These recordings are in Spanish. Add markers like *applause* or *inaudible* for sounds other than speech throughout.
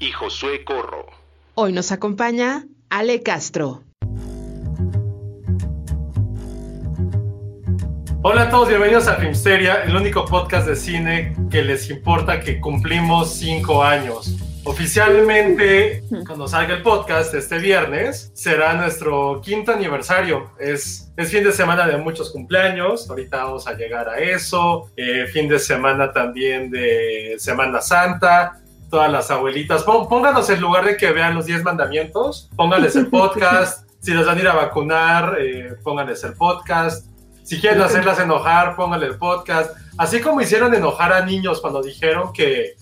y Josué Corro. Hoy nos acompaña Ale Castro. Hola a todos, bienvenidos a Filmsteria, el único podcast de cine que les importa que cumplimos cinco años. Oficialmente, cuando salga el podcast este viernes, será nuestro quinto aniversario. Es, es fin de semana de muchos cumpleaños, ahorita vamos a llegar a eso. Eh, fin de semana también de Semana Santa. Todas las abuelitas, Pó- pónganos en lugar de que vean los 10 mandamientos, pónganles el podcast. *laughs* Si los van a ir a vacunar, eh, pónganles el podcast. Si quieren hacerlas enojar, pónganle el podcast. Así como hicieron enojar a niños cuando dijeron que,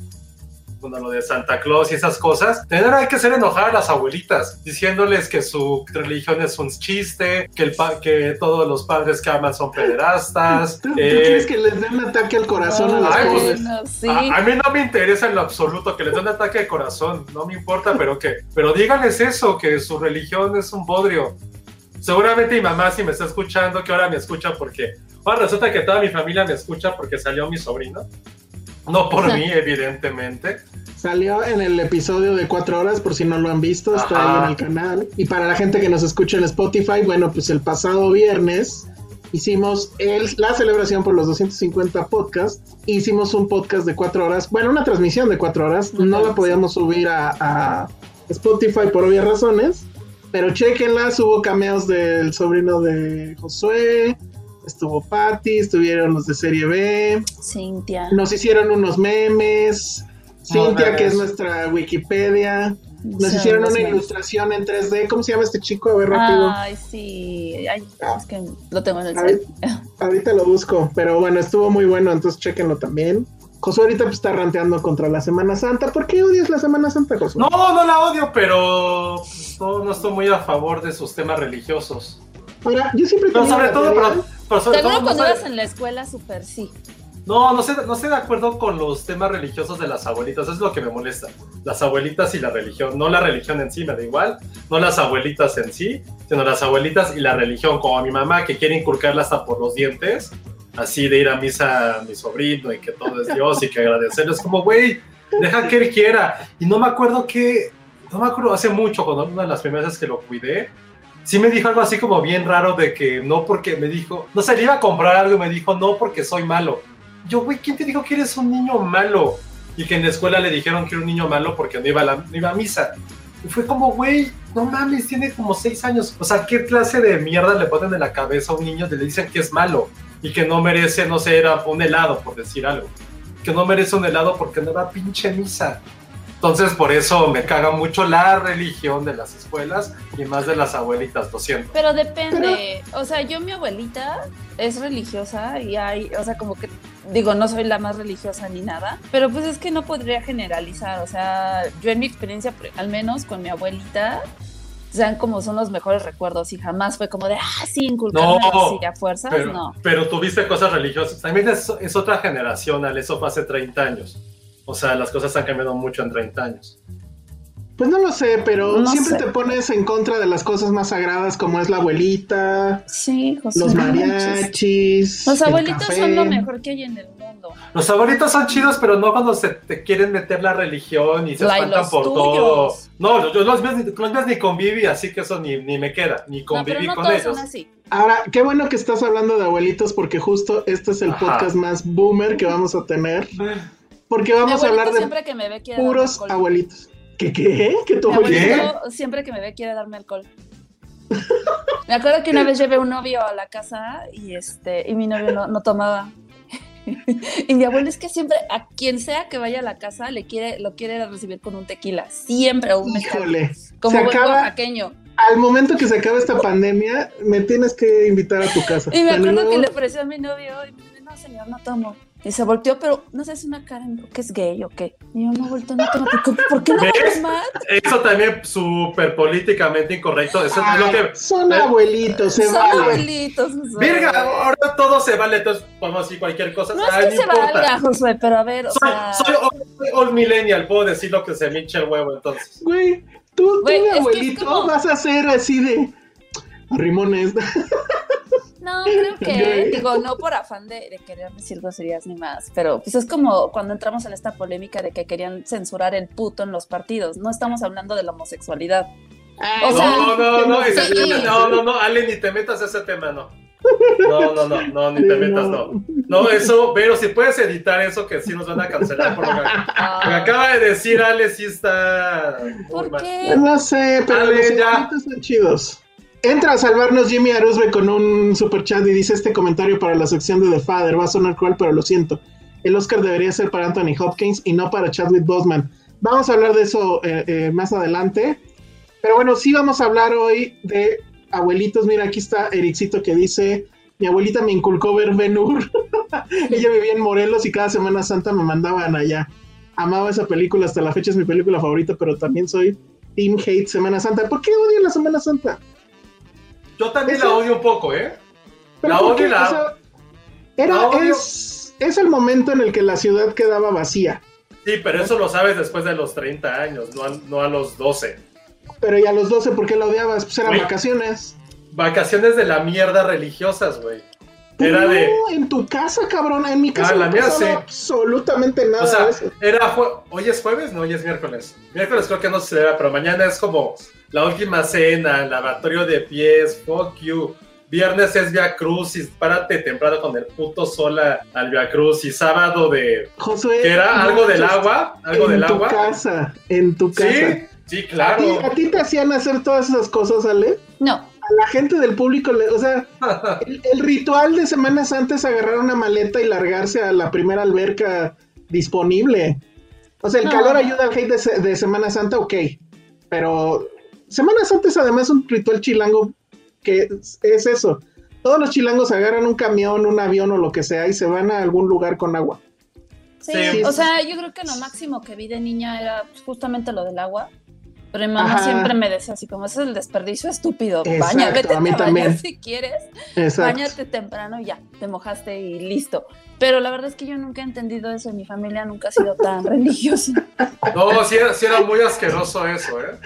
bueno, lo de Santa Claus y esas cosas, hay que hacer enojar a las abuelitas, diciéndoles que su religión es un chiste, que, el pa- que todos los padres que aman son pederastas. ¿Tú, tú eh, quieres que les dé un ataque al corazón a las Ay, pues, no, sí. a, a mí no me interesa en lo absoluto que les den un ataque de corazón, no me importa, pero que, pero díganles eso, que su religión es un bodrio. Seguramente mi mamá si me está escuchando, que ahora me escucha porque, ahora resulta que toda mi familia me escucha porque salió mi sobrino. No por mí, evidentemente. Salió en el episodio de cuatro horas, por si no lo han visto, está Ajá. ahí en el canal. Y para la gente que nos escucha en Spotify, bueno, pues el pasado viernes hicimos el- la celebración por los 250 podcasts. Hicimos un podcast de cuatro horas, bueno, una transmisión de cuatro horas. No la podíamos subir a, a Spotify por obvias razones, pero chequenla, hubo cameos del sobrino de Josué. Estuvo Patty, estuvieron los de Serie B, Cintia. nos hicieron unos memes. Cintia, que es nuestra Wikipedia. Nos hicieron una memes. ilustración en 3D. ¿Cómo se llama este chico? A ver, rápido. Ay, sí. Ay, es que lo tengo en el A ver. cel. *laughs* Ahorita lo busco. Pero bueno, estuvo muy bueno, entonces chequenlo también. Josué ahorita pues, está ranteando contra la Semana Santa. ¿Por qué odias la Semana Santa, Josué? No, no la odio, pero pues, no, no estoy muy a favor de sus temas religiosos. Ahora, yo siempre Pero tenía sobre todo, pero, pero sobre no cuando sé- ibas en la escuela, súper sí. No, no estoy, no estoy de acuerdo con los temas religiosos de las abuelitas, es lo que me molesta. Las abuelitas y la religión, no la religión en sí, me da igual, no las abuelitas en sí, sino las abuelitas y la religión, como a mi mamá que quiere inculcarla hasta por los dientes, así de ir a misa a mi sobrino y que todo es Dios y que agradecerle, es como, güey, deja que él quiera. Y no me acuerdo que, no me acuerdo, hace mucho, cuando una de las primeras veces que lo cuidé, sí me dijo algo así como bien raro de que no porque me dijo, no sé, le iba a comprar algo y me dijo, no porque soy malo. Yo, güey, ¿quién te dijo que eres un niño malo? Y que en la escuela le dijeron que era un niño malo porque no iba a, la, no iba a misa. Y fue como, güey, no mames, tiene como seis años. O sea, ¿qué clase de mierda le ponen en la cabeza a un niño y le dicen que es malo? Y que no merece, no sé, era un helado, por decir algo. Que no merece un helado porque no va a pinche misa. Entonces, por eso me caga mucho la religión de las escuelas y más de las abuelitas, lo siento. Pero depende. O sea, yo, mi abuelita es religiosa y hay, o sea, como que, digo, no soy la más religiosa ni nada, pero pues es que no podría generalizar. O sea, yo en mi experiencia, al menos con mi abuelita, sean como son los mejores recuerdos y jamás fue como de, ah, sí, inculcarme No, así a fuerzas, Pero, no. pero tuviste cosas religiosas. También es, es otra generación, Ale, eso fue hace 30 años. O sea, las cosas han cambiado mucho en 30 años. Pues no lo sé, pero No siempre sé. te pones en contra de las cosas más sagradas como es la abuelita, Sí, José. los mariachis. Los el abuelitos café. son lo mejor que hay en el mundo. Los abuelitos son chidos, pero no cuando se te quieren meter la religión y se espantan los por tuyos. todo. No, yo los con los ni conviví, así que eso ni, ni me queda, ni No, pero conviví no con todos ellos. son así. Ahora, qué bueno que estás hablando de abuelitos porque justo este es el Ajá. podcast más boomer que vamos a tener. Porque vamos a hablar de siempre que me ve quiere darme puros abuelitos. ¿Qué qué? ¿Qué tu abuelito? siempre que me ve quiere darme alcohol. Me acuerdo que una vez llevé un novio a la casa y este y mi novio no, no tomaba. *laughs* Y mi abuelo es que siempre a quien sea que vaya a la casa le quiere lo quiere recibir con un tequila, siempre un Híjole. como se acaba, al momento que se acabe esta pandemia, me tienes que invitar a tu casa. Y me acuerdo que le ofreció a mi novio y me dice, no señor, no tomo. Y se volteó, pero no sé, es una cara que es gay o qué. Y yo no vuelto, no tomo. ¿Por qué, ¿por qué no ¿Ves? más? Eso también súper políticamente incorrecto. Eso es lo Ay, que. Son eh, abuelitos, se Son vale. abuelitos. Virga, ahora todo se vale, entonces podemos decir cualquier cosa. No es Ay, que se importa. valga, Josué, pero a ver, o Soy, sea... soy old, soy old millennial, puedo decir lo que se me hincha el huevo entonces. Güey, tú, tú Güey, es abuelito como- vas a ser así de rimones. *laughs* No, creo *laughs* que, digo, no por afán de, de querer decir groserías ni más, pero pues es como cuando entramos en esta polémica de que querían censurar el puto en los partidos. No estamos hablando de la homosexualidad. O sea, no, no, no, sí. no, no, no, Ale, ni te metas a ese tema, no. No, no, no, no, ni te metas, no. No, eso, pero si puedes editar eso, que sí nos van a cancelar por lo que, lo que Ah, acaba de decir Ale, sí está. ¿Por qué? No sé, pero los ya. son chidos. Entra a salvarnos Jimmy Aruzbe con un super chat y dice este comentario para la sección de The Father. Va a sonar cruel, pero lo siento. El Oscar debería ser para Anthony Hopkins y no para Chadwick Boseman. Vamos a hablar de eso eh, eh, más adelante. Pero bueno, sí vamos a hablar hoy de abuelitos. Mira, aquí está Ericito que dice, mi abuelita me inculcó ver Ben Hur. *laughs* Ella vivía en Morelos y cada Semana Santa me mandaban allá. Amaba esa película, hasta la fecha es mi película favorita, pero también soy Team Hate Semana Santa. ¿Por qué odio la Semana Santa? Yo también la odio un poco, ¿eh? ¿Pero La odio y la- O sea, era, la odio. es, es el momento en el que la ciudad quedaba vacía, Sí, pero eso lo sabes después de los 30 años, no a, no a los 12. pero ya a los 12, ¿por qué la odiabas? Pues eran vacaciones. Vacaciones de la mierda religiosas, güey. Era no, de. en tu casa, cabrón, en mi casa Ah, la no mía pasaba sí. absolutamente nada O sea, de eso. era hoy es jueves, no, hoy es miércoles. Miércoles creo que no se celebra, pero mañana es como la última cena, el lavatorio de pies, fuck you. Viernes es Via Crucis, párate temprano con el puto sol a- al Via Crucis. Sábado de. Josué, ¿Qué era? no ¿Algo del agua? ¿Algo en del tu agua? casa, en tu casa. Sí, sí, ¿A ti, claro. a ti te hacían hacer todas esas cosas, Ale? No, A la gente del público, le- o sea, *laughs* el, el ritual de Semana Santa es agarrar una maleta y largarse a la primera alberca disponible. O sea, el No. calor ayuda al hate de, de Semana Santa, ok. Pero Semana Santa es además un ritual chilango que es, es eso. Todos los chilangos agarran un camión, un avión o lo que sea y se van a algún lugar con agua. sí, Sí. o sea, yo creo que lo máximo que vi de niña era pues, justamente lo del agua. Pero mi mamá Ajá. siempre me decía así como, ese es el desperdicio estúpido. Exacto, Baña, vete a mí también. *laughs* si quieres. Exacto. Báñate temprano y ya, te mojaste y listo. Pero la verdad es que yo nunca he entendido eso. Mi familia nunca ha sido tan *laughs* religiosa. No, sí era, sí era muy asqueroso eso, ¿eh?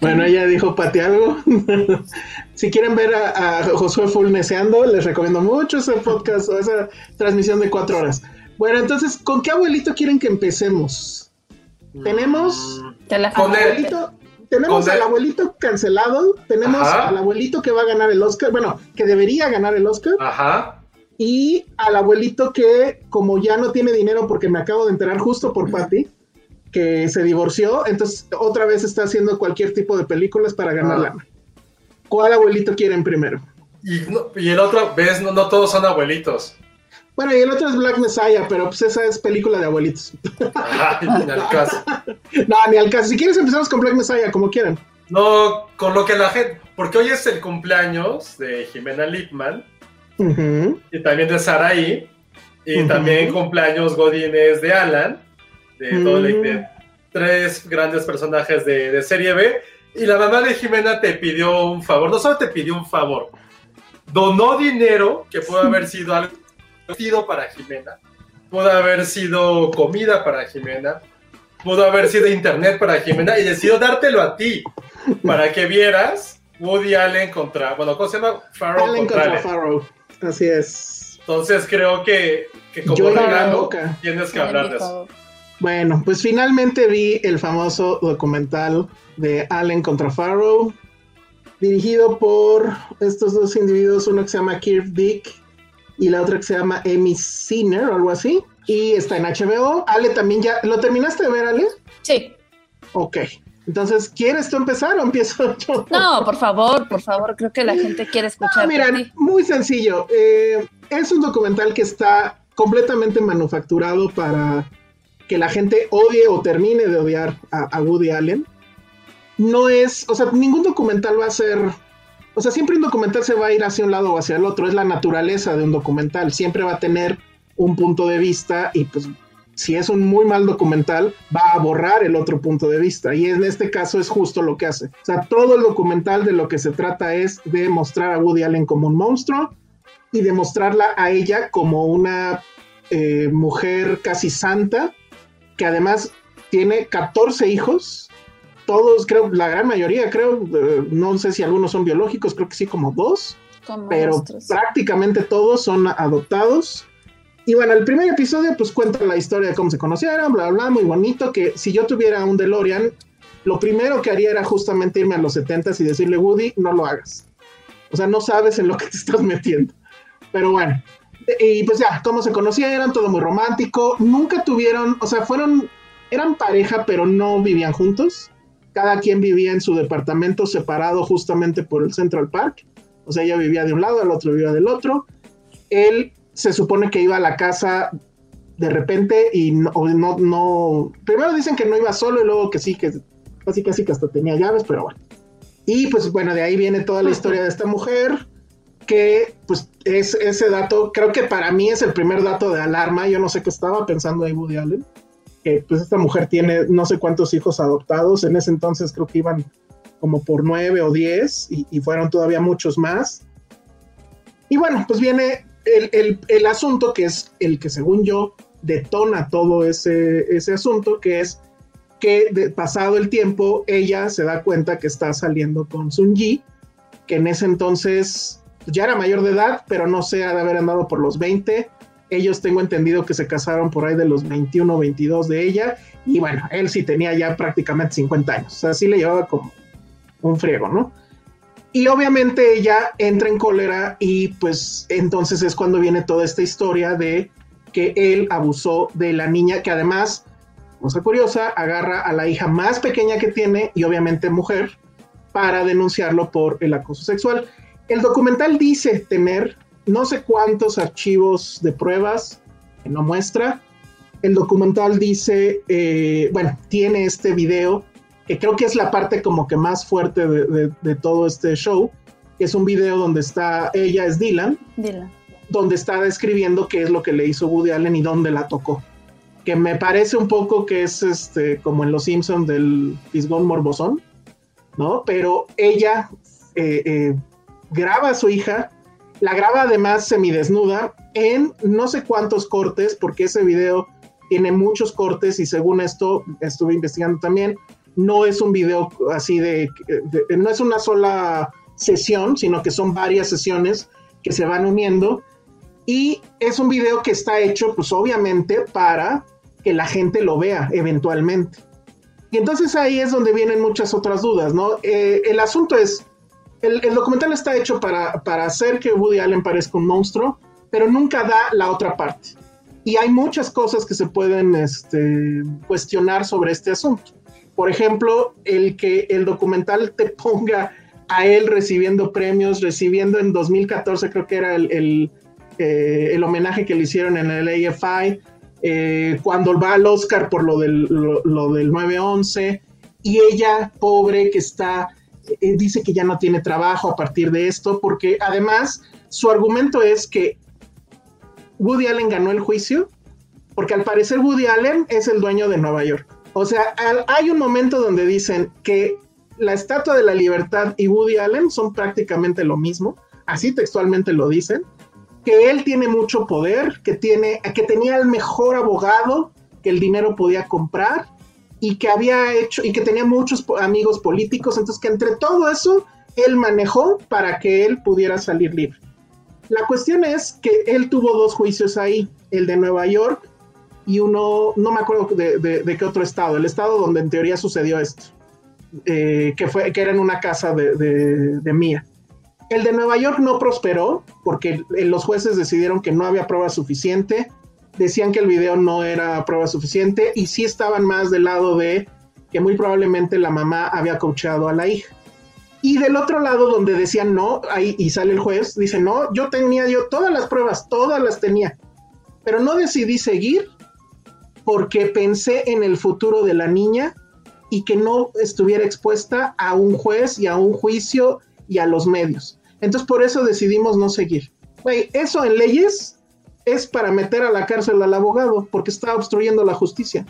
Bueno, ella dijo pate algo. *laughs* si quieren ver a, a Josué Fulneseando, les recomiendo mucho ese podcast o esa transmisión de cuatro horas. Bueno, entonces, ¿con qué abuelito quieren que empecemos? Tenemos el- abuelito, tenemos al el- abuelito cancelado, tenemos Ajá. al abuelito que va a ganar el Oscar, bueno, que debería ganar el Oscar, Ajá. y al abuelito que, como ya no tiene dinero, porque me acabo de enterar justo por Patty, que se divorció, entonces otra vez está haciendo cualquier tipo de películas para ganar Ah. lana. ¿Cuál abuelito quieren primero? Y, no- y el otro, ves, no, no todos son abuelitos. Bueno, y el otro es Black Messiah, pero pues esa es película de abuelitos. Ay, ni al caso. *laughs* no, ni al caso. Si quieres empezamos con Black Messiah, como quieran. No, con lo que la gente. Porque hoy es el cumpleaños de Jimena Lipman y también de Saraí. Y también cumpleaños Godínez de Alan. De, todo el- de tres grandes personajes de, de serie B. Y la mamá de Jimena te pidió un favor. No solo te pidió un favor. Donó dinero que pudo haber sido algo sido para Jimena. Pudo haber sido comida para Jimena. Pudo haber sido internet para Jimena. Y decidió dártelo a ti. Para que vieras Woody Allen contra. Bueno, ¿cómo se llama? Farrell Allen contra contra. Farrow. Así es. Entonces creo que, que como Yo regalo boca. tienes que hablar de eso. Bueno, pues finalmente vi el famoso documental de Allen contra Farrow, dirigido por estos dos individuos, uno que se llama Kirk Dick y la otra que se llama Amy Sinner o algo así. Y está en HBO. Ale también ya. ¿Lo terminaste de ver, Ale? Sí. Ok. Entonces, ¿quieres tú empezar o empiezo *laughs* yo? No, por favor, por favor, creo que la gente quiere escuchar. Ah, mira, muy sencillo. Eh, es un documental que está completamente manufacturado para que la gente odie o termine de odiar a, a Woody Allen. No es, o sea, ningún documental va a ser, o sea, siempre un documental se va a ir hacia un lado o hacia el otro. Es la naturaleza de un documental. Siempre va a tener un punto de vista y pues si es un muy mal documental, va a borrar el otro punto de vista. Y en este caso es justo lo que hace. O sea, todo el documental de lo que se trata es de mostrar a Woody Allen como un monstruo y de mostrarla a ella como una eh, mujer casi santa, que además tiene 14 hijos. Todos, creo, la gran mayoría, creo, eh, no sé si algunos son biológicos, creo que sí, como dos, Como pero nuestros. prácticamente todos son adoptados. Y bueno, el primer episodio pues cuenta la historia de cómo se conocieron, bla, bla, muy bonito, que si yo tuviera un DeLorean, lo primero que haría era justamente irme a los 70s y decirle, Woody, no lo hagas. O sea, no sabes en lo que te estás metiendo. Pero bueno, y pues ya, cómo se conocieron, todo muy romántico. Nunca tuvieron, o sea, fueron, eran pareja, pero no vivían juntos. Cada quien vivía en su departamento separado justamente por el Central Park. O sea, ella vivía de un lado, el otro vivía del otro. Él se supone que iba a la casa de repente y no, no, no, primero dicen que no iba solo y luego que sí, que casi casi que hasta tenía llaves, pero bueno. Y pues bueno, de ahí viene toda la historia de esta mujer, que pues es ese dato, creo que para mí es el primer dato de alarma, yo no sé qué estaba pensando ahí Woody Allen, que pues esta mujer tiene no sé cuántos hijos adoptados, en ese entonces creo que iban como por nueve o diez y, y fueron todavía muchos más. Y bueno, pues viene el, el, el, asunto que es el que según yo detona todo ese, ese asunto, que es que de, pasado el tiempo ella se da cuenta que está saliendo con Sun Yi, que en ese entonces ya era mayor de edad, pero no sé, ha de haber andado por los 20. Ellos tengo entendido que se casaron por ahí de los 21 o 22 de ella, y bueno, él sí tenía ya prácticamente 50 años, o sea, sí le llevaba como un friego, ¿no? Y obviamente ella entra en cólera y pues entonces es cuando viene toda esta historia de que él abusó de la niña, que además, cosa curiosa, agarra a la hija más pequeña que tiene y obviamente mujer para denunciarlo por el acoso sexual. El documental dice tener no sé cuántos archivos de pruebas que no muestra. El documental dice, eh, bueno, tiene este video que creo que es la parte como que más fuerte de, de, de, todo este show, que es un video donde está, ella es Dylan, Dylan, donde está describiendo qué es lo que le hizo Woody Allen y dónde la tocó. Que me parece un poco que es este, como en Los Simpsons del Fisgón Morbosón, ¿no? Pero ella eh, eh, graba a su hija, la graba además semidesnuda en no sé cuántos cortes, porque ese video tiene muchos cortes y según esto estuve investigando también, no es un video así de, no es una sola sesión, sino que son varias sesiones que se van uniendo y es un video que está hecho pues obviamente para que la gente lo vea eventualmente. Y entonces ahí es donde vienen muchas otras dudas, ¿no? Eh, el asunto es, el, el, documental está hecho para, para hacer que Woody Allen parezca un monstruo, pero nunca da la otra parte. Y hay muchas cosas que se pueden este, cuestionar sobre este asunto por ejemplo, el que el documental te ponga a él recibiendo premios, recibiendo en 2014, creo que era el, el, eh, el homenaje que le hicieron en el AFI, eh, cuando va al Oscar por lo del, lo, lo del 9-11, y ella, pobre, que está, eh, dice que ya no tiene trabajo a partir de esto, porque además su argumento es que Woody Allen ganó el juicio, porque al parecer Woody Allen es el dueño de Nueva York. O sea, hay un momento donde dicen que la Estatua de la Libertad y Woody Allen son prácticamente lo mismo, así textualmente lo dicen, que él tiene mucho poder, que, tiene, que tenía el mejor abogado que el dinero podía comprar y que había hecho y que tenía muchos amigos políticos, entonces que entre todo eso él manejó para que él pudiera salir libre. La cuestión es que él tuvo dos juicios ahí, el de Nueva York y uno, no me acuerdo de, de, qué otro estado, el estado donde en teoría sucedió esto, eh, que, fue, que era en una casa de, de Mía. El de Nueva York no prosperó porque los jueces decidieron que no había prueba suficiente, decían que el video no era prueba suficiente y sí estaban más del lado de que muy probablemente la mamá había coachado a la hija. Y del otro lado, donde decían no, ahí y sale el juez, dice no, yo tenía yo todas las pruebas, todas las tenía, pero no decidí seguir porque pensé en el futuro de la niña y que no estuviera expuesta a un juez y a un juicio y a los medios. Entonces por eso decidimos no seguir. eso en leyes es para meter a la cárcel al abogado porque está obstruyendo la justicia.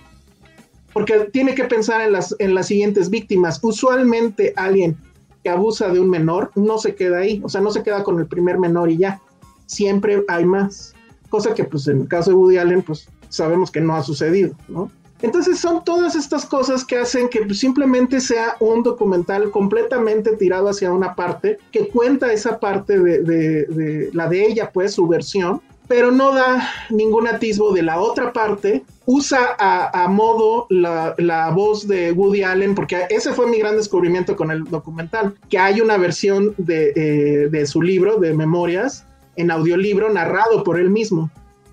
Porque tiene que pensar en las, en las siguientes víctimas. Usualmente alguien que abusa de un menor no se queda ahí, o sea, no se queda con el primer menor y ya. Siempre hay más. Cosa que pues en el caso de Woody Allen pues sabemos que no ha sucedido, ¿no? Entonces son todas estas cosas que hacen que pues, simplemente sea un documental completamente tirado hacia una parte, que cuenta esa parte de, de la de ella, pues su versión, pero no da ningún atisbo de la otra parte. Usa a, modo la, voz de Woody Allen, porque ese fue mi gran descubrimiento con el documental, que hay una versión de, eh, de su libro, de memorias, en audiolibro, narrado por él mismo,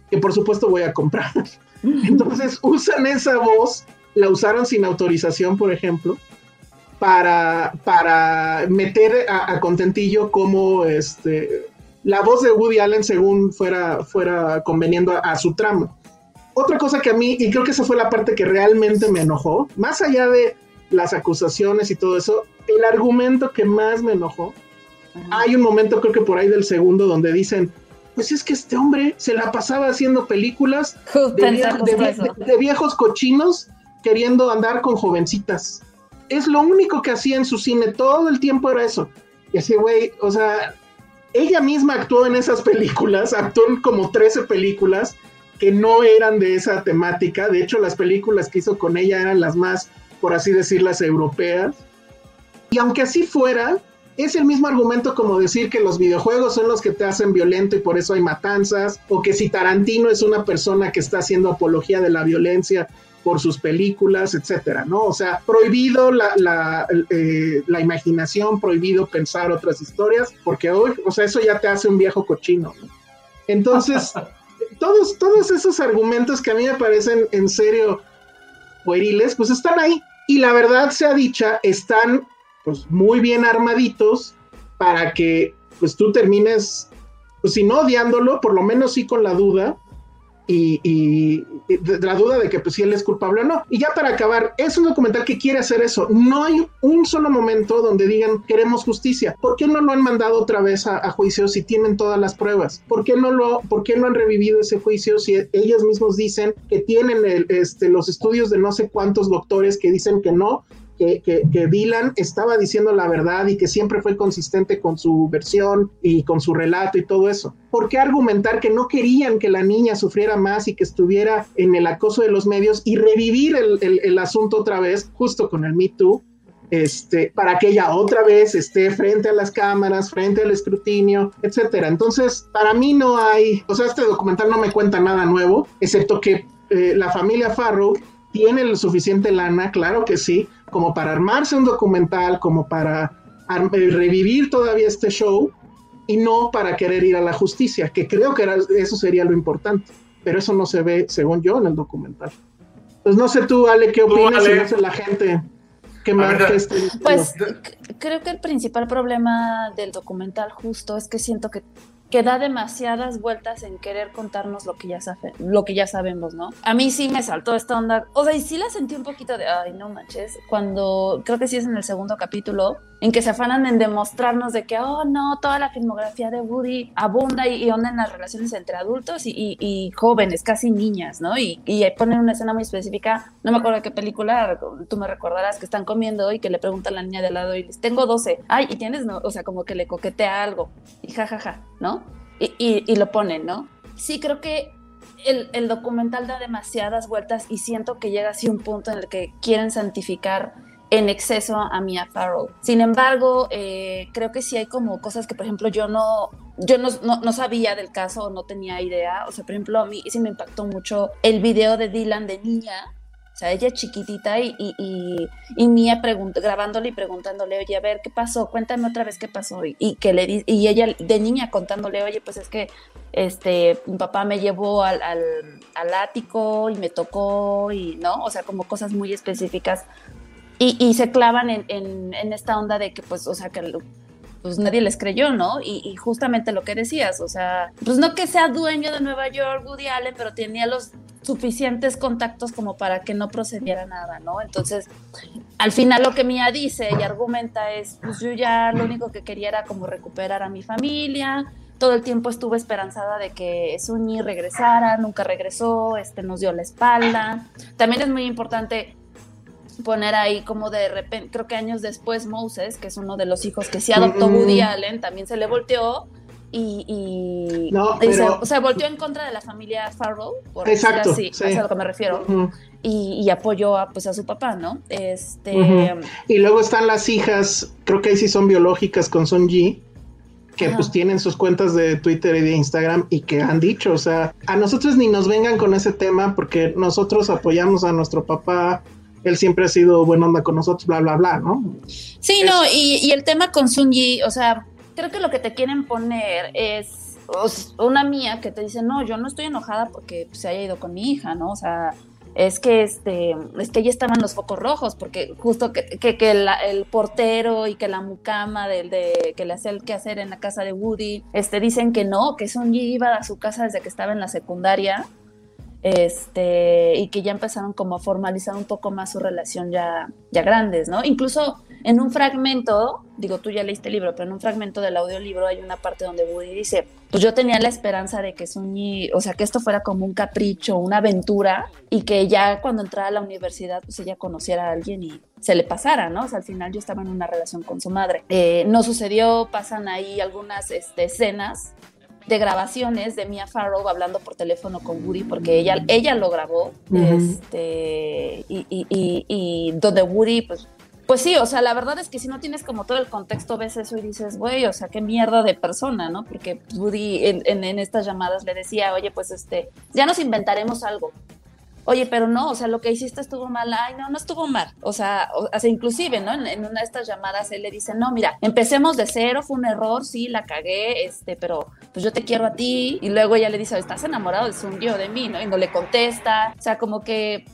que por supuesto voy a comprar. *laughs* Entonces usan esa voz, la usaron sin autorización, por ejemplo, para, para meter a, a Contentillo como este la voz de Woody Allen según fuera, fuera conveniendo a, su tramo. Otra cosa que a mí, y creo que esa fue la parte que realmente me enojó, más allá de las acusaciones y todo eso, el argumento que más me enojó, hay un momento creo que por ahí del segundo donde dicen, pues es que este hombre se la pasaba haciendo películas *laughs* de, viejos cochinos queriendo andar con jovencitas. Es lo único que hacía en su cine, todo el tiempo era eso. Y así, güey, o sea, ella misma actuó en esas películas, actuó en como 13 películas que no eran de esa temática. De hecho, las películas que hizo con ella eran las más, por así decirlas, europeas. Y aunque así fuera, es el mismo argumento como decir que los videojuegos son los que te hacen violento y por eso hay matanzas, o que si Tarantino es una persona que está haciendo apología de la violencia por sus películas, etcétera, ¿no? O sea, prohibido la, la, eh, la, imaginación, prohibido pensar otras historias, porque hoy, o sea, eso ya te hace un viejo cochino. ¿no? Entonces, *laughs* todos, todos esos argumentos que a mí me parecen en serio pueriles, pues están ahí. Y la verdad sea dicha, están pues muy bien armaditos para que pues tú termines, pues si no odiándolo, por lo menos sí con la duda y, la duda de que pues, si él es culpable o no. Y ya para acabar, es un documental que quiere hacer eso. No hay un solo momento donde digan queremos justicia. ¿Por qué no lo han mandado otra vez a, juicio si tienen todas las pruebas? ¿Por qué no lo, por qué no han revivido ese juicio si ellos mismos dicen que tienen el, este, los estudios de no sé cuántos doctores que dicen que no que, que, Dylan estaba diciendo la verdad y que siempre fue consistente con su versión y con su relato y todo eso. ¿Por qué argumentar que no querían que la niña sufriera más y que estuviera en el acoso de los medios y revivir el, el, asunto otra vez, justo con el Me Too? Este, para que ella otra vez esté frente a las cámaras, frente al escrutinio, etcétera. Entonces, para mí no hay, o sea, este documental no me cuenta nada nuevo, excepto que eh, la familia Farrow tiene lo suficiente lana, claro que sí, como para armarse un documental, como para eh, revivir todavía este show y no para querer ir a la justicia, que creo que eso sería lo importante, pero eso no se ve, según yo, en el documental. Pues no sé tú, Ale, ¿qué opinas? Si la gente que más este Pues creo que el principal problema del documental justo es que siento que que da demasiadas vueltas en querer contarnos lo que ya sabe, lo que ya sabemos, ¿no? A mí sí me saltó esta onda, o sea, y sí la sentí un poquito de, ay, no manches, cuando creo que sí es en el segundo capítulo, en que se afanan en demostrarnos de que, oh, no, toda la filmografía de Woody abunda y, onda en las relaciones entre adultos y, jóvenes, casi niñas, ¿no? Y, y, ponen una escena muy específica, no me acuerdo de qué película, tú me recordarás que están comiendo y que le pregunta a la niña de lado y les, tengo 12, ay, y tienes, no, o sea, como que le coquetea algo, y jajaja, ja, ja, ¿no? Y, y, lo ponen, ¿no? Sí, creo que el, el, documental da demasiadas vueltas y siento que llega así un punto en el que quieren santificar en exceso a Mia Farrow. Sin embargo, eh, creo que sí hay como cosas que, por ejemplo, yo no, yo no, no, no sabía del caso, no tenía idea. O sea, por ejemplo, a mí sí me impactó mucho el video de Dylan de niña o sea, ella chiquitita y, y, y, y Mía grabándole y preguntándole, oye, a ver, ¿qué pasó? Cuéntame otra vez qué pasó. Y, y que le y ella de niña contándole, oye, pues es que este, mi papá me llevó al, al, al ático y me tocó y, ¿no? O sea, como cosas muy específicas. Y, y se clavan en, en, en, esta onda de que, pues, o sea, que pues nadie les creyó, ¿no? Y, y, justamente lo que decías, o sea, pues no que sea dueño de Nueva York, Woody Allen, pero tenía los suficientes contactos como para que no procediera nada, ¿no? Entonces, al final lo que Mía dice y argumenta es, pues yo ya lo único que quería era como recuperar a mi familia, todo el tiempo estuve esperanzada de que Sunny regresara, nunca regresó, este nos dio la espalda. También es muy importante poner ahí como de repente, creo que años después Moses, que es uno de los hijos que sí adoptó Woody Allen, también se le volteó y, y, no, y pero... se, o sea, volteó en contra de la familia Farrow, por Exacto, así, sí. es a lo que me refiero, uh -huh. y, y, apoyó a, pues, a su papá, ¿no? Este... Uh -huh. Y luego están las hijas, creo que ahí sí son biológicas con Son Ji, que pues tienen sus cuentas de Twitter y de Instagram y que han dicho, o sea, a nosotros ni nos vengan con ese tema porque nosotros apoyamos a nuestro papá, él siempre ha sido buena onda con nosotros, bla, bla, bla, ¿no? Sí, es... no, y, y, el tema con Sunji, o sea, creo que lo que te quieren poner es una mía que te dice, no, yo no estoy enojada porque se haya ido con mi hija, ¿no? O sea, es que este, es que ya estaban los focos rojos, porque justo que, que, que la, el portero y que la mucama de, de, que le hacía el quehacer en la casa de Woody, este, dicen que no, que Sunji iba a su casa desde que estaba en la secundaria, este, y que ya empezaron como a formalizar un poco más su relación ya, ya grandes, ¿no? Incluso en un fragmento, digo, tú ya leíste el libro, pero en un fragmento del audiolibro hay una parte donde Woody dice, pues yo tenía la esperanza de que Sunyi, o sea, que esto fuera como un capricho, una aventura, y que ya cuando entrara a la universidad, pues ella conociera a alguien y se le pasara, ¿no? O sea, al final yo estaba en una relación con su madre. Eh, no sucedió, pasan ahí algunas este, escenas de grabaciones de Mia Farrow hablando por teléfono con Woody porque ella, ella lo grabó uh -huh. este, y, y, y, y, donde Woody pues pues sí, o sea, la verdad es que si no tienes como todo el contexto, ves eso y dices, güey, o sea, qué mierda de persona, ¿no? Porque Woody en, en, en, estas llamadas le decía, oye, pues este, ya nos inventaremos algo. Oye, pero no, o sea, lo que hiciste estuvo mal. Ay, no, no estuvo mal. O sea, o, inclusive, ¿no? En, una de estas llamadas él le dice, no, mira, empecemos de cero, fue un error, sí, la cagué, este, pero pues yo te quiero a ti. Y luego ella le dice, ¿estás enamorado de Sungi o de mí? ¿no? Y no le contesta. O sea, como que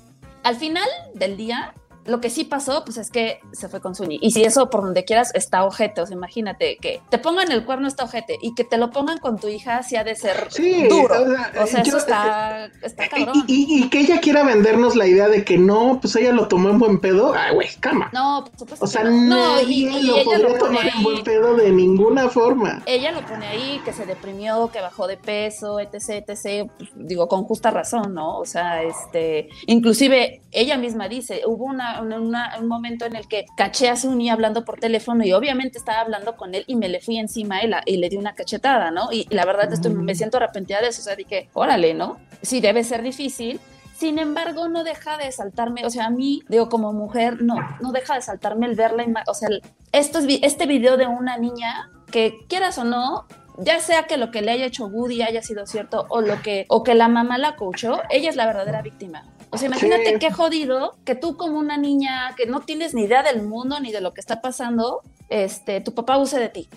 al final del día lo que sí pasó, pues es que se fue con Sunny. Y si eso por donde quieras está ojete, o sea, imagínate que te pongan el cuerno está ojete y que te lo pongan con tu hija sí ha de ser sí, duro. O sea, o sea yo, eso está, está cabrón. Y, y, y, que ella quiera vendernos la idea de que no, pues ella lo tomó en buen pedo. Ay, güey, cama. No, por supuesto. O sea, no. nadie y, y lo ella podría lo tomar ahí. en buen pedo de ninguna forma. Ella lo pone ahí, que se deprimió, que bajó de peso, etc, etc. Pues, digo, con justa razón, ¿no? O sea, este, inclusive ella misma dice, hubo una, una, un momento en el que caché a Sunny hablando por teléfono y obviamente estaba hablando con él y me le fui encima y, la, y le di una cachetada, ¿no? Y, y la verdad estoy, me siento arrepentida de eso, o sea, dije, órale, ¿no? Sí, debe ser difícil, sin embargo, no deja de saltarme, o sea, a mí, digo, como mujer, no, no deja de saltarme el ver la imagen, o sea, esto es, este video de una niña que, quieras o no, ya sea que lo que le haya hecho Woody haya sido cierto o lo que o que la mamá la coachó, ella es la verdadera víctima. O sea, imagínate sí. qué jodido que tú como una niña que no tienes ni idea del mundo ni de lo que está pasando, este, tu papá use de ti,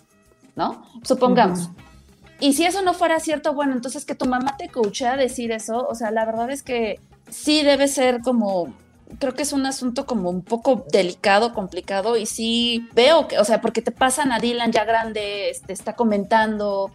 ¿no? Supongamos. Uh -huh. Y si eso no fuera cierto, bueno, entonces que tu mamá te coache a decir eso, o sea, la verdad es que sí debe ser como creo que es un asunto como un poco delicado, complicado y sí veo que, o sea, porque te pasan a Dylan ya grande, este, está comentando,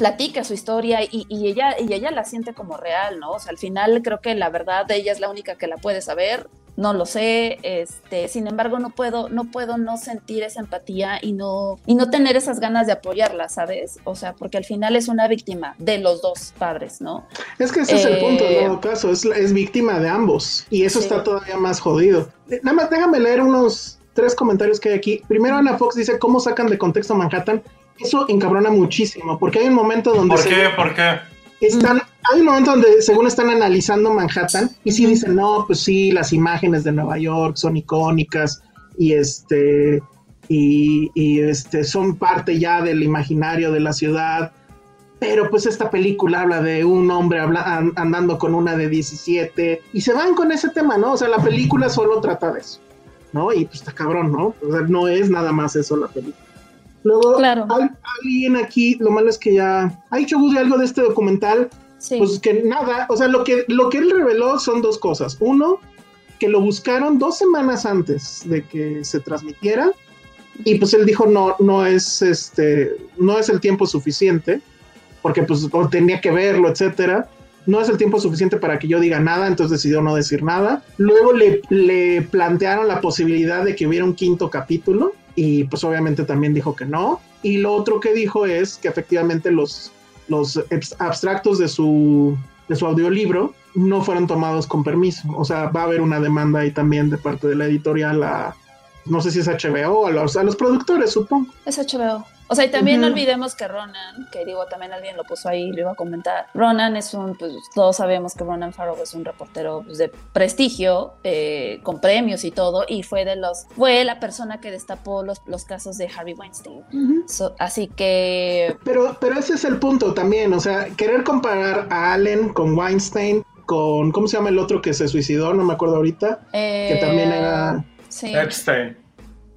platica su historia y, y, ella, y ella la siente como real, ¿no? O sea, al final creo que la verdad ella es la única que la puede saber, no lo sé, este, sin embargo no puedo, no puedo no sentir esa empatía y no, y no tener esas ganas de apoyarla, ¿sabes? O sea, porque al final es una víctima de los dos padres, ¿no? Es que ese eh, es el punto, en todo caso, es, es víctima de ambos y eso sí. está todavía más jodido. Nada más déjame leer unos tres comentarios que hay aquí. Primero Ana Fox dice, ¿cómo sacan de contexto Manhattan? Eso encabrona muchísimo, porque hay un momento donde... ¿Por qué? ¿Por qué? Están, hay un momento donde según están analizando Manhattan y sí dicen, no, pues sí, las imágenes de Nueva York son icónicas y este y, y, este, son parte ya del imaginario de la ciudad. Pero pues esta película habla de un hombre habla, andando con una de 17 y se van con ese tema, ¿no? O sea, la película solo trata de eso, ¿no? Y pues está cabrón, ¿no? O sea, no es nada más eso la película. Luego, Claro. al- alguien aquí, lo malo es que ya ha dicho Woody algo de este documental, Sí. pues que nada, o sea, lo que, lo que él reveló son dos cosas. Uno, que lo buscaron dos semanas antes de que se transmitiera y pues él dijo no, no es este, no es el tiempo suficiente porque pues tenía que verlo, etcétera. No es el tiempo suficiente para que yo diga nada, entonces decidió no decir nada. Luego le, le plantearon la posibilidad de que hubiera un quinto capítulo y pues obviamente también dijo que no. Y lo otro que dijo es que efectivamente los, los abs- abstractos de su, de su audiolibro no fueron tomados con permiso. O sea, va a haber una demanda ahí también de parte de la editorial a, no sé si es HBO, a los, a los productores, supongo. Es HBO. O sea, y también no olvidemos que Ronan, que digo, también alguien lo puso ahí, lo iba a comentar. Ronan es un, pues todos sabemos que Ronan Farrow es un reportero pues, de prestigio, eh, con premios y todo, y fue de los, fue la persona que destapó los, los casos de Harvey Weinstein. So- así que, Pero, pero ese es el punto también, o sea, querer comparar a Allen con Weinstein, con, ¿cómo se llama el otro que se suicidó? No me acuerdo ahorita, que eh, también era Sí. Epstein.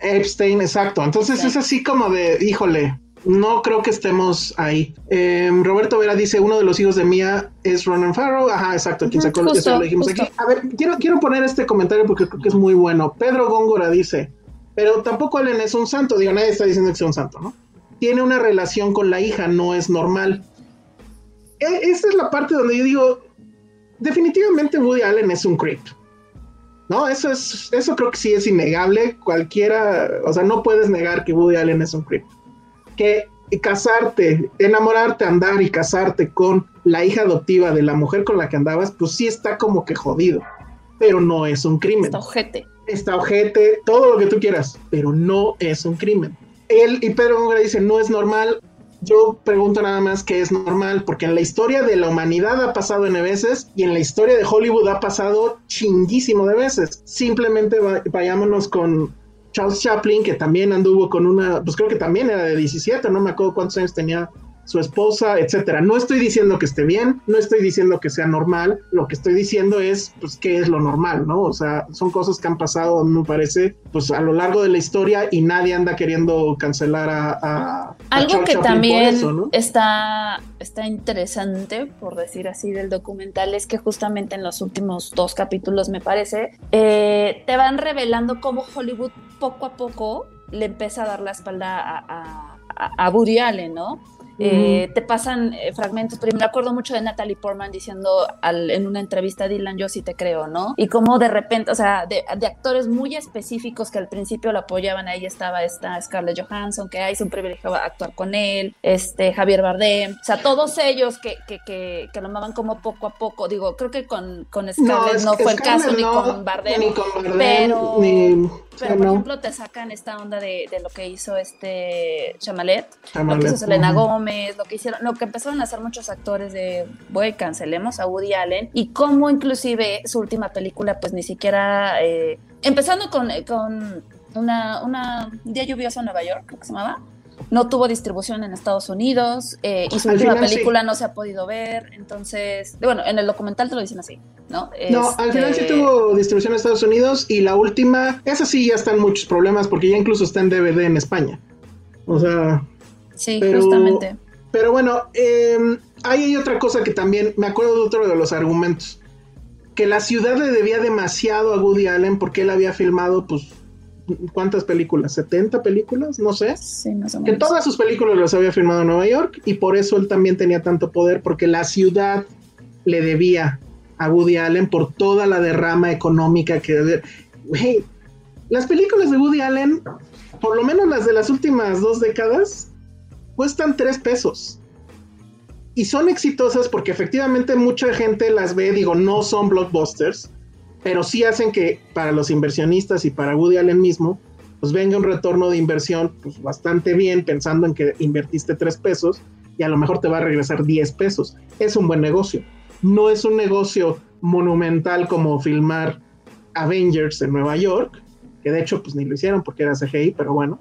Epstein, exacto. Entonces es así como de, híjole, no creo que estemos ahí. Eh, Roberto Vera dice, uno de los hijos de Mía es Ronan Farrow. Ajá, exacto, quien sacó justo, eso lo dijimos justo. aquí. A ver, quiero, quiero poner este comentario porque creo que es muy bueno. Pedro Góngora dice, pero tampoco Allen es un santo. Digo, nadie está diciendo que sea un santo, ¿no? Tiene una relación con la hija, no es normal. E- esta es la parte donde yo digo, definitivamente Woody Allen es un creep. No, eso es, eso creo que sí es innegable. Cualquiera, o sea, no puedes negar que Woody Allen es un creep. Que casarte, enamorarte, andar y casarte con la hija adoptiva de la mujer con la que andabas, pues sí está como que jodido. Pero no es un crimen. Está ojete. Está ojete, todo lo que tú quieras, pero no es un crimen. Él y Pedro Góngora dice, no es normal. Yo pregunto nada más qué es normal, porque en la historia de la humanidad ha pasado N veces y en la historia de Hollywood ha pasado chinguísimo de veces. Simplemente va- vayámonos con Charles Chaplin, que también anduvo con una, pues creo que también era de 17, no me acuerdo cuántos años tenía su esposa, etcétera. No estoy diciendo que esté bien, no estoy diciendo que sea normal, lo que estoy diciendo es, pues, qué es lo normal, ¿no? O sea, son cosas que han pasado, me parece, pues, a lo largo de la historia y nadie anda queriendo cancelar a... a- Algo que también eso, ¿no? está, está interesante, por decir así, del documental, es que justamente en los últimos dos capítulos, me parece, eh, te van revelando cómo Hollywood poco a poco le empieza a dar la espalda a, a, a- a Woody Allen, ¿no? Eh, te pasan eh, fragmentos, pero me acuerdo mucho de Natalie Portman diciendo al- en una entrevista a Dylan, yo sí te creo, ¿no? Y como de repente, o sea, de, de actores muy específicos que al principio la apoyaban, ahí estaba esta Scarlett Johansson, que ahí es un privilegio actuar con él, este Javier Bardem, o sea, todos ellos que, que, que, que lo amaban como poco a poco, digo, creo que con, con Scarlett no, fue el caso, ni no, con Bardem, Ni con Bardem, pero- ni... pero sí, por no. ejemplo te sacan esta onda de, de lo que hizo este Chamalet, lo que hizo Selena ujú. Gómez, lo que hicieron, lo que empezaron a hacer muchos actores de, güey, cancelemos a Woody Allen y cómo inclusive su última película pues ni siquiera, eh, empezando con, con una, una un día lluvioso en Nueva York, creo que se llamaba, no tuvo distribución en Estados Unidos eh, y su Al última final sí. película no se ha podido ver, entonces, bueno, en el documental te lo dicen así, ¿no? No, al final sí Este, tuvo distribución en Estados Unidos y la última, esa sí ya están muchos problemas porque ya incluso está en DVD en España. O sea, Sí, pero- justamente. pero bueno, eh, ahí hay otra cosa que también me acuerdo de otro de los argumentos. Que la ciudad le debía demasiado a Woody Allen porque él había filmado, pues, ¿cuántas películas? ¿70 películas? No sé. Sí, más o Que menos. todas sus películas las había filmado en Nueva York y por eso él también tenía tanto poder porque la ciudad le debía a Woody Allen por toda la derrama económica que... Güey, las películas de Woody Allen, por lo menos las de las últimas dos décadas, cuestan tres pesos. Y son exitosas porque efectivamente mucha gente las ve, digo, no son blockbusters, pero sí hacen que para los inversionistas y para Woody Allen mismo, pues venga un retorno de inversión pues bastante bien, pensando en que invertiste tres pesos y a lo mejor te va a regresar 10 pesos. Es un buen negocio. No es un negocio monumental como filmar Avengers en Nueva York, que de hecho pues ni lo hicieron porque era CGI, pero bueno.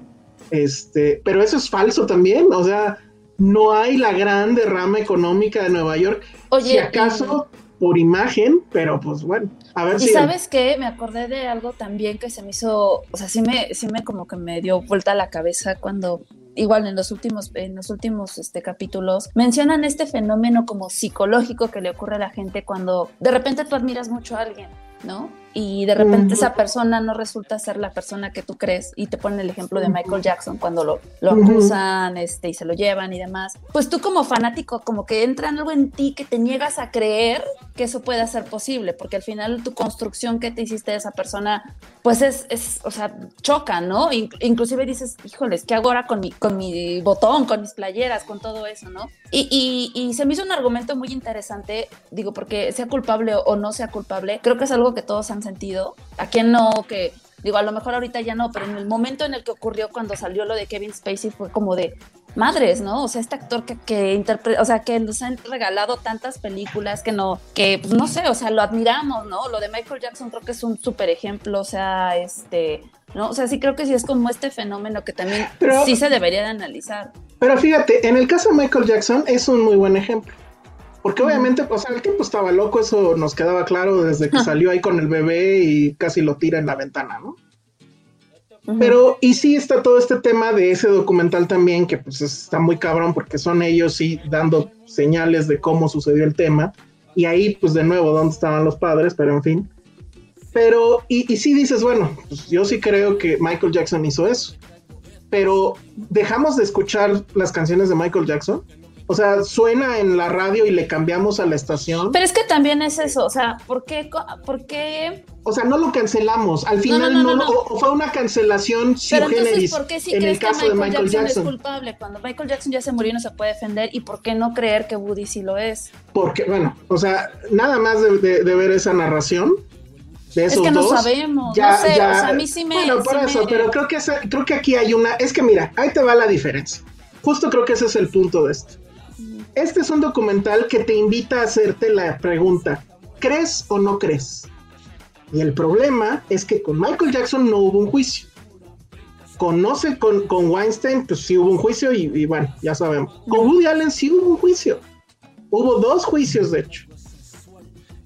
Este, pero eso es falso también, o sea, no hay la gran derrama económica de Nueva York. Oye, si acaso por imagen, pero pues bueno, a ver y si. sabes qué, me acordé de algo también que se me hizo, o sea, sí me, sí me como que me dio vuelta la cabeza cuando igual en los últimos, en los últimos este, capítulos, mencionan este fenómeno como psicológico que le ocurre a la gente cuando de repente tú admiras mucho a alguien, ¿no? Y de repente esa persona no resulta ser la persona que tú crees y te ponen el ejemplo de Michael Jackson cuando lo, lo acusan este, y se lo llevan y demás, pues tú como fanático como que entra algo en ti que te niegas a creer que eso pueda ser posible, porque al final tu construcción que te hiciste de esa persona, pues es, es o sea, choca, ¿no? inclusive dices, híjoles, ¿qué hago ahora con mi, con mi botón, con mis playeras, con todo eso, ¿no? Y, y, y se me hizo un argumento muy interesante, digo, porque sea culpable o no sea culpable, creo que es algo que todos han sentido. ¿A quién no? Que digo, a lo mejor ahorita ya no, pero en el momento en el que ocurrió cuando salió lo de Kevin Spacey fue como de madres, ¿no? O sea, este actor que, que interpreta, o sea, que nos han regalado tantas películas que no, que pues, no sé, o sea, lo admiramos, ¿no? Lo de Michael Jackson creo que es un súper ejemplo, o sea, este, ¿no? O sea, sí creo que sí es como este fenómeno que también sí se debería de analizar. Pero fíjate, en el caso de Michael Jackson es un muy buen ejemplo. Porque obviamente, o sea, el tiempo estaba loco, eso nos quedaba claro desde que salió ahí con el bebé y casi lo tira en la ventana, ¿no? Pero, y sí está todo este tema de ese documental también, que pues está muy cabrón porque son ellos sí dando señales de cómo sucedió el tema. Y ahí, pues de nuevo, ¿dónde estaban los padres? Pero en fin. Pero, y, y sí dices, bueno, pues yo sí creo que Michael Jackson hizo eso. Pero dejamos de escuchar las canciones de Michael Jackson. O sea, suena en la radio y le cambiamos a la estación. Pero es que también es eso, o sea, ¿por qué? Por qué? O sea, no lo cancelamos. Al final no, no, o, fue una cancelación Pero entonces, ¿por qué si en el caso que Michael de Michael Jackson, es culpable cuando Michael Jackson ya se murió y no se puede defender? ¿Y por qué no creer que Woody sí lo es? Porque, bueno, o sea, nada más de, ver esa narración, de esos es que no sabemos, no sé, o sea, a mí sí me... Bueno, por eso, pero creo que, creo que aquí hay una... Es que mira, ahí te va la diferencia. Justo creo que ese es el punto de esto. Este es un documental que te invita a hacerte la pregunta, ¿crees o no crees? Y el problema es que con Michael Jackson no hubo un juicio. Conoce con, con Weinstein, pues sí hubo un juicio y, bueno, ya sabemos. Con Woody Allen sí hubo un juicio. Hubo dos juicios, de hecho.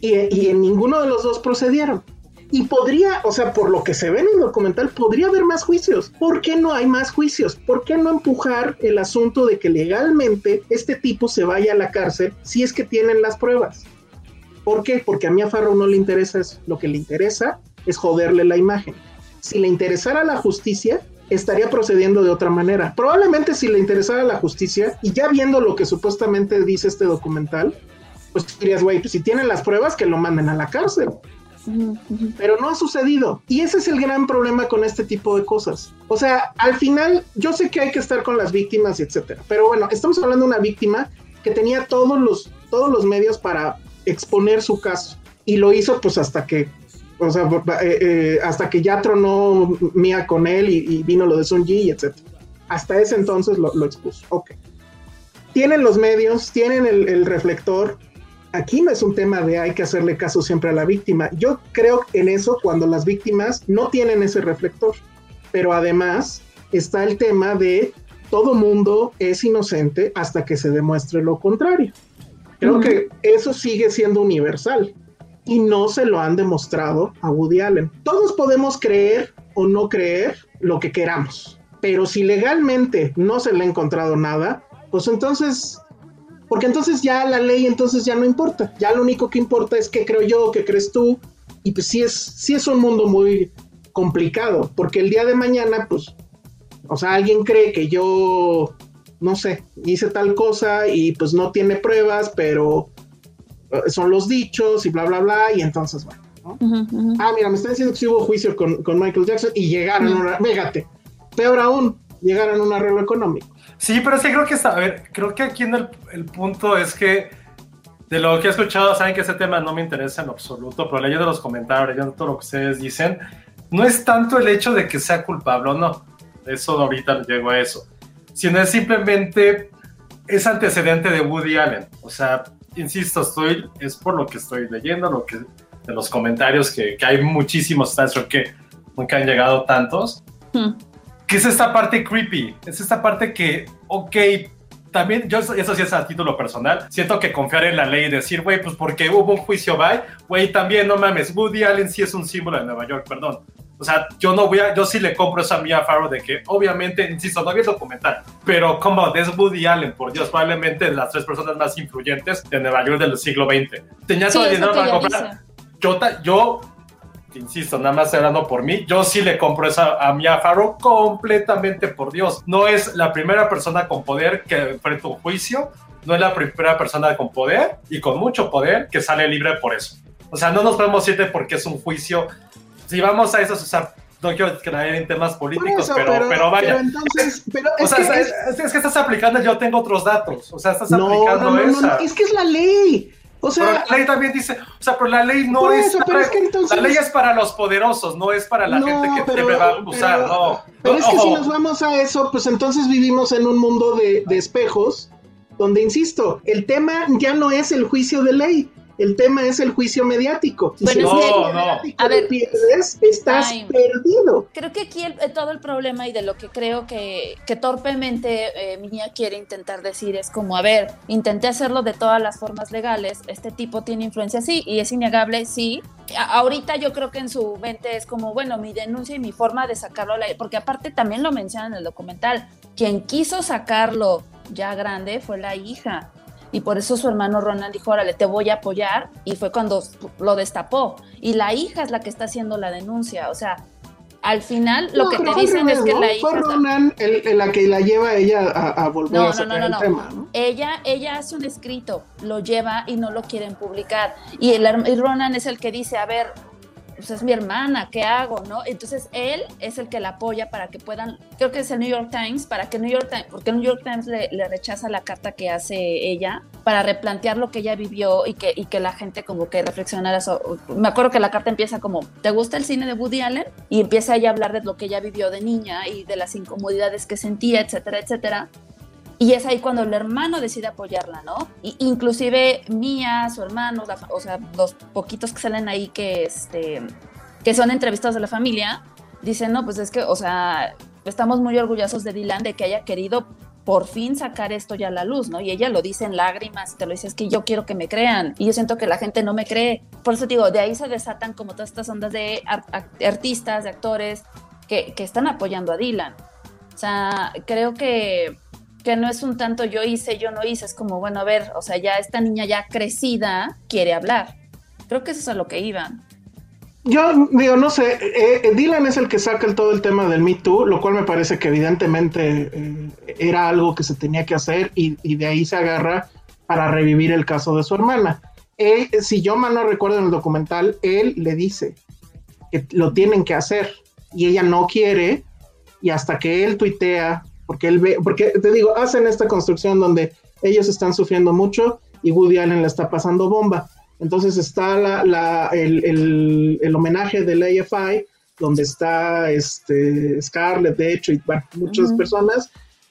Y, y en ninguno de los dos procedieron. Y podría, o sea, por lo que se ve en el documental, podría haber más juicios. ¿Por qué no hay más juicios? ¿Por qué no empujar el asunto de que legalmente este tipo se vaya a la cárcel si es que tienen las pruebas? ¿Por qué? Porque a mí a Farrow no le interesa eso. Lo que le interesa es joderle la imagen. Si le interesara la justicia, estaría procediendo de otra manera. Probablemente si le interesara la justicia, y ya viendo lo que supuestamente dice este documental, pues dirías, güey, pues si tienen las pruebas, que lo manden a la cárcel. Pero no ha sucedido. Y ese es el gran problema con este tipo de cosas. O sea, al final, yo sé que hay que estar con las víctimas y etcétera. Pero bueno, estamos hablando de una víctima que tenía todos los, todos los medios para exponer su caso. Y lo hizo pues hasta que, o sea, eh, eh, hasta que ya tronó Mía con él y, vino lo de Sun Ji, etcétera. Hasta ese entonces lo, expuso. Ok. Tienen los medios, tienen el reflector, aquí no es un tema de hay que hacerle caso siempre a la víctima. Yo creo en eso cuando las víctimas no tienen ese reflector. Pero además está el tema de todo mundo es inocente hasta que se demuestre lo contrario. Creo que eso sigue siendo universal y no se lo han demostrado a Woody Allen. Todos podemos creer o no creer lo que queramos, pero si legalmente no se le ha encontrado nada, pues entonces porque entonces ya la ley entonces ya no importa, ya lo único que importa es qué creo yo, qué crees tú, y pues sí es, sí es un mundo muy complicado, porque el día de mañana, pues, o sea, alguien cree que yo, no sé, hice tal cosa y pues no tiene pruebas, pero eh, son los dichos y bla, bla, bla, y entonces, bueno. Ah, mira, me están diciendo que sí hubo juicio con, Michael Jackson y llegaron, a una, fíjate, peor aún, llegaron a un arreglo económico. Sí, pero sí creo que está, a ver, creo que aquí en el, el, punto es que de lo que he escuchado, saben que ese tema no me interesa en absoluto, pero leyendo los comentarios, leyendo todo lo que ustedes dicen, no es tanto el hecho de que sea culpable o no, eso ahorita llego a eso, sino es simplemente ese antecedente de Woody Allen, o sea, insisto, estoy, es por lo que estoy leyendo, lo que, de los comentarios, que, que hay muchísimos, que nunca han llegado tantos. Hmm que es esta parte creepy, es esta parte que, ok, también, yo eso sí es a título personal, siento que confiar en la ley y decir, güey, pues porque hubo un juicio, bye, güey, también no mames, Woody Allen sí es un símbolo de Nueva York, perdón. O sea, yo no voy a, yo sí le compro esa Mia Farrow de que, obviamente, insisto, no había documental, pero como es Woody Allen, por Dios, probablemente las tres personas más influyentes de Nueva York del siglo XX. Tenía todo el dinero para comprar. Yo, yo insisto, nada más hablando por mí, yo sí le compro esa a Mia Farrow completamente por Dios. No es la primera persona con poder que enfrenta un juicio, no es la primera persona con poder y con mucho poder que sale libre por eso. O sea, no nos podemos de porque es un juicio. Si vamos a eso, o sea, no quiero caer en temas políticos, pero, pero, vaya. entonces, pero *laughs* es, que, es, que estás aplicando, yo tengo otros datos. O sea, estás aplicando no, no, no, es que es la ley. O sea, pero la ley también dice, o sea, pero la ley no es, la ley es para los poderosos, no es para la gente que pero, va a usar, no. Pero es que si nos vamos a eso, pues entonces vivimos en un mundo de, de espejos, donde insisto, el tema ya no es el juicio de ley, el tema es el juicio mediático. Bueno, no, no. a ver, pierdes, estás perdido. Creo que aquí todo el problema y de lo que creo que, que torpemente eh, Mía quiere intentar decir es como, a ver, intenté hacerlo de todas las formas legales, este tipo tiene influencia, sí, y es innegable, sí. ahorita yo creo que en su mente es como, bueno, mi denuncia y mi forma de sacarlo, porque aparte también lo menciona en el documental, quien quiso sacarlo ya grande fue la hija y por eso su hermano Ronald dijo, órale, te voy a apoyar y fue cuando lo destapó. Y la hija es la que está haciendo la denuncia, o sea, al final lo que te dicen es que la hija... Fue Ronan la que la lleva ella a, volver a sacar el tema, ¿no? Ella, ella hace un escrito, lo lleva y no lo quieren publicar. Y, el, y Ronan es el que dice, a ver, pues es mi hermana, ¿qué hago? ¿no? Entonces él es el que la apoya para que puedan, creo que es el New York Times, para que New York porque el New York Times le, rechaza la carta que hace ella para replantear lo que ella vivió y que, y que la gente como que reflexionara. eso. me acuerdo que la carta empieza como, ¿te gusta el cine de Woody Allen? Y empieza ella a hablar de lo que ella vivió de niña y de las incomodidades que sentía, etcétera, etcétera. Y es ahí cuando el hermano decide apoyarla, ¿no? Y inclusive Mía, su hermano, o sea, los poquitos que salen ahí que, este, que son entrevistados de la familia, dicen, no, pues es que, o sea, estamos muy orgullosos de Dylan de que haya querido por fin sacar esto ya a la luz, ¿no? Y ella lo dice en lágrimas, te lo dice, es que yo quiero que me crean. Y yo siento que la gente no me cree. Por eso digo, de ahí se desatan como todas estas ondas de artistas, de actores, que, que están apoyando a Dylan. O sea, creo que que no es un tanto yo hice, yo no hice, es como, bueno, a ver, o sea, ya esta niña ya crecida quiere hablar. Creo que eso es a lo que iban. Yo digo, no sé, eh, Dylan es el que saca el, todo el tema del Me Too, lo cual me parece que evidentemente eh, era algo que se tenía que hacer y, de ahí se agarra para revivir el caso de su hermana. si yo mal no recuerdo en el documental, él le dice que lo tienen que hacer y ella no quiere y hasta que él tuitea porque él ve, porque te digo, hacen esta construcción donde ellos están sufriendo mucho y Woody Allen la está pasando bomba. Entonces está la, el, el, homenaje del AFI, donde está este, Scarlett, de hecho, y muchas personas,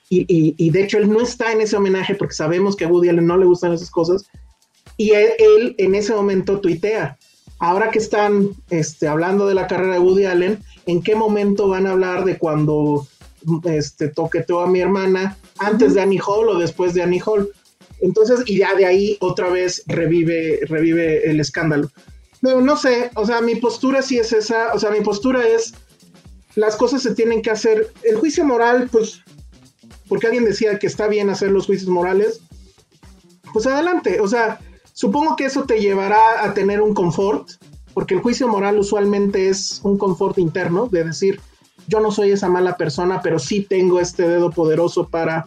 y, y, de hecho él no está en ese homenaje porque sabemos que a Woody Allen no le gustan esas cosas, y él, en ese momento tuitea, ahora que están este, hablando de la carrera de Woody Allen, ¿en qué momento van a hablar de cuando este, toqueteó a mi hermana antes de Annie Hall o después de Annie Hall. Entonces, y ya de ahí otra vez revive, revive el escándalo. No, no sé, o sea, mi postura sí es esa, o sea, mi postura es, las cosas se tienen que hacer, el juicio moral, pues, porque alguien decía que está bien hacer los juicios morales, pues adelante, o sea, supongo que eso te llevará a tener un confort, porque el juicio moral usualmente es un confort interno, de decir, yo no soy esa mala persona, pero sí tengo este dedo poderoso para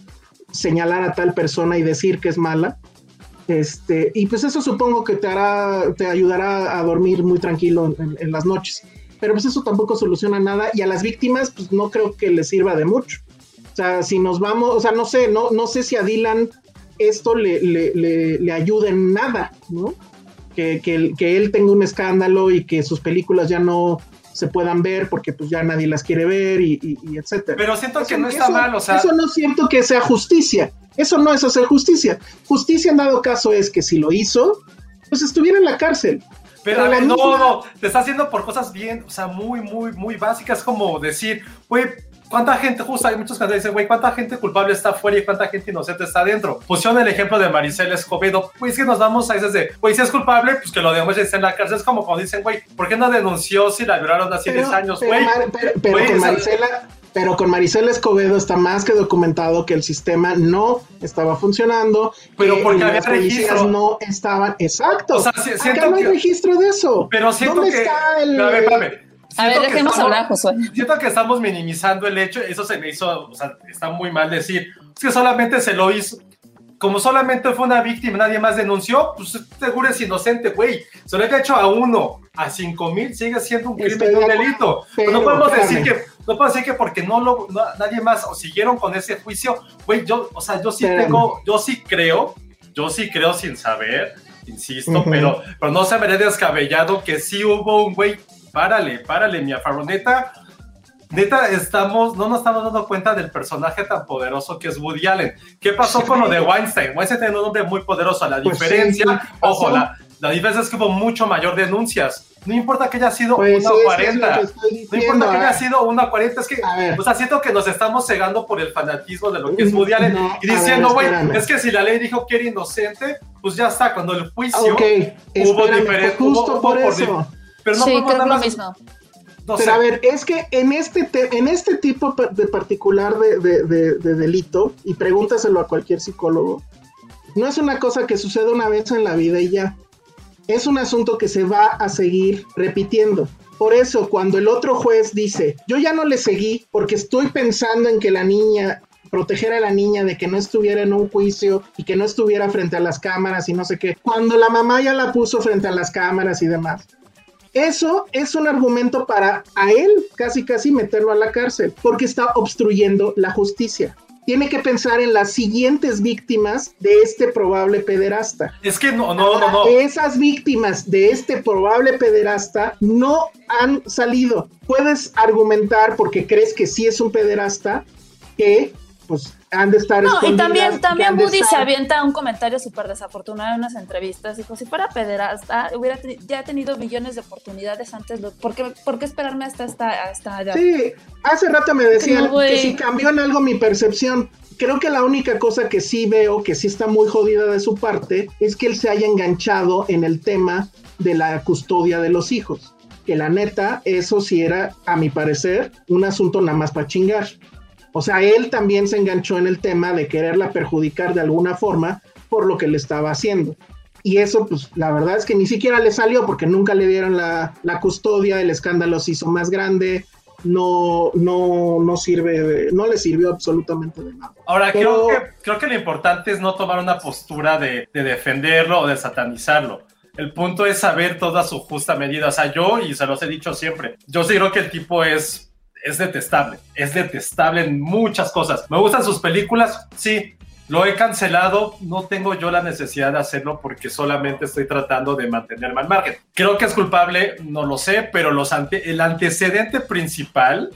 señalar a tal persona y decir que es mala. Este, y pues eso supongo que te hará, te ayudará a dormir muy tranquilo en, las noches. Pero pues eso tampoco soluciona nada y a las víctimas pues no creo que les sirva de mucho. O sea, si nos vamos, o sea, no sé, no, no sé si a Dylan esto le, le, le, ayuda en nada, ¿no? Que, que, que, él tenga un escándalo y que sus películas ya no se puedan ver porque pues ya nadie las quiere ver y, y, etcétera. Pero siento que no está mal, o sea... Eso no siento que sea justicia, eso no es hacer justicia. Justicia en dado caso es que si lo hizo, pues estuviera en la cárcel. Pero, ver, no, no, te está haciendo por cosas bien, o sea, muy, muy, muy básicas, como decir, güey, ¿Cuánta gente, justo hay muchos que dicen, güey, cuánta gente culpable está afuera y cuánta gente inocente está adentro? Pusieron el ejemplo de Maricel Escobedo, pues que nos vamos a veces de, güey, si es culpable, pues que lo esté en la cárcel. Es como cuando dicen, güey, ¿por qué no denunció si la violaron hace 10 años, güey? Pero, pero, con Maricela, pero con Maricela Escobedo está más que documentado que el sistema no estaba funcionando. Pero porque había registro. no estaban, exacto. O sea, siento Acá no hay que- registro de eso. Pero siento ¿Dónde que. está el...? Espérame, espérame. A ver, Siento que dejemos estamos- hablar, Josué. Siento que estamos minimizando el hecho, eso se me hizo, o sea, está muy mal decir, es que solamente se lo hizo, como solamente fue una víctima, nadie más denunció, pues seguro es inocente, güey. Se lo haya hecho a uno, a cinco mil, sigue siendo un crimen un delito. pero, no podemos espérame. decir que, no podemos decir que porque no lo, no- nadie más o siguieron con ese juicio, güey, yo, o sea, yo sí Espérame. tengo, yo sí creo, yo sí creo sin saber, insisto, Ujú. pero, pero no se me descabellado que sí hubo un güey, párale, párale, mi afaroneta. Neta, estamos, no nos estamos dando cuenta del personaje tan poderoso que es Woody Allen. ¿Qué pasó con lo de Weinstein? Weinstein tiene un nombre muy poderoso. La Pues sí, diferencia, ¿qué pasó? ojo, la, la diferencia es que hubo mucho mayor denuncias. No importa que haya sido Pues una sí, eso es 40. lo que estoy No diciendo, importa que haya sido una 40, es que, o sea, siento que nos estamos cegando por el fanatismo de lo que es Woody Allen No, y diciendo, güey, es que si la ley dijo que era inocente, pues ya está, cuando el juicio Ok, hubo espérame, diferentes. justo por di- eso. Pero no sí, podemos creo nada lo más- mismo. no Pero sé. a ver, es que en este, te- en este tipo de particular de, de- de- de delito, y pregúntaselo a cualquier psicólogo, no es una cosa que sucede una vez en la vida y ya. Es un asunto que se va a seguir repitiendo. Por eso, cuando el otro juez dice, yo ya no le seguí porque estoy pensando en que la niña, proteger a la niña de que no estuviera en un juicio y que no estuviera frente a las cámaras y no sé qué, cuando la mamá ya la puso frente a las cámaras y demás, eso es un argumento para a él casi casi meterlo a la cárcel, porque está obstruyendo la justicia. Tiene que pensar en las siguientes víctimas de este probable pederasta. Es que no, no, no, no. Esas víctimas de este probable pederasta no han salido. Puedes argumentar porque crees que sí es un pederasta que pues han de estar No, y también, también Woody se estar- avienta un comentario súper desafortunado en unas entrevistas. Dijo, si fuera pederasta, hubiera ya tenido millones de oportunidades antes. lo- ¿Por qué, por qué esperarme hasta esta, hasta ya? Sí, hace rato me decían No, que si cambió en algo mi percepción. Creo que la única cosa que sí veo que sí está muy jodida de su parte es que él se haya enganchado en el tema de la custodia de los hijos. Que la neta, eso sí era, a mi parecer, un asunto nada más para chingar. O sea, él también se enganchó en el tema de quererla perjudicar de alguna forma por lo que le estaba haciendo. Y eso, pues, la verdad es que ni siquiera le salió porque nunca le dieron la, la custodia, el escándalo se hizo más grande, no, no, no sirve, no le sirvió absolutamente de nada. Ahora, Pero- creo, que, creo que lo importante es no tomar una postura de, de defenderlo o de satanizarlo. El punto es saber toda su justa medida. O sea, yo, y se los he dicho siempre, yo sí creo que el tipo es, es detestable. Es detestable en muchas cosas. Me gustan sus películas, sí. Lo he cancelado, no tengo yo la necesidad de hacerlo porque solamente estoy tratando de mantenerme al margen. Creo que es culpable, no lo sé, pero los ante- el antecedente principal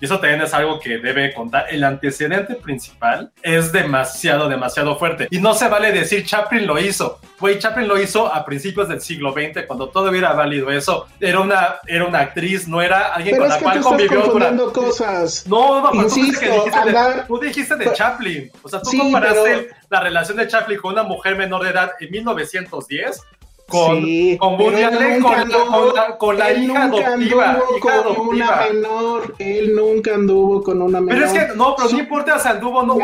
y eso también es algo que debe contar. El antecedente principal es demasiado, demasiado fuerte. Y no se vale decir Chaplin lo hizo. Güey, Chaplin lo hizo a principios del siglo XX, cuando todo era válido eso. Era una, era una actriz, no era alguien Pero con la cual convivió durante... cosas. No, no, pero tú Insisto, dijiste dijiste de- tú dijiste de Chaplin. O sea, tú Sí, comparaste pero- la relación de Chaplin con una mujer menor de edad en 1910 con, Sí, con Woody con, con con la hija adoptiva. Hija con una adoptiva. menor, él nunca anduvo con una menor. Pero es que no, pero no importa si anduvo no con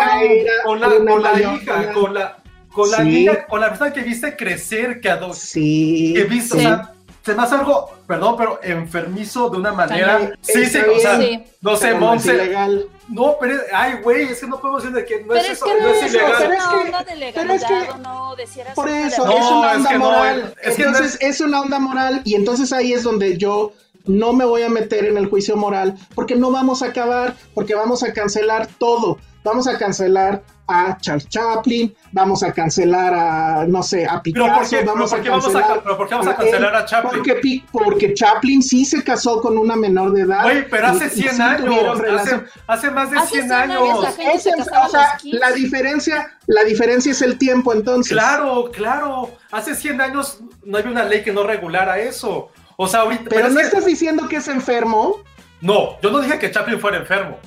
la, una con la mayor hija, con la, con la Sí. niña, con la persona que viste crecer, que adoptó, Sí, que viste, o sea, se me hace algo, perdón, pero enfermizo de una manera. También Sí, sí, o sea, no sé, pero no es Monse. ilegal. No, pero, es- ay, güey, es que no podemos decir de que no Pero es es eso, que no no es es ilegal. pero es una que- onda de pero legalidad es que- o no, de si era Por eso es una es onda que moral. es que no entonces es una onda moral y entonces ahí es donde yo no me voy a meter en el juicio moral porque no vamos a acabar, porque vamos a cancelar todo. Vamos a cancelar a Charles Chaplin, vamos a cancelar a, no sé, a Picasso, ¿Pero por qué, vamos, pero por qué a vamos, a, cancelar pero por qué vamos a él, cancelar a Chaplin? Porque, porque Chaplin sí se casó con una menor de edad. Güey, pero hace y- y 100 sí tuvieron años, hace, relación. hace más de Hace 100 100 años la Es se o sea, a los 15. la diferencia, la diferencia es el tiempo entonces. Claro, claro. Hace 100 años no había una ley que no regulara eso. O sea, ahorita. Pero no que- estás diciendo que es enfermo. No, yo no dije que Chaplin fuera enfermo.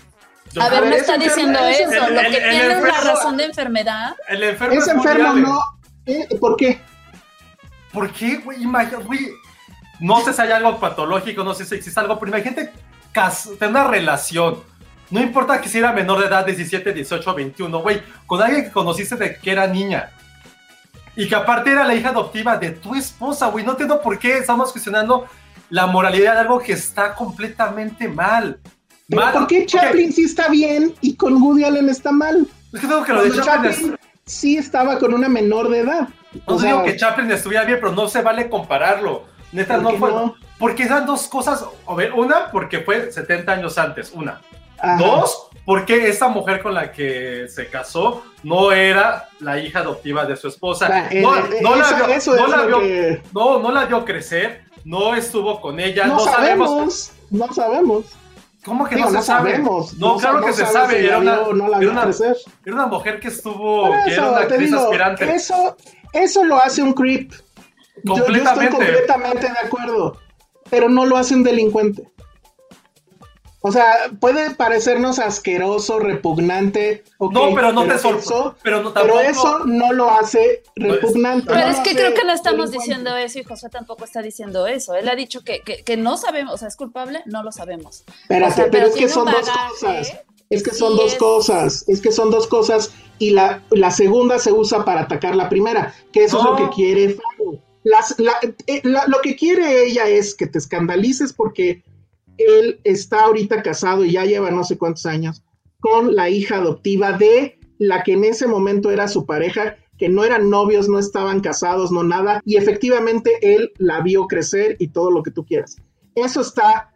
A ver, no es está diciendo es eso. Lo que el tiene una enfermo- razón de enfermedad. el enfermo Es enfermo, no. ¿Eh? ¿Por qué? ¿Por qué, güey? No sé si hay algo patológico, no sé si existe algo, pero imagínate tener una relación. No importa que si era menor de edad, 17, 18, 21, güey, con alguien que conociste de que era niña. Y que aparte era la hija adoptiva de tu esposa, güey. No entiendo por qué estamos cuestionando la moralidad de algo que está completamente mal. Pero Mal. ¿Por qué Chaplin sí está bien y con Woody Allen está mal? Es que tengo que lo de Chaplin, es- sí estaba con una menor de edad. No O sea, digo que Chaplin estuviera bien, pero no se vale compararlo. Neta, ¿Por no fue. no? Porque eran dos cosas. A ver, una, porque fue 70 años antes. Una. ajá. Dos, porque esta mujer con la que se casó no era la hija adoptiva de su esposa. No, eh, no la vio, eso no es la lo vio- que- no, no la vio crecer, no estuvo con ella, No, no, sabemos. sabemos, no sabemos. ¿Cómo que Digo, no se no sabe? sabemos. No, No claro que se sabe. si Era una, vio no la era una- era una mujer que estuvo, Por que era eso, una te actriz digo, aspirante. Eso, eso lo hace un creep. Yo- Yo, estoy completamente de acuerdo. Pero no lo hace un delincuente. O sea, puede parecernos asqueroso, repugnante. ok, No, pero no te eso- sorprende. Pero no Pero eso no lo hace repugnante. Pero no es que creo que no estamos diciendo eso y José tampoco está diciendo eso. Él ha dicho que, que, que no sabemos, o sea, es culpable, no lo sabemos. Espérate, O sea, pero, pero es que son dos cosas. Es que son dos es- cosas. Es que son dos cosas. Y la, la segunda se usa para atacar la primera, que eso No. es lo que quiere Faro. Las- la- eh, la- lo que quiere ella es que te escandalices porque él está ahorita casado y ya lleva no sé cuántos años con la hija adoptiva de la que en ese momento era su pareja, que no eran novios, no estaban casados, no nada, y efectivamente él la vio crecer y todo lo que tú quieras. Eso está,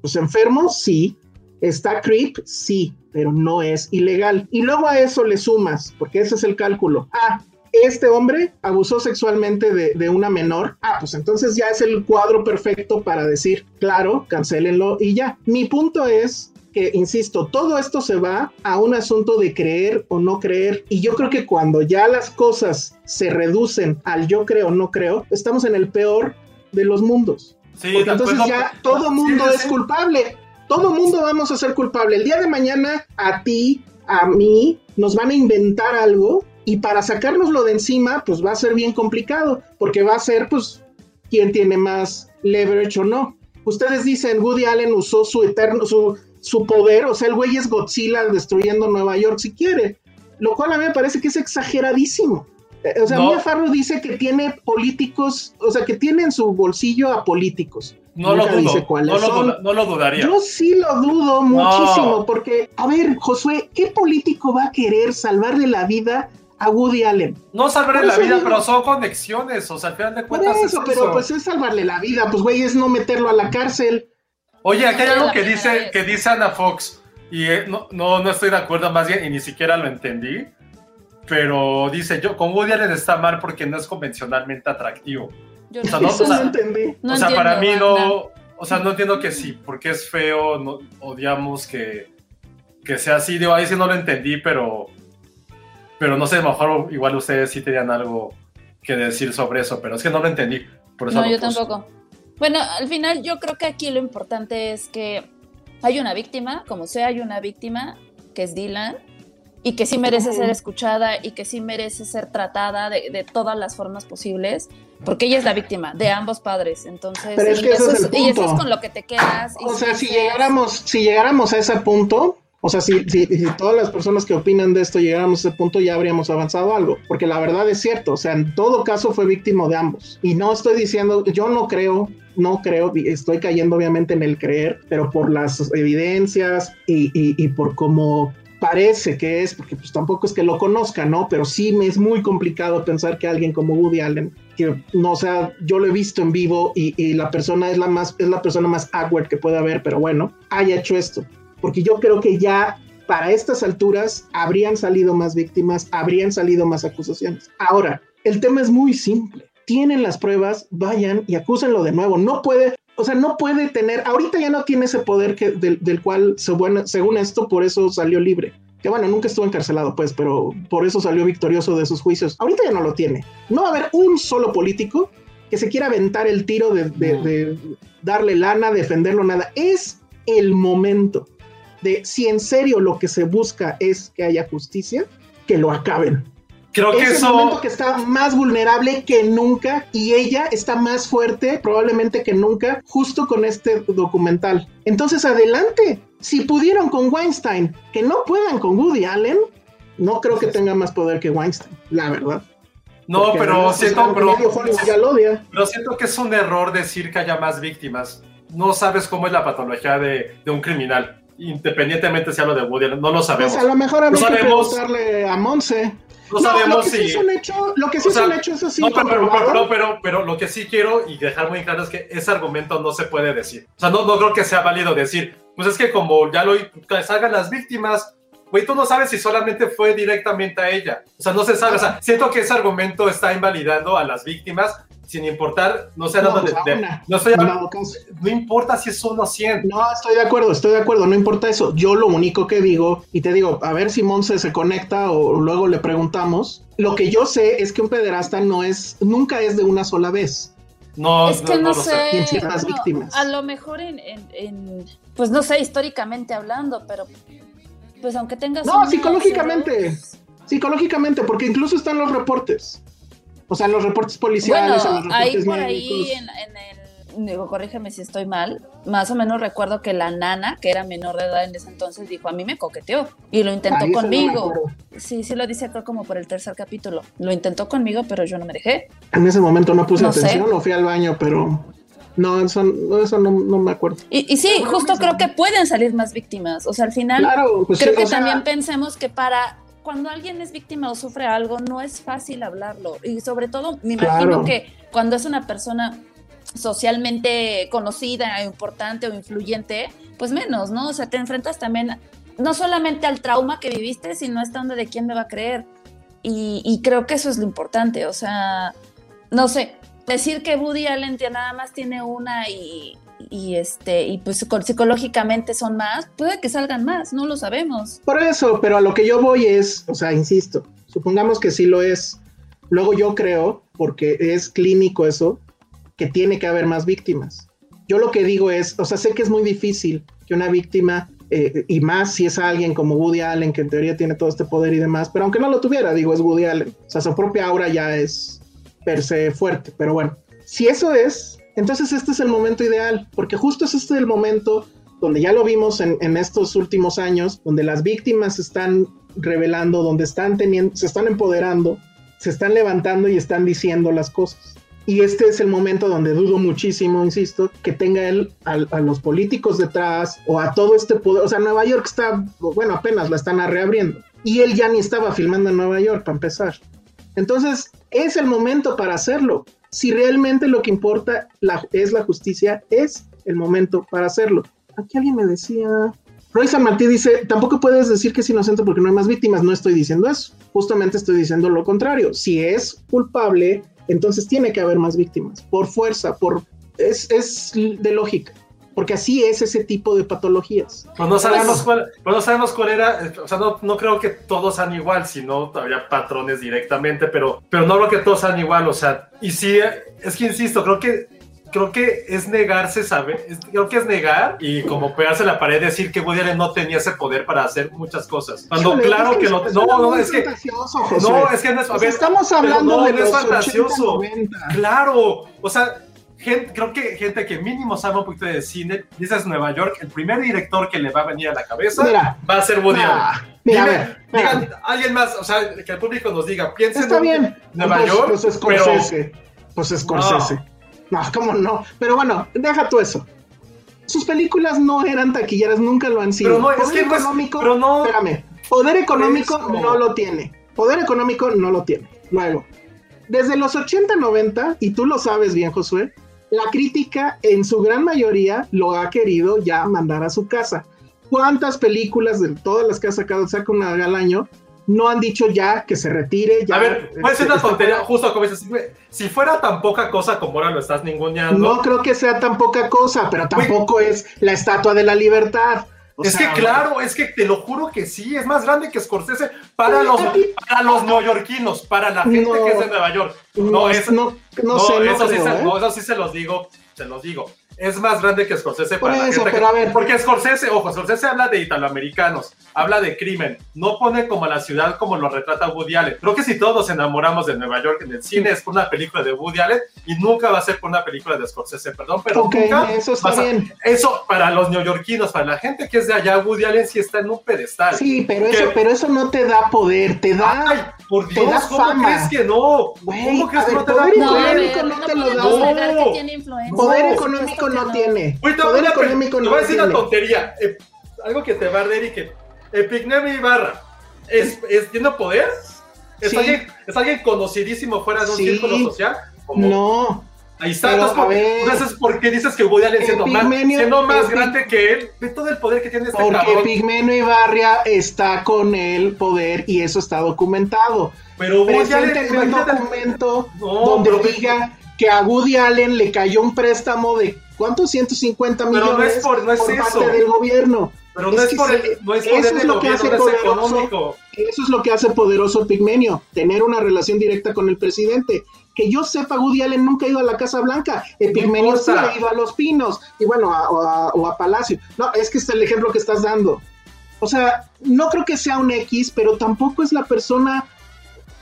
pues enfermo, sí, está creep, sí, pero no es ilegal. Y luego a eso le sumas, porque ese es el cálculo. Ah, este hombre abusó sexualmente de, de una menor. Ah, pues entonces ya es el cuadro perfecto para decir, claro, cancélenlo y ya. Mi punto es que, insisto, todo esto se va a un asunto de creer o no creer. Y yo creo que cuando ya las cosas se reducen al yo creo o no creo, estamos en el peor de los mundos. Sí, Porque entonces ya todo mundo sí, es sí. culpable. Todo mundo vamos a ser culpable. El día de mañana a ti, a mí, nos van a inventar algo y para sacárnoslo de encima, pues va a ser bien complicado, porque va a ser, pues, quién tiene más leverage o no. Ustedes dicen, Woody Allen usó su eterno, su, su poder, o sea, el güey es Godzilla destruyendo Nueva York si quiere, lo cual a mí me parece que es exageradísimo. Eh, O sea, No. Mia Farrow dice que tiene políticos, o sea, que tiene en su bolsillo a políticos. No lo dudo. No lo, duda- no lo dudaría. Yo sí lo dudo muchísimo, porque, a ver, Josué, ¿qué político va a querer salvarle la vida a Woody Allen? No salvaré Por la eso vida, digo- pero son conexiones. O sea, al final de Por cuentas. eso, es pero eso. pues es salvarle la vida, pues güey, es no meterlo a la cárcel. Oye, aquí hay algo que dice, que dice Ana Fox. Y eh, no, no, no estoy de acuerdo, más bien, y ni siquiera lo entendí. Pero dice: Yo con Woody Allen está mal porque no es convencionalmente atractivo. Yo O sea, no, Eso o sea, no entendí. no o sea, para mí no. O sea, no entiendo que sí, porque es feo, no, odiamos que, que sea así. Digo, ahí sí no lo entendí, pero. Pero no sé, a lo mejor igual ustedes sí tenían algo que decir sobre eso, pero es que no lo entendí. Por eso No, lo yo puse. tampoco. Bueno, al final yo creo que aquí lo importante es que hay una víctima, como sea, hay una víctima, que es Dylan, y que sí merece ser escuchada y que sí merece ser tratada de, de todas las formas posibles, porque ella es la víctima de ambos padres. Entonces, Pero es y, que eso es el y eso es con lo que te quedas. y O sea, si llegáramos, si llegáramos a ese punto, o sea, si, si, si todas las personas que opinan de esto llegáramos a ese punto, ya habríamos avanzado algo. Porque la verdad es cierto, o sea, en todo caso fue víctima de ambos. Y no estoy diciendo, yo no creo, no creo, estoy cayendo obviamente en el creer, pero por las evidencias y, y, y por cómo parece que es, porque pues tampoco es que lo conozca, ¿no? Pero sí me es muy complicado pensar que alguien como Woody Allen, que no o sea, yo lo he visto en vivo y, y la persona es la más, es la persona más awkward que puede haber, pero bueno, haya hecho esto. Porque yo creo que ya para estas alturas habrían salido más víctimas, habrían salido más acusaciones. Ahora, el tema es muy simple. Tienen las pruebas, vayan y acúsenlo de nuevo. No puede, o sea, no puede tener, ahorita ya no tiene ese poder que, del, del cual, según, según esto, por eso salió libre que bueno, nunca estuvo encarcelado, pues, pero por eso salió victorioso de sus juicios. Ahorita ya no lo tiene. No va a haber un solo político que se quiera aventar el tiro de, de, de darle lana, defenderlo, nada. Es el momento de si en serio lo que se busca es que haya justicia, que lo acaben. Creo que es eso. el momento que está más vulnerable que nunca y ella está más fuerte probablemente que nunca justo con este documental. Entonces adelante, si pudieron con Weinstein, que no puedan con Woody Allen, no creo que tenga más poder que Weinstein, la verdad. No, Porque pero además, siento, pero, medio Hollywood ya lo odia. pero siento que es un error decir que haya más víctimas. No sabes cómo es la patología de, de un criminal, independientemente si hablo de Woody Allen, no lo sabemos. Pues a lo mejor habría No que sabemos. preguntarle a Monse. No sabemos lo que sí si- es un hecho, lo que sí O sea, es un hecho, eso sí, no, pero, pero, pero, pero, pero lo que sí quiero y dejar muy claro es que ese argumento no se puede decir. O sea, no, no creo que sea válido decir, pues es que como ya lo salgan las víctimas, güey, tú no sabes si solamente fue directamente a ella. O sea, no se sabe. O sea, siento que ese argumento está invalidando a las víctimas sin importar, no sé, No, pues, de, de- una. no estoy hablando, no importa si es uno o 100. No, estoy de acuerdo, estoy de acuerdo, no importa eso. Yo lo único que digo, y te digo, a ver si Monse se conecta o luego le preguntamos. Lo que yo sé es que un pederasta no es, nunca es de una sola vez. No, es que no, lo sé. Ciertas bueno, víctimas. A lo mejor en, en- en- pues no sé, históricamente hablando, pero pues aunque tengas. No, psicológicamente. Psicológicamente, porque incluso están los reportes. O sea, en los reportes policiales, en los Bueno, ahí por médicos. ahí en, en el. Digo, corrígeme si estoy mal. Más o menos recuerdo que la nana, que era menor de edad en ese entonces, dijo: A mí me coqueteó. Y lo intentó Ahí no conmigo. sí, sí lo dice acá como por el tercer capítulo. Lo intentó conmigo, pero yo no me dejé. En ese momento no puse No sé. atención o fui al baño, pero no, eso, no, eso no, no me acuerdo. Y, y sí, justo creo que pueden salir más víctimas. O sea, al final. Claro, pues creo sí, que sea, también pensemos que para cuando alguien es víctima o sufre algo, no es fácil hablarlo. Y sobre todo, me imagino Claro. que cuando es una persona socialmente conocida, importante o influyente, pues menos, ¿no? O sea, te enfrentas también no solamente al trauma que viviste, sino a esta onda de quién me va a creer. Y, y creo que eso es lo importante. O sea, no sé, decir que Woody Allen ya nada más tiene una y, y este y pues psico- psicológicamente son más, puede que salgan más, no lo sabemos. Por eso, pero a lo que yo voy es, o sea, insisto, supongamos que sí lo es. Luego yo creo, porque es clínico eso, que tiene que haber más víctimas. Yo lo que digo es, o sea, sé que es muy difícil que una víctima, eh, y más si es alguien como Woody Allen, que en teoría tiene todo este poder y demás, pero aunque no lo tuviera, digo, es Woody Allen. O sea, su propia aura ya es per se fuerte, pero bueno, si eso es, entonces este es el momento ideal, porque justo es este el momento donde ya lo vimos en, en estos últimos años, donde las víctimas se están revelando, donde están teniendo, se están empoderando, se están levantando y están diciendo las cosas. Y este es el momento donde dudo muchísimo, insisto, que tenga él a, a los políticos detrás o a todo este poder. O sea, Nueva York está, bueno, apenas la están reabriendo. Y él ya ni estaba filmando en Nueva York, para empezar. Entonces, es el momento para hacerlo. Si realmente lo que importa es la justicia, es el momento para hacerlo. Aquí alguien me decía, Roy San Martí dice, tampoco puedes decir que es inocente porque no hay más víctimas. No estoy diciendo eso. Justamente estoy diciendo lo contrario. Si es culpable, entonces tiene que haber más víctimas. Por fuerza, por... Es, es de lógica. Porque así es ese tipo de patologías. Pues no sabemos cuál, pues no sabemos cuál era, eh, o sea, no, no creo que todos sean igual, sino habría patrones directamente, pero, pero no creo que todos sean igual, o sea, y sí, eh, es que insisto, creo que creo que es negarse, ¿sabe? Es- creo que es negar y como pegarse la pared decir que Woody Allen no tenía ese poder para hacer muchas cosas. Cuando Híjole, claro es que lo es no, no, muy es que no, es que no es a O sea, ver, estamos hablando no, de no los es fantasioso. 80, 90. Claro, o sea, gente, creo que gente que mínimo sabe un poquito de cine, dices es Nueva York, el primer director que le va a venir a la cabeza Mira. va a ser Woody Ah, Allen. mira, Dime- digan, alguien más, o sea, que el público nos diga, piensen Está en bien. Nueva pues, York, Pues pero Scorsese. Pues Scorsese. No. ¿cómo no? Pero bueno, deja tú eso. Sus películas no eran taquilleras, nunca lo han sido. Pero no, es Poder que no es- económico, pero no- espérame. Poder económico Eso. no lo tiene. Poder económico no lo tiene. Luego, desde los 80, 90, y tú lo sabes bien, Josué, la crítica en su gran mayoría lo ha querido ya mandar a su casa. ¿Cuántas películas de todas las que ha sacado, saca una al año, no han dicho ya que se retire? Ya, a ver, puede ser una este, tontería, justo como dices, si fuera tan poca cosa como ahora lo estás ninguneando. No creo que sea tan poca cosa, pero tampoco es la estatua de la libertad. O es sea, que claro, es que te lo juro que sí, es más grande que Scorsese para los, para los neoyorquinos, para la gente No. que es de Nueva York. No, No, es, no, no sé, eso, creo, ¿eh? no, eso sí se los digo, se los digo. Es más grande que Scorsese Por para la eso, gente que- pero a ver. Porque Scorsese, ojo, Scorsese habla de italoamericanos, habla de crimen, no pone como la ciudad como lo retrata Woody Allen. Creo que si todos nos enamoramos de Nueva York en el cine es por una película de Woody Allen y nunca va a ser por una película de Scorsese, perdón, pero Ok, nunca eso está a- bien. Eso para los neoyorquinos, para la gente que es de allá, Woody Allen sí está en un pedestal. Sí, pero eso, pero eso no te da poder, te da. Ay, por te Dios, da ¿cómo fama. crees que no? Güey, ¿Cómo crees que ver, no te da poder No, poder? económico no no te lo da. Poder por económico no tiene. Ahorita Poder una pe- económico no voy a decir una tontería. eh, algo que te va a arder y que Epignemia Ibarra es, es, tiene poder. Es, Sí. alguien, es alguien conocidísimo fuera de un Sí. círculo social. No. Ahí está. entonces, por, ver. entonces, ¿por qué dices que Woody Allen siendo más, siendo más grande que él? Ve todo el poder que tiene este Porque cabrón. Pigmenio Ibarria está con el poder y eso está documentado. Pero Woody Allen, un documento No, donde pero- diga que a Woody Allen le cayó un préstamo de ¿cuántos? 150 Pero no millones es por- no es parte eso. del gobierno. Pero no es, por el, no es eso es lo que hace poderoso. Eso es lo que hace poderoso Pigmenio, tener una relación directa con el presidente. Que yo sepa, Woody Allen nunca ha ido a la Casa Blanca. Epigmenio sí ha ido a Los Pinos y bueno, a- o, a, o a Palacio. No, es que es el ejemplo que estás dando. O sea, no creo que sea un X, pero tampoco es la persona,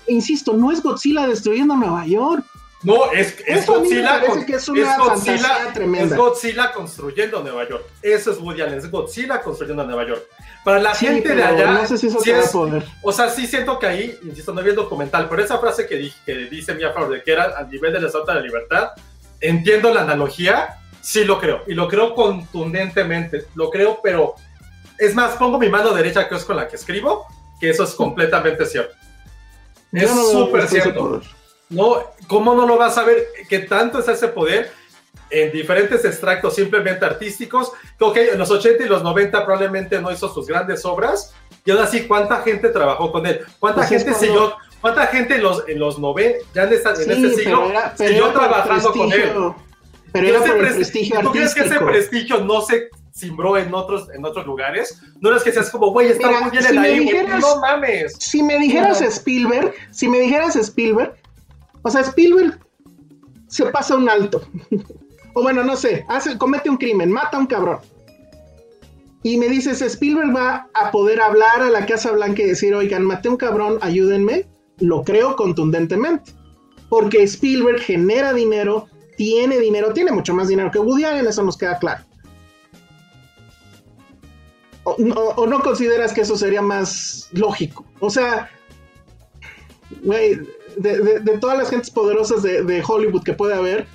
insisto, no es Godzilla destruyendo Nueva York. No, es, es Godzilla. con- que es una Godzilla, fantasía tremenda. es Godzilla construyendo Nueva York. Eso es Woody Allen, es Godzilla construyendo Nueva York. Para la Sí, gente de allá. no sé si eso sí es- poder. O sea, sí siento que ahí, insisto, no vi el documental, pero esa frase que, dije, que dice Mia Farrow de que era a nivel de la Estatua de la Libertad, entiendo la analogía, sí lo creo, y lo creo contundentemente, lo creo, pero es más, pongo mi mano derecha, que es con la que escribo, que eso es completamente cierto. Yo Es no súper cierto. No, ¿cómo no lo vas a ver? Que tanto es ese poder en diferentes extractos simplemente artísticos. que, Ok, en los 80 y los 90 probablemente no hizo sus grandes obras. Y aún así, ¿cuánta gente trabajó con él? ¿Cuánta Pues es gente siguió? ¿Cuánta gente en los, en los 90, ya en, esta- en Sí, este siglo, pero era, siguió trabajando con él? Pero era por el pres- prestigio ¿Tú crees que ese prestigio no se cimbró en otros, en otros lugares? No es que seas como, güey, está Mira, muy bien si ahí, güey. dijeras- No mames. Si me dijeras. Spielberg, si me dijeras Spielberg, o sea, Spielberg se pasa un alto. *laughs* o bueno, no sé, hace, comete un crimen, mata a un cabrón. Y me dices, Spielberg va a poder hablar a la Casa Blanca y decir, oigan, maté a un cabrón, ayúdenme. Lo creo contundentemente. Porque Spielberg genera dinero, tiene dinero, tiene mucho más dinero que Woody Allen, eso nos queda claro. O, o- o no consideras que eso sería más lógico. O sea, güey, de, de- de todas las gentes poderosas de, de Hollywood que puede haber,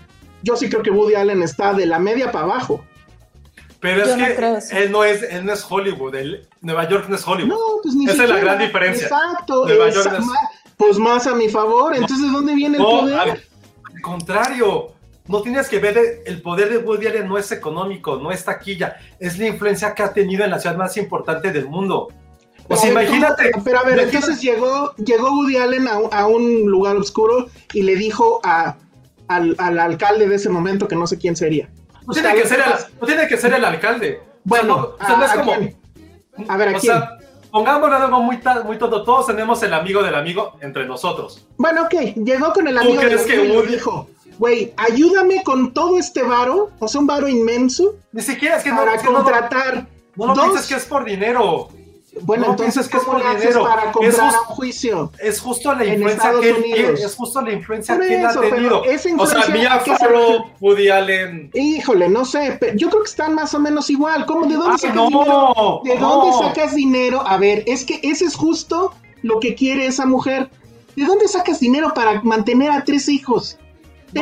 yo sí creo que Woody Allen está de la media para abajo. Pero es no que él no es, él no es Hollywood, él- Nueva York no es Hollywood. No, pues ni Esa es la gran diferencia. Exacto. Nueva esa- York es- ma- pues más a mi favor. Entonces, ¿de dónde viene el No, poder? al, al contrario, no tienes que ver el, el poder de Woody Allen no es económico, no es taquilla, es la influencia que ha tenido en la ciudad más importante del mundo. Ver, imagínate. ¿cómo? Pero a ver, imagínate- entonces llegó, llegó Woody Allen a, un- a un lugar oscuro y le dijo a, al, al alcalde de ese momento, que no sé quién sería. no, tiene que ser el, no tiene que ser el alcalde. Bueno, o sea, no, o sea, no a- es como. A ver, ¿a o quién? sea, pongámoslo algo muy, muy tonto. Todos tenemos el amigo del amigo entre nosotros. Bueno, ok, llegó con el ¿Tú amigo crees de que y le dijo, güey, ayúdame con todo este varo, o sea, un varo inmenso, Ni siquiera es que no, para es que no, no, contratar no lo dos- pienses que es por dinero. Bueno, no entonces, es ¿cómo le haces para Es comprar justo- a un juicio? Es justo la En influencia que él. Es justo la influencia que él ha tenido. O sea, Mia ¿a qué se Farrow? Woody Allen. Híjole, no sé, pero yo creo que están más o menos igual. ¿Cómo? ¿De dónde Ay, sacas no, dinero? ¿De no. dónde sacas dinero? A ver, es que ese es justo lo que quiere esa mujer. ¿De dónde sacas dinero para mantener a tres hijos? No.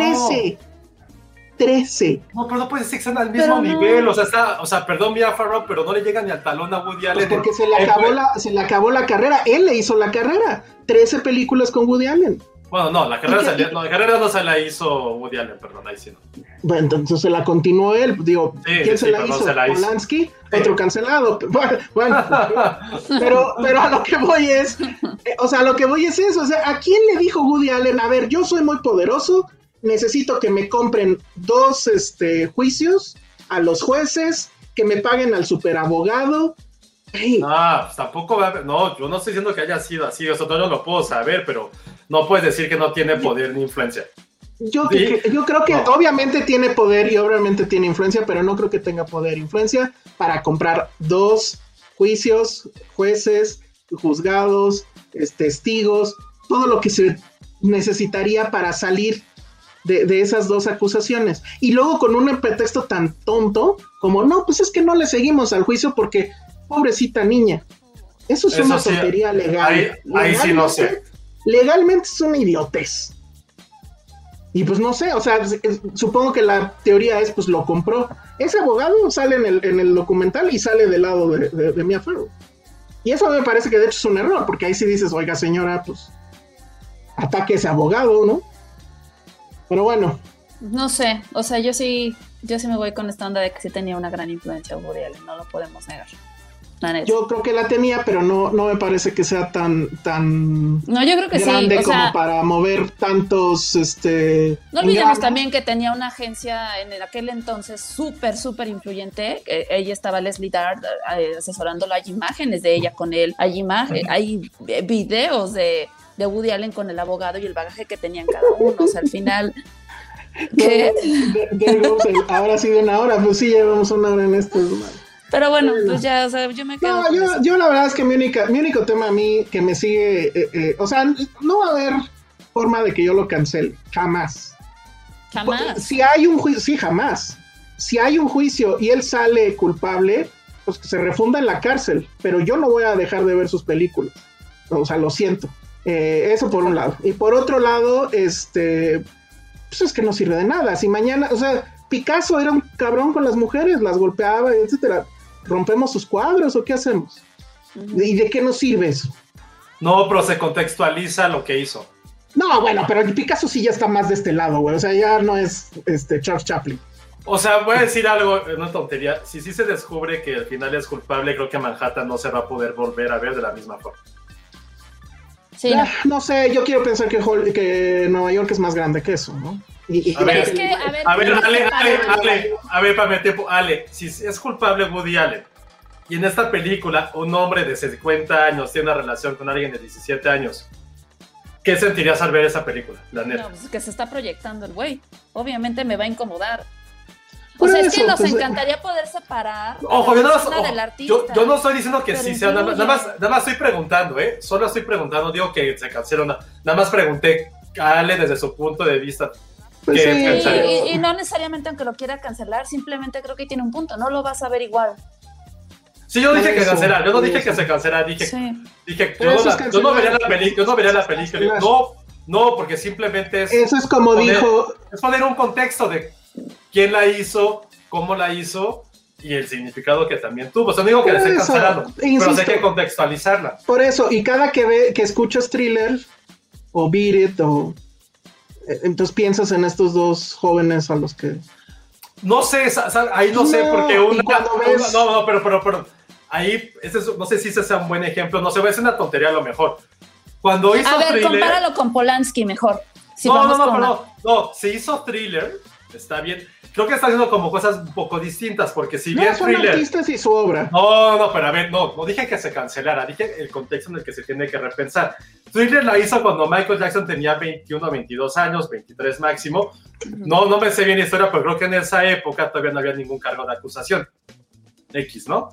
Trece. Trece. No, pero no puedes decir que están al mismo Pero no. nivel. O sea, está, o sea, perdón, Mia Farrow, pero no le llega ni al talón a Woody Pues Allen. porque se le, Eh, acabó pues, la, se le acabó la carrera. Él le hizo la carrera. Trece películas con Woody Allen. Bueno, no, la carrera, ¿Y qué- salía- no, la carrera no se la hizo Woody Allen, perdón, ahí sí no. Bueno, entonces se la continuó él. Digo, Sí, ¿quién sí, se la hizo? se la hizo. Polanski, otro cancelado. *laughs* Bueno, bueno, *laughs* pero, pero a lo que voy es, eh, o sea, a lo que voy es eso. O sea, ¿a quién le dijo Woody Allen? A ver, yo soy muy poderoso, necesito que me compren dos este, juicios a los jueces, que me paguen al superabogado. Ey, No, pues tampoco va a haber- No, yo no estoy diciendo que haya sido así, eso no lo puedo saber, pero no puedes decir que no tiene poder ni influencia. Yo, Sí. que- yo creo que No. obviamente tiene poder y obviamente tiene influencia, pero no creo que tenga poder e influencia para comprar dos juicios, jueces, juzgados, es- testigos, todo lo que se necesitaría para salir de, de esas dos acusaciones. Y luego con un pretexto tan tonto como, no, pues es que no le seguimos al juicio porque pobrecita niña. Eso es Eso una sí, tontería legal. ahí- ahí sí no sé. Legalmente es una idiotez. Y pues no sé, o sea, supongo que la teoría es, pues lo compró. Ese abogado sale en el, en el documental y sale del lado de, de, de Mia Farrow. Y eso me parece que de hecho es un error, porque ahí sí dices, oiga señora, pues ataque a ese abogado, ¿no? Pero bueno, No sé, o sea, yo sí, yo sí me voy con esta onda de que sí tenía una gran influencia Woody Allen, no lo podemos negar. Yo creo que la tenía, pero no, no me parece que sea tan, tan no, yo creo que sí, grande o como sea, para mover tantos, este... no olvidemos también que tenía una agencia en el- aquel entonces súper, súper influyente. ella estaba Leslie Dart eh, asesorándolo. Hay imágenes de ella con él, hay imágenes, hay videos de, de Woody Allen con el abogado y el bagaje que tenían cada uno. O sea, al final, *laughs* ¿qué? Ahora sí de una hora, pues sí, llevamos una hora en esto. Pero bueno, pues ya, o sea, yo me quedo No, yo la verdad es que mi, única, mi único tema a mí que me sigue, eh, eh, o sea, no va a haber forma de que yo lo cancele, jamás. Jamás. Si hay un juicio, sí, jamás. Si hay un juicio y él sale culpable, pues que se refunda en la cárcel, pero yo no voy a dejar de ver sus películas. O sea, lo siento. Eh, eso por un lado. Y por otro lado, este, pues es que no sirve de nada. Si mañana, o sea, Picasso era un cabrón con las mujeres, las golpeaba, etcétera. ¿Rompemos sus cuadros o qué hacemos? ¿Y de qué nos sirve eso? No, pero se contextualiza lo que hizo. No, bueno, pero el Picasso sí ya está más de este lado, güey. O sea, ya no es este Charles Chaplin. O sea, voy a decir algo, una tontería. Si sí se descubre que al final es culpable, creo que Manhattan no se va a poder volver a ver de la misma forma. Sí, no. Ah, no sé, yo quiero pensar que, Hol- que Nueva York es más grande que eso, ¿no? Y, y A ver, es que, a ver, A Ale, Ale. Ale, a ver, para tiempo, Ale, si es culpable Woody Allen y en esta película un hombre de 50 años tiene una relación con alguien de 17 años, ¿qué sentirías al ver esa película? La neta. No, pues que se está proyectando el güey. Obviamente me va a incomodar. O sea, es que eso, nos pues, encantaría poder separar Ojo, la yo no, ojo, del artista. yo no estoy diciendo que sí sea, nada más, nada, más, nada más estoy preguntando, ¿eh? Solo estoy preguntando, digo que se cancela una. Nada más pregunté a Ale desde su punto de vista. Pues ¿Qué sí, Y, pensarías? y- y no necesariamente aunque lo quiera cancelar, simplemente creo que tiene un punto, no lo vas a ver igual. Sí, yo dije que eso, cancelar, yo no dije eso. que se cancelara, dije, Sí. dije yo, no eso la- yo no vería la película, yo no vería la película. No, no, porque simplemente es, Eso es como poner, dijo, es poner un contexto de quién la hizo, cómo la hizo y el significado que también tuvo. O sea, no digo que la Por esté eso, cancelando, pero sí hay insisto. que contextualizarla. por eso, y cada que ve, que escuchas thriller, o Beat It, o eh, entonces piensas en estos dos jóvenes a los que No sé, ahí no, sé, No, porque y una, ves- no, no, pero, pero, pero, ahí, este es- no sé si ese sea un buen ejemplo, no sé, es una tontería a lo mejor. Cuando hizo A ver, thriller, compáralo con Polanski mejor. Si no, no, no, con pero una- no, no, si hizo thriller, está bien. Creo que está haciendo como cosas un poco distintas, porque si bien no son thriller. artistas y su obra. No, no, pero a ver, no, no dije que se cancelara, dije el contexto en el que se tiene que repensar. Thriller la hizo cuando Michael Jackson tenía 21, 22 años, 23 máximo. No, no me sé bien la historia, pero creo que en esa época todavía no había ningún cargo de acusación. X, ¿no?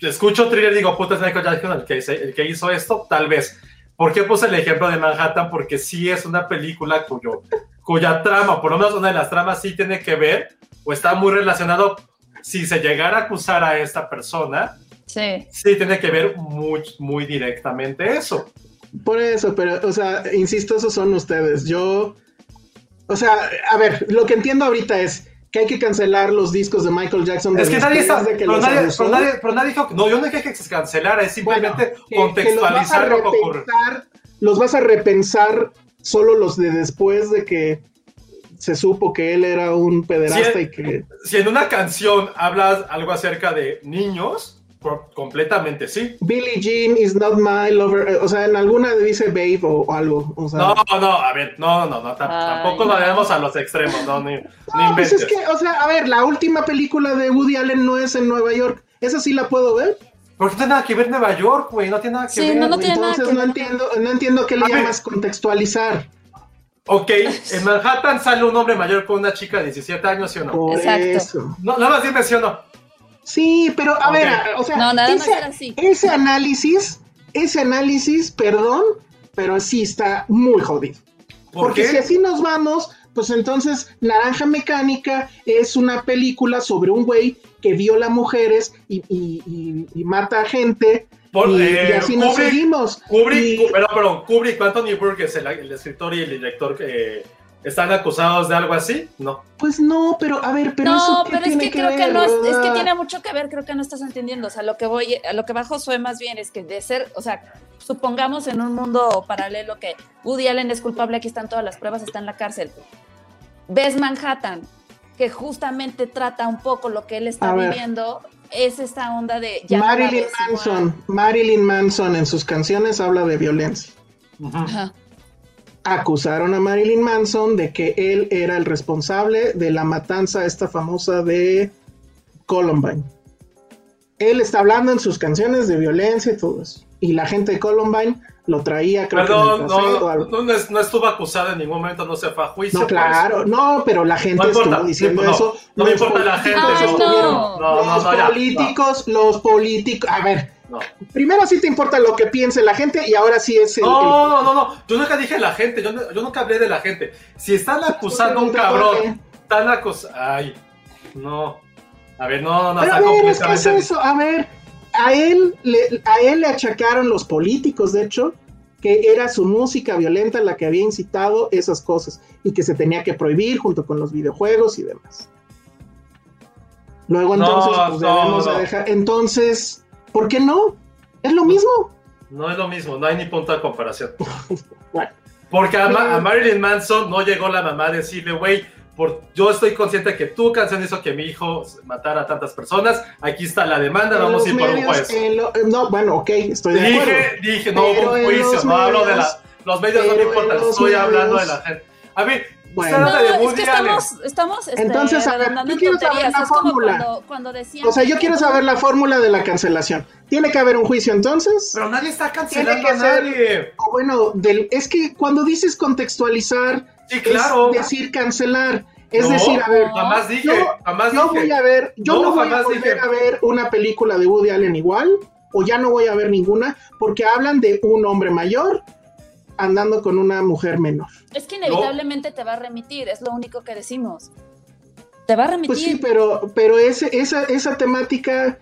Escucho Thriller y digo, puta, es Michael Jackson el que, hizo- el que hizo esto, tal vez. ¿Por qué puse el ejemplo de Manhattan? Porque sí es una película cuyo, cuya trama, por lo menos una de las tramas sí tiene que ver o está muy relacionado. Si se llegara a acusar a esta persona, Sí. sí tiene que ver muy, muy directamente eso. Por eso, pero, o sea, insisto, esos son ustedes. Yo, o sea, a ver, lo que entiendo ahorita es que hay que cancelar los discos de Michael Jackson. Es que nadie está, de que pero los nadie, pero, nadie, pero nadie dijo, no, yo no dije que se cancelara, es Bueno, simplemente que- que los vas a contextualizar lo que ocurre. Los vas a repensar solo los de después de que se supo que él era un pederasta y que... Si en una canción hablas algo acerca de niños, por- completamente sí. Billie Jean is not my lover, eh, o sea, en alguna dice babe o, o algo, o sea... No, no, a ver, no, no, no, tampoco lo vayamos a los extremos, no, ni, ni No, pues es que, o sea, a ver, la última película de Woody Allen no es en Nueva York. ¿Esa sí la puedo ver? Porque no tiene nada que ver Nueva York, güey, no tiene nada que Sí, ver. no, no nada Entonces que no ver. entiendo, no entiendo qué le A ver. llamas contextualizar. Ok, en *laughs* Manhattan sale un hombre mayor con una chica de 17 años, ¿sí o no? Por Exacto. eso. No, nada más dime sí o no. Sí, pero a ver, o sea, No, nada más ese, era así. ese análisis, ese análisis, perdón, pero sí está muy jodido. ¿Por Porque qué? si así nos vamos, pues entonces Naranja Mecánica es una película sobre un güey que viola mujeres y, y- y- y mata a gente. Por- y, eh, y así nos seguimos. Kubrick, perdón, perdón, Kubrick, Anthony Burgess, el, el escritor y el director, eh, ¿están acusados de algo así? No. Pues no, pero a ver, pero no, eso qué pero es tiene que creo que ver, no es, es que tiene mucho que ver, creo que no estás entendiendo. O sea, lo que voy, a lo que va Josué más bien es que de ser, o sea, supongamos en un mundo paralelo que Woody Allen es culpable, aquí están todas las pruebas, está en la cárcel. Ves Manhattan, que justamente trata un poco lo que él está A ver. viviendo, es esta onda de ya no la Marilyn igual. Manson, Marilyn Manson en sus canciones habla de violencia. Ajá. Acusaron a Marilyn Manson de que él era el responsable de la matanza esta famosa de Columbine. Él está hablando en sus canciones de violencia y todo eso. Y la gente de Columbine lo traía, creo que Perdón, o no, algo. no, no es- no estuvo acusado en ningún momento, no se fue a juicio. No, por claro, no, pero la gente No estuvo diciendo no, eso. no me importa la gente, no, los ya, políticos, los políticos. A ver, primero sí te importa lo que piense la gente y ahora sí es el. No, no, no, no, yo nunca dije la gente, yo, nunca hablé de la gente. Si están acusando a un cabrón, están acusando... Ay, no. A ver, no, no, Pero está a ver, es que eso, a ver, a él, le, a él le achacaron los políticos, de hecho, que era su música violenta la que había incitado esas cosas y que se tenía que prohibir junto con los videojuegos y demás. Luego No, entonces, pues debemos no. dejar, entonces, ¿por qué no? Es lo mismo. No es lo mismo, no hay ni punto de comparación. *laughs* Bueno, Porque a, Ma- a Marilyn Manson no llegó la mamá a decirle, güey, por, yo estoy consciente que tu canción hizo que mi hijo matara a tantas personas, aquí está la demanda, en vamos a ir por un juez. lo- no, bueno, ok, estoy de acuerdo. Dije, dije, no hubo un juicio, no hablo de la, los medios no me importan, estoy hablando de la gente. A Bueno. No, de es que estamos, estamos este, Entonces, a ver, yo quiero saber la fórmula. cuando, cuando decían O sea, yo quiero saber la fórmula de la cancelación. ¿Tiene que haber un juicio entonces? Pero nadie está cancelando a nadie. O bueno, del, es que cuando dices contextualizar, Sí, claro. es decir cancelar. Es No, decir, a ver, jamás dije, yo, jamás yo dije. voy a ver, yo No, no, voy a volver dije. a ver una película de Woody Allen igual, o ya no voy a ver ninguna, porque hablan de un hombre mayor andando con una mujer menor. Es que inevitablemente te va a remitir, es lo único que decimos. Te va a remitir. Pues sí, pero, pero ese, esa, esa temática,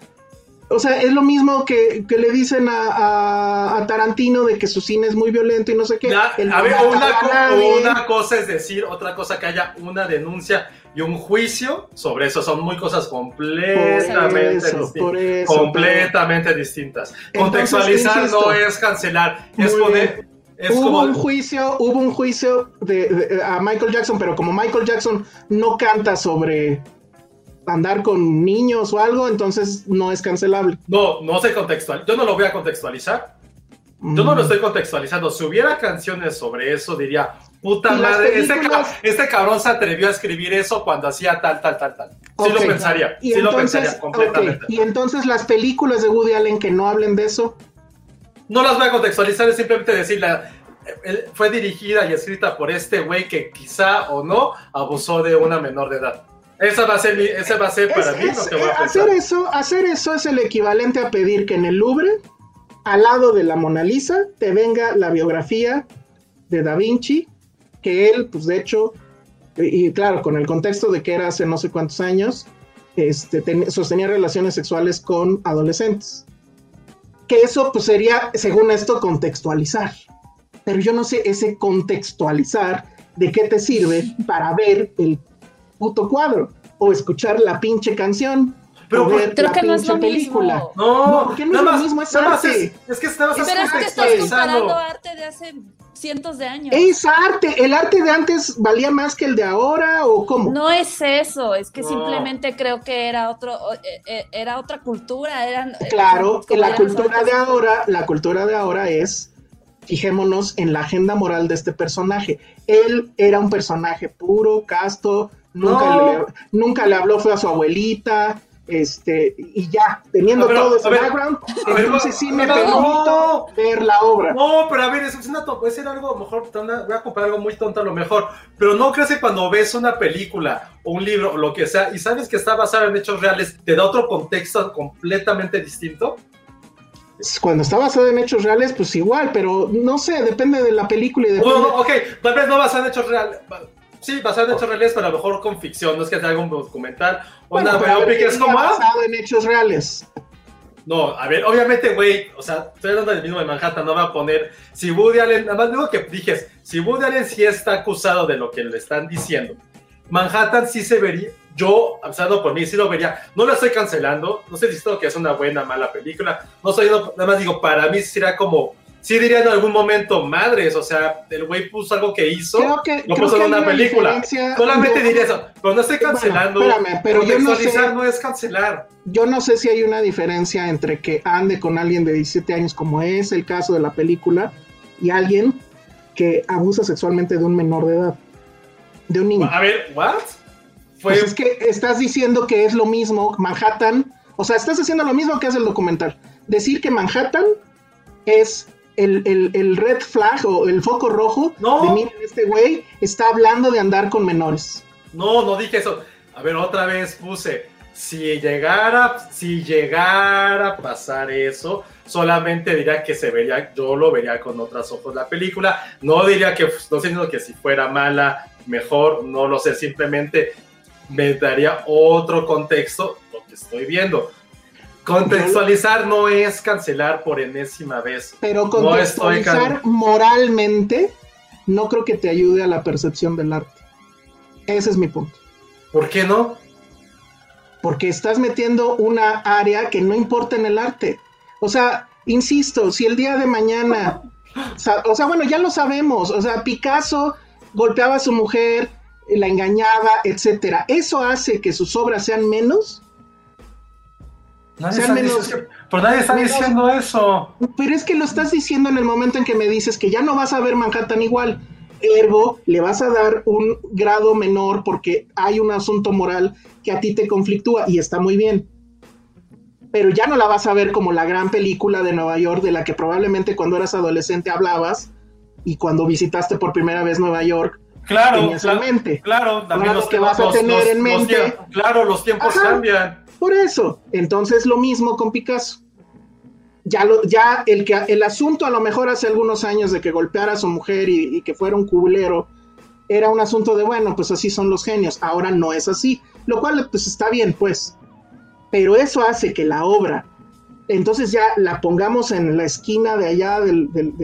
o sea, es lo mismo que, que le dicen a, a- a Tarantino de que su cine es muy violento y no sé qué. A ver, una, co- cosa es decir, otra cosa que haya una denuncia y un juicio sobre eso. Son muy cosas completamente, eso, distintas, eso, completamente distintas. Entonces, Contextualizar insisto. no es cancelar, es poner... Es hubo como... un juicio, hubo un juicio de, de- a Michael Jackson, pero como Michael Jackson no canta sobre andar con niños o algo, entonces no es cancelable. No, no sé contextual. Yo no lo voy a contextualizar. Yo no Mm. lo estoy contextualizando. Si hubiera canciones sobre eso, diría, puta madre, este, este cabrón se atrevió a escribir eso cuando hacía tal, tal, tal, tal. Sí lo pensaría, Y sí lo entonces, pensaría completamente. y entonces las películas de Woody Allen que no hablen de eso, No las voy a contextualizar, es simplemente decir, la- él- fue dirigida y escrita por este güey que quizá o no abusó de una menor de edad. Esa va a ser, mi- esa va a ser para Es- mí es- voy a eh, hacer eso, hacer eso es el equivalente a pedir que en el Louvre, al lado de la Mona Lisa, te venga la biografía de Da Vinci, que él, pues de hecho, y, y claro, con el contexto de que era hace no sé cuántos años, este, ten- sostenía relaciones sexuales con adolescentes. Que eso, pues sería, según esto, contextualizar. Pero yo no sé ese contextualizar de qué te sirve para ver el puto cuadro o escuchar la pinche canción. Pero ver Creo la que no es pinche lo película. mismo. No, No, porque no es lo más- mismo, es nada arte. Es, es que más Pero es que estás comparando arte de hace cientos de años. Es arte. ¿El arte de antes valía más que el de ahora o cómo? No es eso, es que No. simplemente creo que era otro, eh, eh, era otra cultura, eran. Claro, como la cultura de ahora, la cultura de ahora es, fijémonos en la agenda moral de este personaje. Él era un personaje puro, casto, nunca, No. le, nunca le habló fue a su abuelita, este, y ya, teniendo ver, todo ese ver, background, ver, entonces sí me permito ver la obra. No, pero a ver, es, es una puede ser algo, mejor, voy a comprar algo muy tonto a lo mejor, pero no crees que cuando ves una película o un libro o lo que sea y sabes que está basado en hechos reales, te da otro contexto completamente distinto? Cuando está basado en hechos reales, pues igual, pero no sé, depende de la película y depende... Bueno, no, ok, tal vez no basado en hechos reales. Sí, basado en hechos reales, pero a lo mejor con ficción, no es que sea algún documental. O Bueno, una biopic, ¿qué es como, basado en hechos reales. No, a ver, obviamente, güey, o sea, estoy hablando del mismo de Manhattan, no va a poner, si Woody Allen, nada más digo que dije, si Woody Allen sí está acusado de lo que le están diciendo, Manhattan sí se vería, yo, pensando por mí, sí lo vería, no lo estoy cancelando, no estoy diciendo que es una buena, mala película, no no, nada más digo, para mí sería como, sí diría en algún momento, madres, o sea, el güey puso algo que hizo, Creo que, lo creo puso que en una película, solamente diría eso, pero no estoy cancelando, Bueno, espérame, pero yo no sé- no es cancelar. yo no sé si hay una diferencia entre que ande con alguien de 17 años, como es el caso de la película, y alguien que abusa sexualmente de un menor de edad, de un niño. A ver, ¿what? Fue, Pues es que estás diciendo que es lo mismo Manhattan, o sea, estás haciendo lo mismo que hace el documental. Decir que Manhattan es el, el- el red flag o el foco rojo No. de miren, este güey está hablando de andar con menores. No, no dije eso. A ver, otra vez puse. Si llegara, si llegara a pasar eso, solamente diría que se vería, yo lo vería con otros ojos la película. No diría que, no estoy diciendo que si fuera mala, mejor, no lo sé, simplemente me daría otro contexto lo que estoy viendo. Contextualizar no es cancelar por enésima vez. Pero No estoy contextualizar moralmente no creo que te ayude a la percepción del arte. Ese es mi punto. ¿Por qué no? Porque estás metiendo una área que no importa en el arte. O sea, insisto, si el día de mañana, o sea, bueno, ya lo sabemos, o sea, Picasso golpeaba a su mujer, la engañaba, etcétera. ¿Eso hace que sus obras sean menos? Nadie Sean está menos- diciendo- pero nadie está diciendo eso. Pero es que lo estás diciendo en el momento en que me dices que ya no vas a ver Manhattan igual. Ergo, le vas a dar un grado menor porque hay un asunto moral que a ti te conflictúa y está muy bien. Pero ya no la vas a ver como la gran película de Nueva York de la que probablemente cuando eras adolescente hablabas y cuando visitaste por primera vez Nueva York Claro, claro, claro, también Ahora los lo que tiempos- vas a los- tener los- en los mente- tiempos- claro, los tiempos Ajá. cambian. Por eso, entonces lo mismo con Picasso. Ya, lo, ya el, que, el asunto a lo mejor hace algunos años de que golpeara a su mujer y, que fuera un culero, era un asunto de, bueno, pues así son los genios. Ahora no es así, lo cual pues está bien, pues. Pero eso hace que la obra, entonces ya la pongamos en la esquina de allá del- del-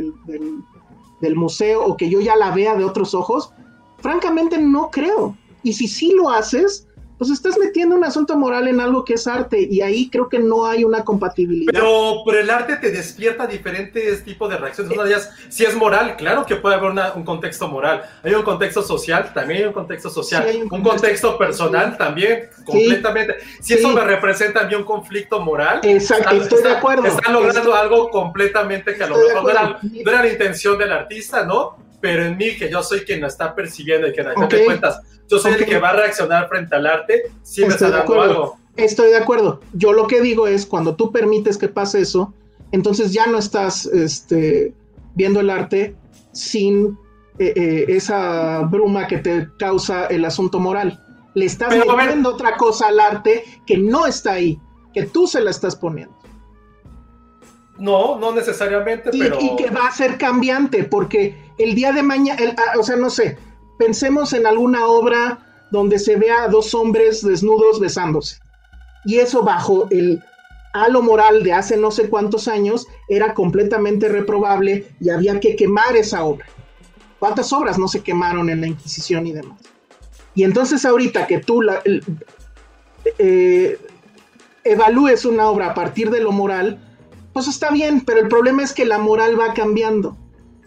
del museo o que yo ya la vea de otros ojos, francamente no creo. Y si sí lo haces, pues estás metiendo un asunto moral en algo que es arte y ahí creo que no hay una compatibilidad. Pero, pero el arte te despierta diferentes tipos de reacciones. Una de ellas, si es moral, claro que puede haber una- un contexto moral. Hay un contexto social, también hay un contexto social. Sí, un un, contexto personal también, completamente. Si eso me representa a mí un conflicto moral, Exacto, está- estoy de acuerdo. Están logrando Estoy- algo completamente que a lo mejor no era, acuerdo. no era la intención del artista, ¿no? Pero en mí, que yo soy quien lo está percibiendo y que al final de Ok. cuentas, yo soy el que va a reaccionar frente al arte, sí me está de dando acuerdo. algo. Estoy de acuerdo. Yo lo que digo es, cuando tú permites que pase eso, entonces ya no estás este, viendo el arte sin eh, eh, esa bruma que te causa el asunto moral. Le estás Pero, metiendo otra cosa al arte que no está ahí, que tú se la estás poniendo. No, no necesariamente, y, pero... y que va a ser cambiante, porque el día de mañana, el- ah, o sea, no sé, pensemos en alguna obra donde se vea a dos hombres desnudos besándose. Y eso bajo el halo moral de hace no sé cuántos años era completamente reprobable y había que quemar esa obra. ¿Cuántas obras no se quemaron en la Inquisición y demás? Y entonces ahorita que tú la, eh, evalúes una obra a partir de lo moral, pues está bien, pero el problema es que la moral va cambiando.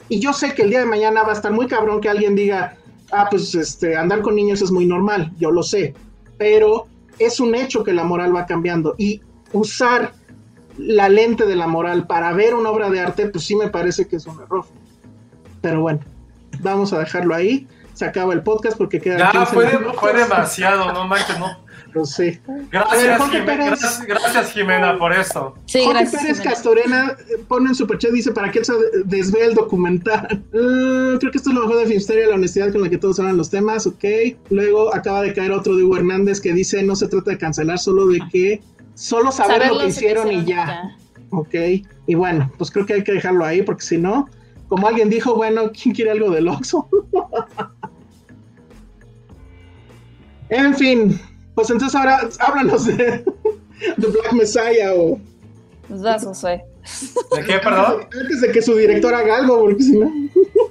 Y yo sé que el día de mañana va a estar muy cabrón que alguien diga, ah, pues este, andar con niños es muy normal, yo lo sé, pero es un hecho que la moral va cambiando y usar la lente de la moral para ver una obra de arte, pues sí me parece que es un error. Pero bueno, vamos a dejarlo ahí. Se acaba el podcast porque queda. Ya, 15 fue, fue demasiado, no manches, no. Lo sé. Gracias, A ver, Jorge Jime- Pérez. gracias, gracias, Jimena, por esto. Sí, Jorge gracias. Pérez Jimena. Castorena eh, pone en superchat, dice, ¿para qué él se desvea el documental? *laughs* Eh, creo que esto es lo mejor de Filmsteria, la honestidad con la que todos hablan los temas, ok. Luego acaba de caer otro de Hugo Hernández que dice, no se trata de cancelar, solo de que, solo saber, Saber lo lo que que hicieron y hicieron, ya. Ok, y bueno, pues creo que hay que dejarlo ahí porque si no, como alguien dijo, bueno, ¿quién quiere algo del Oxxo? *laughs* en fin, pues entonces ahora háblanos de, de Black Messiah o Pues vas, Josué. ¿De qué, perdón? antes de que su director haga algo, porque si no...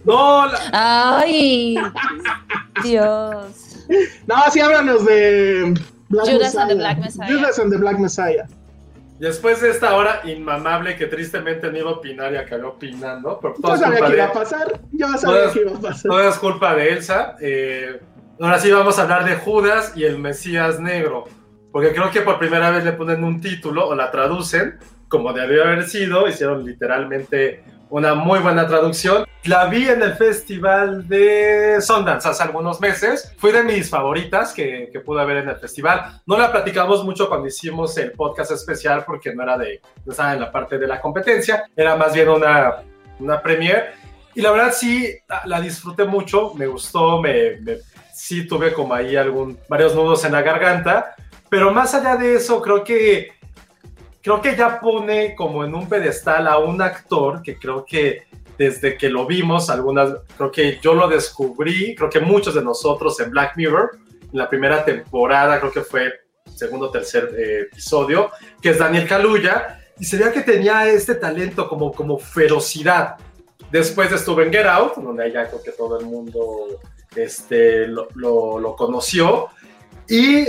No, la- Ay, Dios. No, sí, háblanos de Black Judas and the Messiah. Black Messiah. Judas and the Black Messiah. después de esta hora inmamable que tristemente no iba a opinar y acabé opinando, pero todo Yo sabía que iba a pasar, yo sabía Todas- que iba a pasar. todo es culpa de Elsa. Eh, ahora sí vamos a hablar de Judas y el Mesías Negro, porque creo que por primera vez le ponen un título o la traducen como debió haber sido, hicieron literalmente una muy buena traducción. La vi en el festival de Sundance hace algunos meses. Fue de mis favoritas que, que pude ver en el festival. No la platicamos mucho cuando hicimos el podcast especial porque no era de, no estaba en la parte de la competencia, era más bien una, una premiere. Y la verdad sí, la, disfruté mucho, me gustó, me, me- sí tuve como ahí algún, varios nudos en la garganta, pero más allá de eso, creo que creo que ya pone como en un pedestal a un actor que creo que desde que lo vimos, algunas, creo que yo lo descubrí, creo que muchos de nosotros en Black Mirror, en la primera temporada, creo que fue segundo o tercer eh, episodio, que es Daniel Kaluuya, y se veía que tenía este talento como, como ferocidad. Después estuve en Get Out, donde ya creo que todo el mundo este, lo, lo- conoció, y,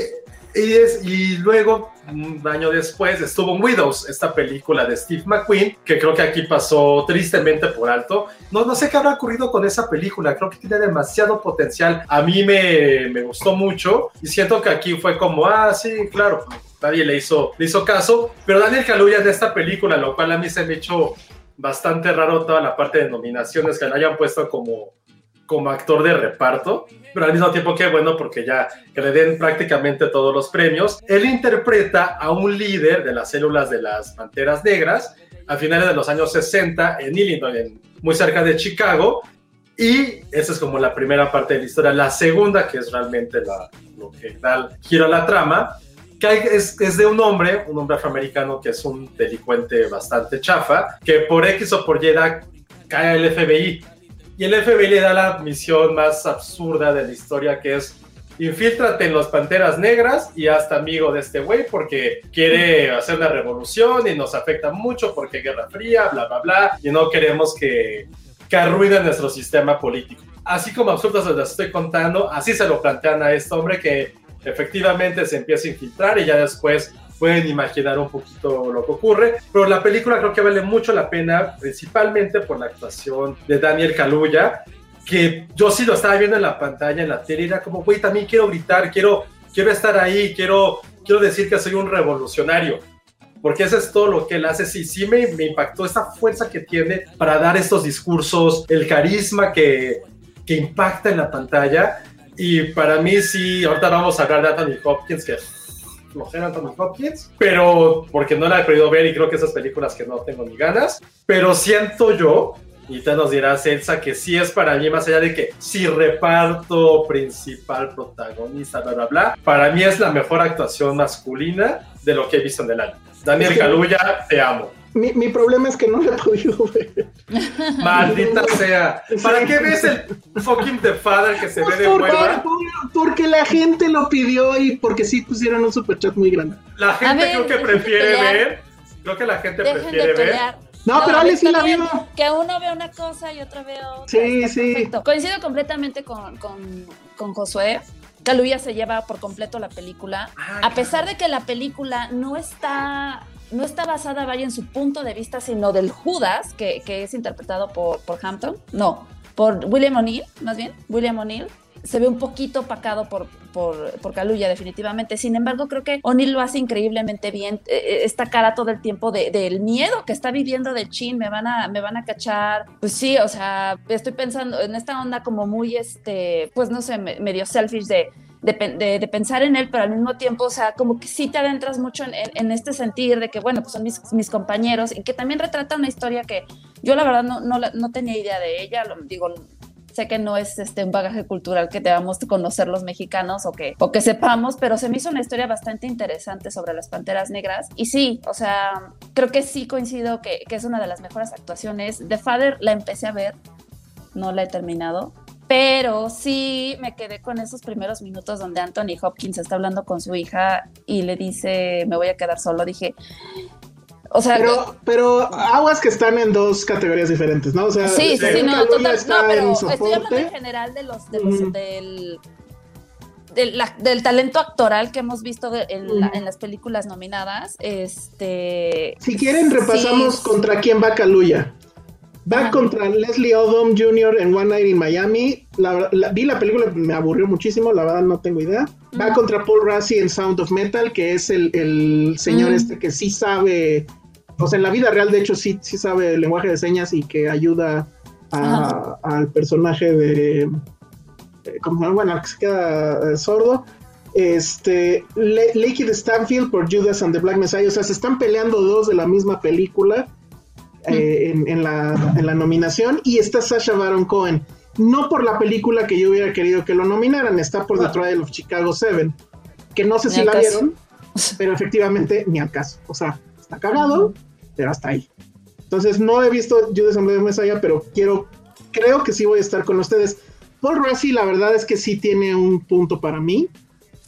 y, es- y luego, un año después, estuvo en Widows, esta película de Steve McQueen, que creo que aquí pasó tristemente por alto. No, no sé qué habrá ocurrido con esa película, creo que tiene demasiado potencial. A mí me, me gustó mucho y siento que aquí fue como, ah, sí, claro, nadie le hizo, le hizo caso, pero Daniel Kaluuya en esta película, lo cual a mí se me echó bastante raro toda la parte de nominaciones que lo hayan puesto como como actor de reparto, pero al mismo tiempo que bueno porque ya que le den prácticamente todos los premios. Él interpreta a un líder de las células de las Panteras Negras a finales de los años 60 en Illinois, en- muy cerca de Chicago, y esa es como la primera parte de la historia. La segunda, que es realmente la, lo que da giro a la trama, que es, es de un hombre, un hombre afroamericano que es un delincuente bastante chafa, que por X o por Y da- cae al FBI. Y el FBI le da la misión más absurda de la historia, que es infíltrate en los Panteras Negras y hasta amigo de este güey porque quiere hacer una revolución y nos afecta mucho porque Guerra Fría, bla, bla, bla, y no queremos que, que arruinen nuestro sistema político. Así como absurdas las estoy contando, así se lo plantean a este hombre que efectivamente se empieza a infiltrar y ya después pueden imaginar un poquito lo que ocurre, pero la película creo que vale mucho la pena, principalmente por la actuación de Daniel Kaluuya, que yo sí lo estaba viendo en la pantalla, en la tele, era como, güey, también quiero gritar, quiero, quiero estar ahí, quiero, quiero decir que soy un revolucionario, porque eso es todo lo que él hace, sí, sí me, me impactó esa fuerza que tiene para dar estos discursos, el carisma que, que impacta en la pantalla, y para mí sí, ahorita vamos a hablar de Anthony Hopkins, que flojera Anthony Hopkins, pero porque no la he podido ver y creo que esas películas que no tengo ni ganas, pero siento yo, y te nos dirás Elsa, que sí es para mí, más allá de que si reparto principal, protagonista, bla, bla, bla, para mí es la mejor actuación masculina de lo que he visto en el año. Daniel Sí. Kaluuya, te amo. Mi, mi problema es que no lo he podido ver. Maldita sea. ¿Para Sí. qué ves el fucking The Father que se ve de Por- hueva? por- porque la gente lo pidió y porque sí pusieron un superchat muy grande. La gente ver, creo que prefiere pelear. ver. Creo que la gente Dejen prefiere ver. No, pero Ale sí la vio. Que uno ve una cosa y otro ve otra. Sí, está sí. perfecto. Coincido completamente con, con, con Josué. Kaluuya se lleva por completo la película. Ah, a pesar de que la película no está no está basada, vaya, en su punto de vista, sino del Judas, que, que es interpretado por, por Hampton, no, por William O'Neill, más bien, William O'Neill, se ve un poquito opacado por, por, por definitivamente. Sin embargo, creo que O'Neill lo hace increíblemente bien. Eh, eh, esta cara todo el tiempo de- del miedo que está viviendo de Chin, me van a, me van a cachar. Pues sí, o sea, estoy pensando en esta onda como muy, este, pues no sé, me- medio selfish de, de, de- pensar en él, pero al mismo tiempo, o sea, como que sí te adentras mucho en, este sentir de que, bueno, pues son mis, compañeros y que también retrata una historia que yo la verdad no, no, no tenía idea de ella, lo, digo, sé que no es este un bagaje cultural que debamos conocer los mexicanos o que, o que sepamos, pero se me hizo una historia bastante interesante sobre las Panteras Negras. Y sí, o sea, creo que sí coincido que, que es una de las mejores actuaciones. The Father la empecé a ver, no la he terminado. Pero sí me quedé con esos primeros minutos donde Anthony Hopkins está hablando con su hija y le dice, me voy a quedar solo. Dije, o sea, Pero, pero aguas que están en dos categorías diferentes, ¿no? O sea, Sí, sí, sí, no, total, no, pero en estoy hablando en general de los, de los- del, del, la- del talento actoral que hemos visto de- en, la- en las películas nominadas. Este, Si quieren, repasamos sí, contra quién va Kaluuya. Va Ajá. contra Leslie Odom Jr. en One Night in Miami. La- la- vi la película, me aburrió muchísimo, la verdad no tengo idea. Va contra Paul Rassi en Sound of Metal, que es el, el señor este que sí sabe, o sea, en la vida real de hecho sí, sí sabe el lenguaje de señas y que ayuda a- al personaje de, eh, como, bueno, al que se queda eh, sordo. Este, Le Lakey de Stanfield por Judas and the Black Messiah, o sea, se están peleando dos de la misma película eh, en, en la, en la nominación y está Sasha Baron Cohen. No por la película que yo hubiera querido que lo nominaran, está por The Trial of Chicago 7, que no sé Ni si la caso. vieron, pero efectivamente ni al caso. O sea, está cagado, pero hasta ahí. Entonces no he visto Judas and the Black Messiah, pero quiero, creo que sí voy a estar con ustedes. Paul Rassi, la verdad es que sí tiene un punto para mí.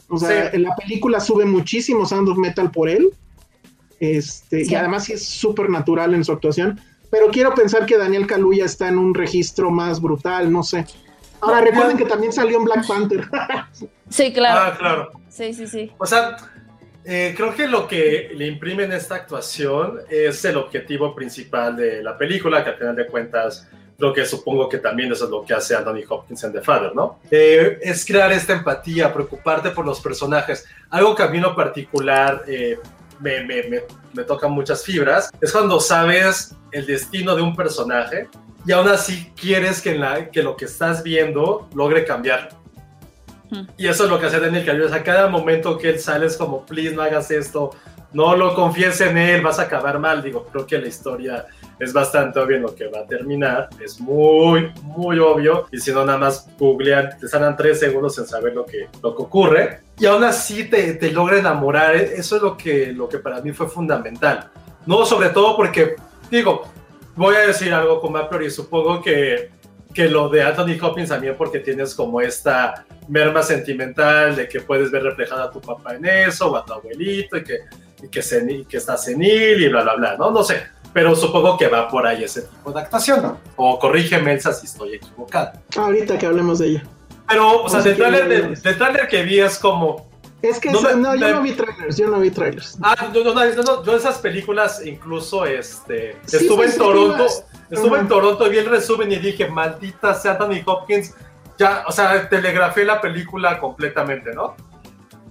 O sea, Sí. en la película sube muchísimo Sound of Metal por él. Este, Sí. Y además sí es súper natural en su actuación. Pero quiero pensar que Daniel Kaluuya está en un registro más brutal, no sé. Ahora recuerden que también salió en Black Panther. *laughs* Sí, claro. Ah, claro. Sí, sí, sí. O sea, eh, creo que lo que le imprime en esta actuación es el objetivo principal de la película, que al final de cuentas creo que supongo que también eso es lo que hace Anthony Hopkins en The Father, ¿no? Eh, es crear esta empatía, preocuparte por los personajes. Algo que a mí en lo particular eh, me, me- me- me toca muchas fibras es cuando sabes el destino de un personaje y aún así quieres que, en la, que lo que estás viendo logre cambiar. Hmm. Y eso es lo que hace Daniel Kaluuya. O sea, cada momento que él sale es como, please, no hagas esto, no lo confíes en él, vas a acabar mal. Digo, creo que la historia es bastante obvio en lo que va a terminar. Es muy, muy obvio. Y si no, nada más googlean, te salen tres segundos en saber lo que, lo que ocurre. Y aún así te, te logra enamorar. Eso es lo que, lo que para mí fue fundamental. No, sobre todo porque, digo, voy a decir algo con Maplor y supongo que, que lo de Anthony Hopkins también porque tienes como esta merma sentimental de que puedes ver reflejada a tu papá en eso o a tu abuelito y que, y que, seni- y que está senil y bla, bla, bla, ¿no? No sé, pero supongo que va por ahí ese tipo de actuación, ¿no? O corrígeme, Elsa, si estoy equivocado. Ahorita que hablemos de ella. Pero, o sea, del tráiler de- tráiler que vi es como, Es que No esa- me- no, yo me- no vi trailers, yo no vi trailers. Ah, no, no, no, no, no, yo esas películas incluso este, Sí, estuve en Toronto, estuve Ajá. en Toronto y vi el resumen y dije, maldita sea Anthony Hopkins, ya, o sea, telegrafé la película completamente, ¿no?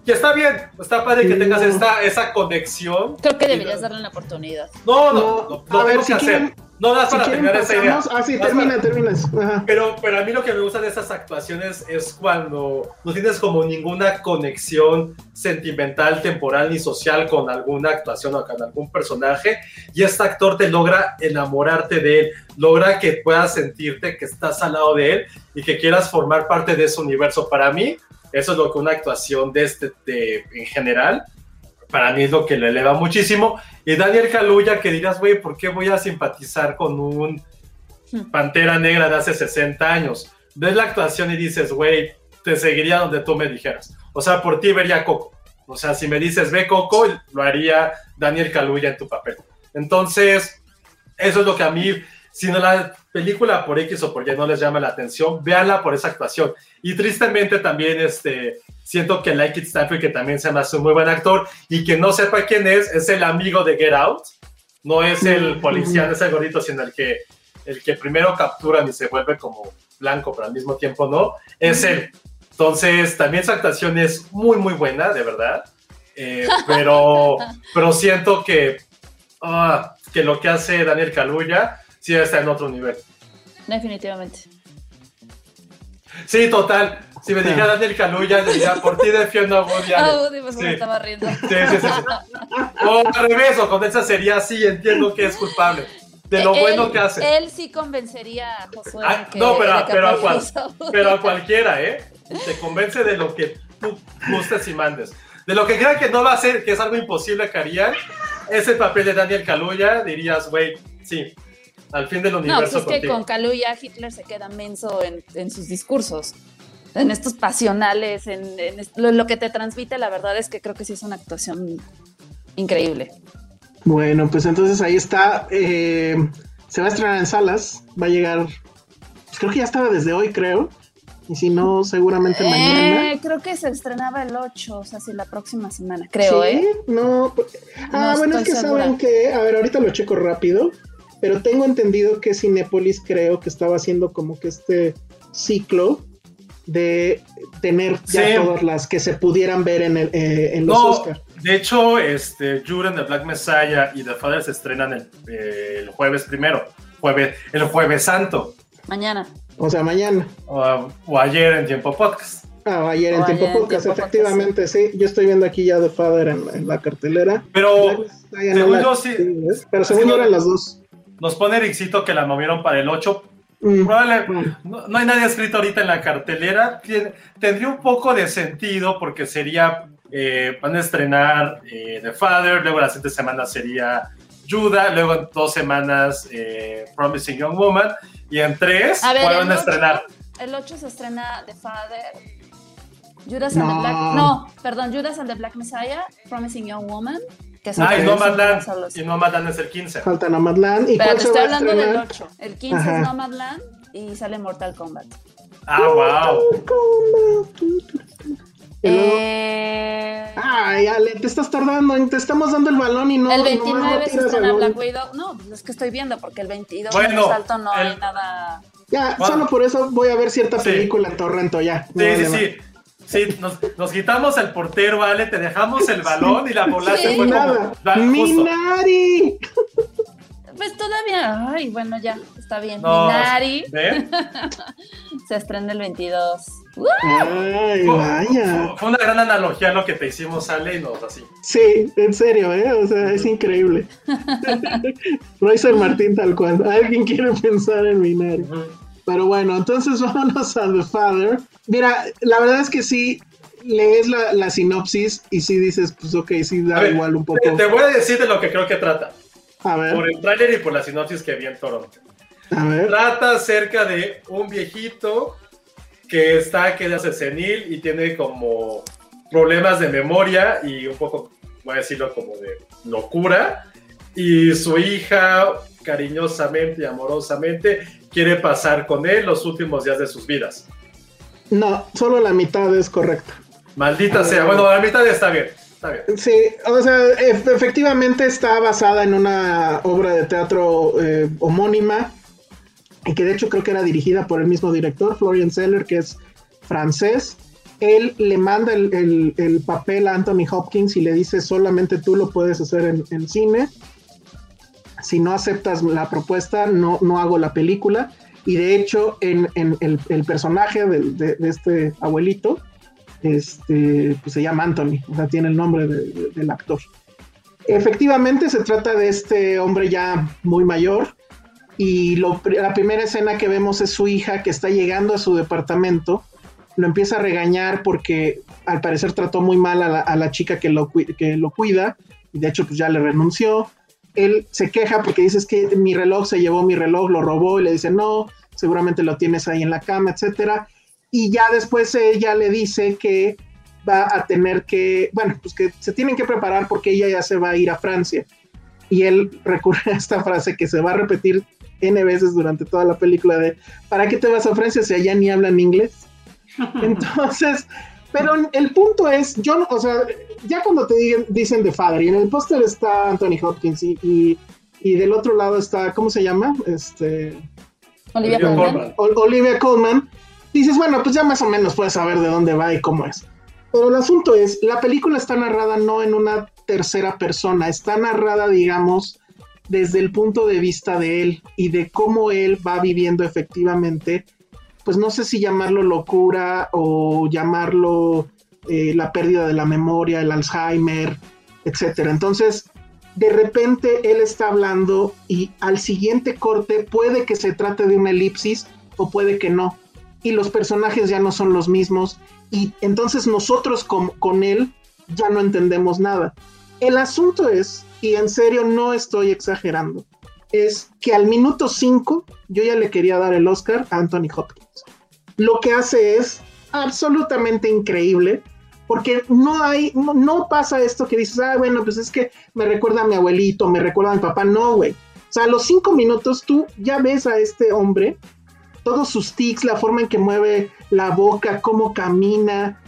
Y está bien, está padre que tengas no. esta, esa conexión. Creo que deberías darle una oportunidad. No, no, No, no, a ver, si que quieren- hacer. No, más Si para terminar esa idea. ah, sí, termina, para-. Ajá. pero, pero a mí lo que me gusta de esas actuaciones es cuando no tienes como ninguna conexión sentimental, temporal ni social con alguna actuación o con algún personaje y este actor te logra enamorarte de él, logra que puedas sentirte que estás al lado de él y que quieras formar parte de ese universo. Para mí, eso es lo que una actuación de este, de, en general, para mí es lo que le eleva muchísimo. Y Daniel Kaluuya, que dirás, güey, ¿por qué voy a simpatizar con un Pantera Negra de hace 60 años? Ves la actuación y dices, güey, te seguiría donde tú me dijeras. O sea, por ti vería Coco. O sea, si me dices, ve Coco, lo haría Daniel Kaluuya en tu papel. Entonces, eso es lo que a mí Si no la película por X o por Y no les llama la atención, véanla por esa actuación. Y tristemente también este, siento que Like It Stanfield, que también se me hace un muy buen actor, y que no sepa quién es, es el amigo de Get Out. No es el policía, no es el gordito, sino el que, el que primero capturan y se vuelve como blanco, pero al mismo tiempo no. Es él. Entonces, también su actuación es muy, muy buena, de verdad. Eh, pero, *laughs* pero siento que, ah, que lo que hace Daniel Kaluuya sí está en otro nivel. Definitivamente. Sí, total. Si me dijera Daniel Kaluuya, diría, por ti defiendo a Woody Allen. Ah, Woody, pues me Sí. estaba riendo. Sí, sí, sí, sí. O al revés, o con esa sería sí, entiendo que es culpable. De lo Él- bueno que hace. Él sí convencería a Josué Ah, que no, pero, pero, a cual- pero a cualquiera, ¿eh? Te convence de lo que tú gustes y mandes. De lo que crean que no va a ser, que es algo imposible que harían, es el papel de Daniel Kaluuya, dirías, güey, sí, al fin del No, pues universo es que con Kaluuya Hitler se queda menso en, en sus discursos, en estos pasionales, en, lo, lo que te transmite, la verdad es que creo que sí es una actuación increíble. Bueno, pues entonces ahí está. eh, se va a estrenar en salas. Va a llegar. Pues creo que ya estaba desde hoy, creo. Y si no, seguramente mañana. Eh, creo que se estrenaba el 8, o sea, sí, la próxima semana, creo, ¿Sí? ¿eh? No. Ah, No bueno, es que segura. saben que. A ver, ahorita lo checo rápido. Pero tengo entendido que Cinépolis creo que estaba haciendo como que este ciclo de tener ya Sí. todas las que se pudieran ver en, el, eh, en los No, Oscar. de hecho, este, Juren de Black Messiah y The Father se estrenan el, eh, el jueves primero, jueves, el jueves santo, Mañana. O sea, mañana. o, o ayer en Tiempo Podcast. Ah, ayer en O Tiempo ayer en Podcast, Tiempo efectivamente, sí. Yo estoy viendo aquí ya The Father en, en la cartelera. Pero según la- yo, sí. Pero según yo eran las dos. Nos pone Ericito que la movieron para el 8. Mm. Probable- no, no hay nadie escrito ahorita en la cartelera. Tien- tendría un poco de sentido porque sería, eh, van a estrenar eh, The Father, luego la siguiente semana sería Judah, luego en dos semanas eh, Promising Young Woman y en tres A ver, vuelven a 8, estrenar. el 8 se estrena The Father. Judas and No. the Black. No, perdón, Judas and the Black Messiah, Promising Young Woman. Que son Ah, y Nomadland, los- y Nomadland es el 15. Falta Nomadland. ¿Y Pero cuál te se estoy va a hablando del estrenar? 8. El 15 Ajá. es Nomadland y sale Mortal Kombat. Ah, wow. Eh, Ay, Ale, te estás tardando, te estamos dando el balón y no. el nomás 29 no estrena balón. Black Widow. No, es que estoy viendo porque el 22 Bueno, en salto no hay el- nada. Ya, Bueno. solo por eso voy a ver cierta Sí. película en Torrento ya. Sí, sí, sí. Sí, nos, nos quitamos el portero, Ale, te dejamos el balón y la bola Sí. se fue como... Minari. Pues todavía. Ay, bueno, ya, está bien. No, Minari *laughs* se estrena el 22. ¡Uh! Ay, vaya. Fue una gran analogía lo que te hicimos, Ale, y nos así. Sí, en serio, ¿eh? O sea, es increíble. *laughs* Royce Martín tal cual. Alguien quiere pensar en Minari. Pero bueno, entonces *laughs* vámonos a The Father. Mira, la verdad es que sí, lees la, la sinopsis y sí dices, pues ok, sí da ver, igual un poco. Te, te voy a decir de lo que creo que trata. A ver, Por el tráiler y por la sinopsis que vi en Toronto. a ver. Trata acerca de un viejito que está que hace senil y tiene como problemas de memoria y un poco, voy a decirlo como de locura. Y su hija, cariñosamente y amorosamente, quiere pasar con él los últimos días de sus vidas. No, solo la mitad es correcta. Maldita sea. Bueno, la mitad está bien. Está bien. Sí, o sea, ef- efectivamente está basada en una obra de teatro eh, homónima y que de hecho creo que era dirigida por el mismo director, Florian Zeller, que es francés. Él le manda el, el- el papel a Anthony Hopkins y le dice solamente tú lo puedes hacer en, en cine. Si no aceptas la propuesta, no, no hago la película. Y de hecho, en, en el, el personaje de, de este abuelito, este, pues se llama Anthony, o sea, tiene el nombre de- de- del actor. Efectivamente, se trata de este hombre ya muy mayor y la primera escena que vemos es su hija que está llegando a su departamento, lo empieza a regañar porque al parecer trató muy mal a la, a la chica que lo, que lo cuida y de hecho pues ya le renunció. Él se queja porque dice es que mi reloj se llevó mi reloj, lo robó y le dice no, seguramente lo tienes ahí en la cama, etcétera y ya después ella le dice que va a tener que, bueno, pues que se tienen que preparar porque ella ya se va a ir a Francia. Y él *laughs* recurre a esta frase que se va a repetir N veces durante toda la película de ¿para qué te vas a Francia si allá ni hablan inglés? *laughs* Entonces, pero el punto es, yo, o sea, ya cuando te dicen de Father, y en el póster está Anthony Hopkins y, y, del otro lado está, ¿cómo se llama? Este... Olivia, Colman. Olivia Colman. Dices, bueno, pues ya más o menos puedes saber de dónde va y cómo es. Pero el asunto es, la película está narrada no en una tercera persona, está narrada, digamos, desde el punto de vista de él y de cómo él va viviendo efectivamente pues no sé si llamarlo locura o llamarlo eh, la pérdida de la memoria, el Alzheimer, etcétera. Entonces, de repente él está hablando y al siguiente corte puede que se trate de una elipsis o puede que no. Y los personajes ya no son los mismos y entonces nosotros con, con él ya no entendemos nada. El asunto es, y en serio no estoy exagerando, es que al minuto 5 yo ya le quería dar el Oscar a Anthony Hopkins. Lo que hace es absolutamente increíble porque no hay, no, pasa esto que dices, ah, bueno, pues es que me recuerda a mi abuelito, me recuerda a mi papá, no, güey. O sea, a los cinco minutos tú ya ves a este hombre, todos sus tics, la forma en que mueve la boca, cómo camina,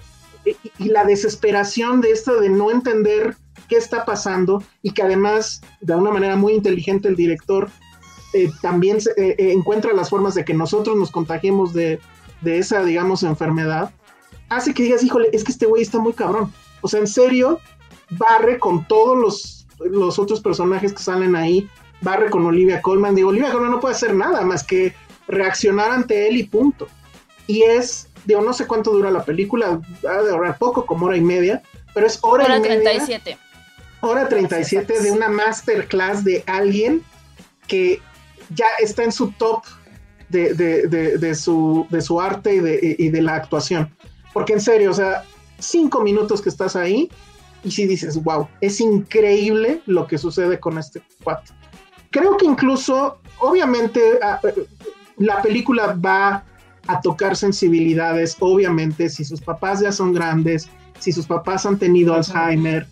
y, la desesperación de esto de no entender qué está pasando y que además, de una manera muy inteligente, el director eh, también eh, eh, encuentra las formas de que nosotros nos contagiemos de, esa, digamos, enfermedad, hace que digas, híjole, es que este güey está muy cabrón. O sea, en serio, barre con todos los, los otros personajes que salen ahí, barre con Olivia Colman. Digo, Olivia Colman no puede hacer nada más que reaccionar ante él y punto. Y es, digo, no sé cuánto dura la película, ha de durar poco, como hora y media, pero es hora, hora y media. 37 hora 37 de una masterclass de alguien que ya está en su top de, su, de su arte y de, la actuación. Porque en serio, o sea, cinco minutos que estás ahí y si dices, wow, es increíble lo que sucede con este cuate. Creo que incluso, obviamente, la película va a tocar sensibilidades, obviamente, si sus papás ya son grandes, si sus papás han tenido Alzheimer,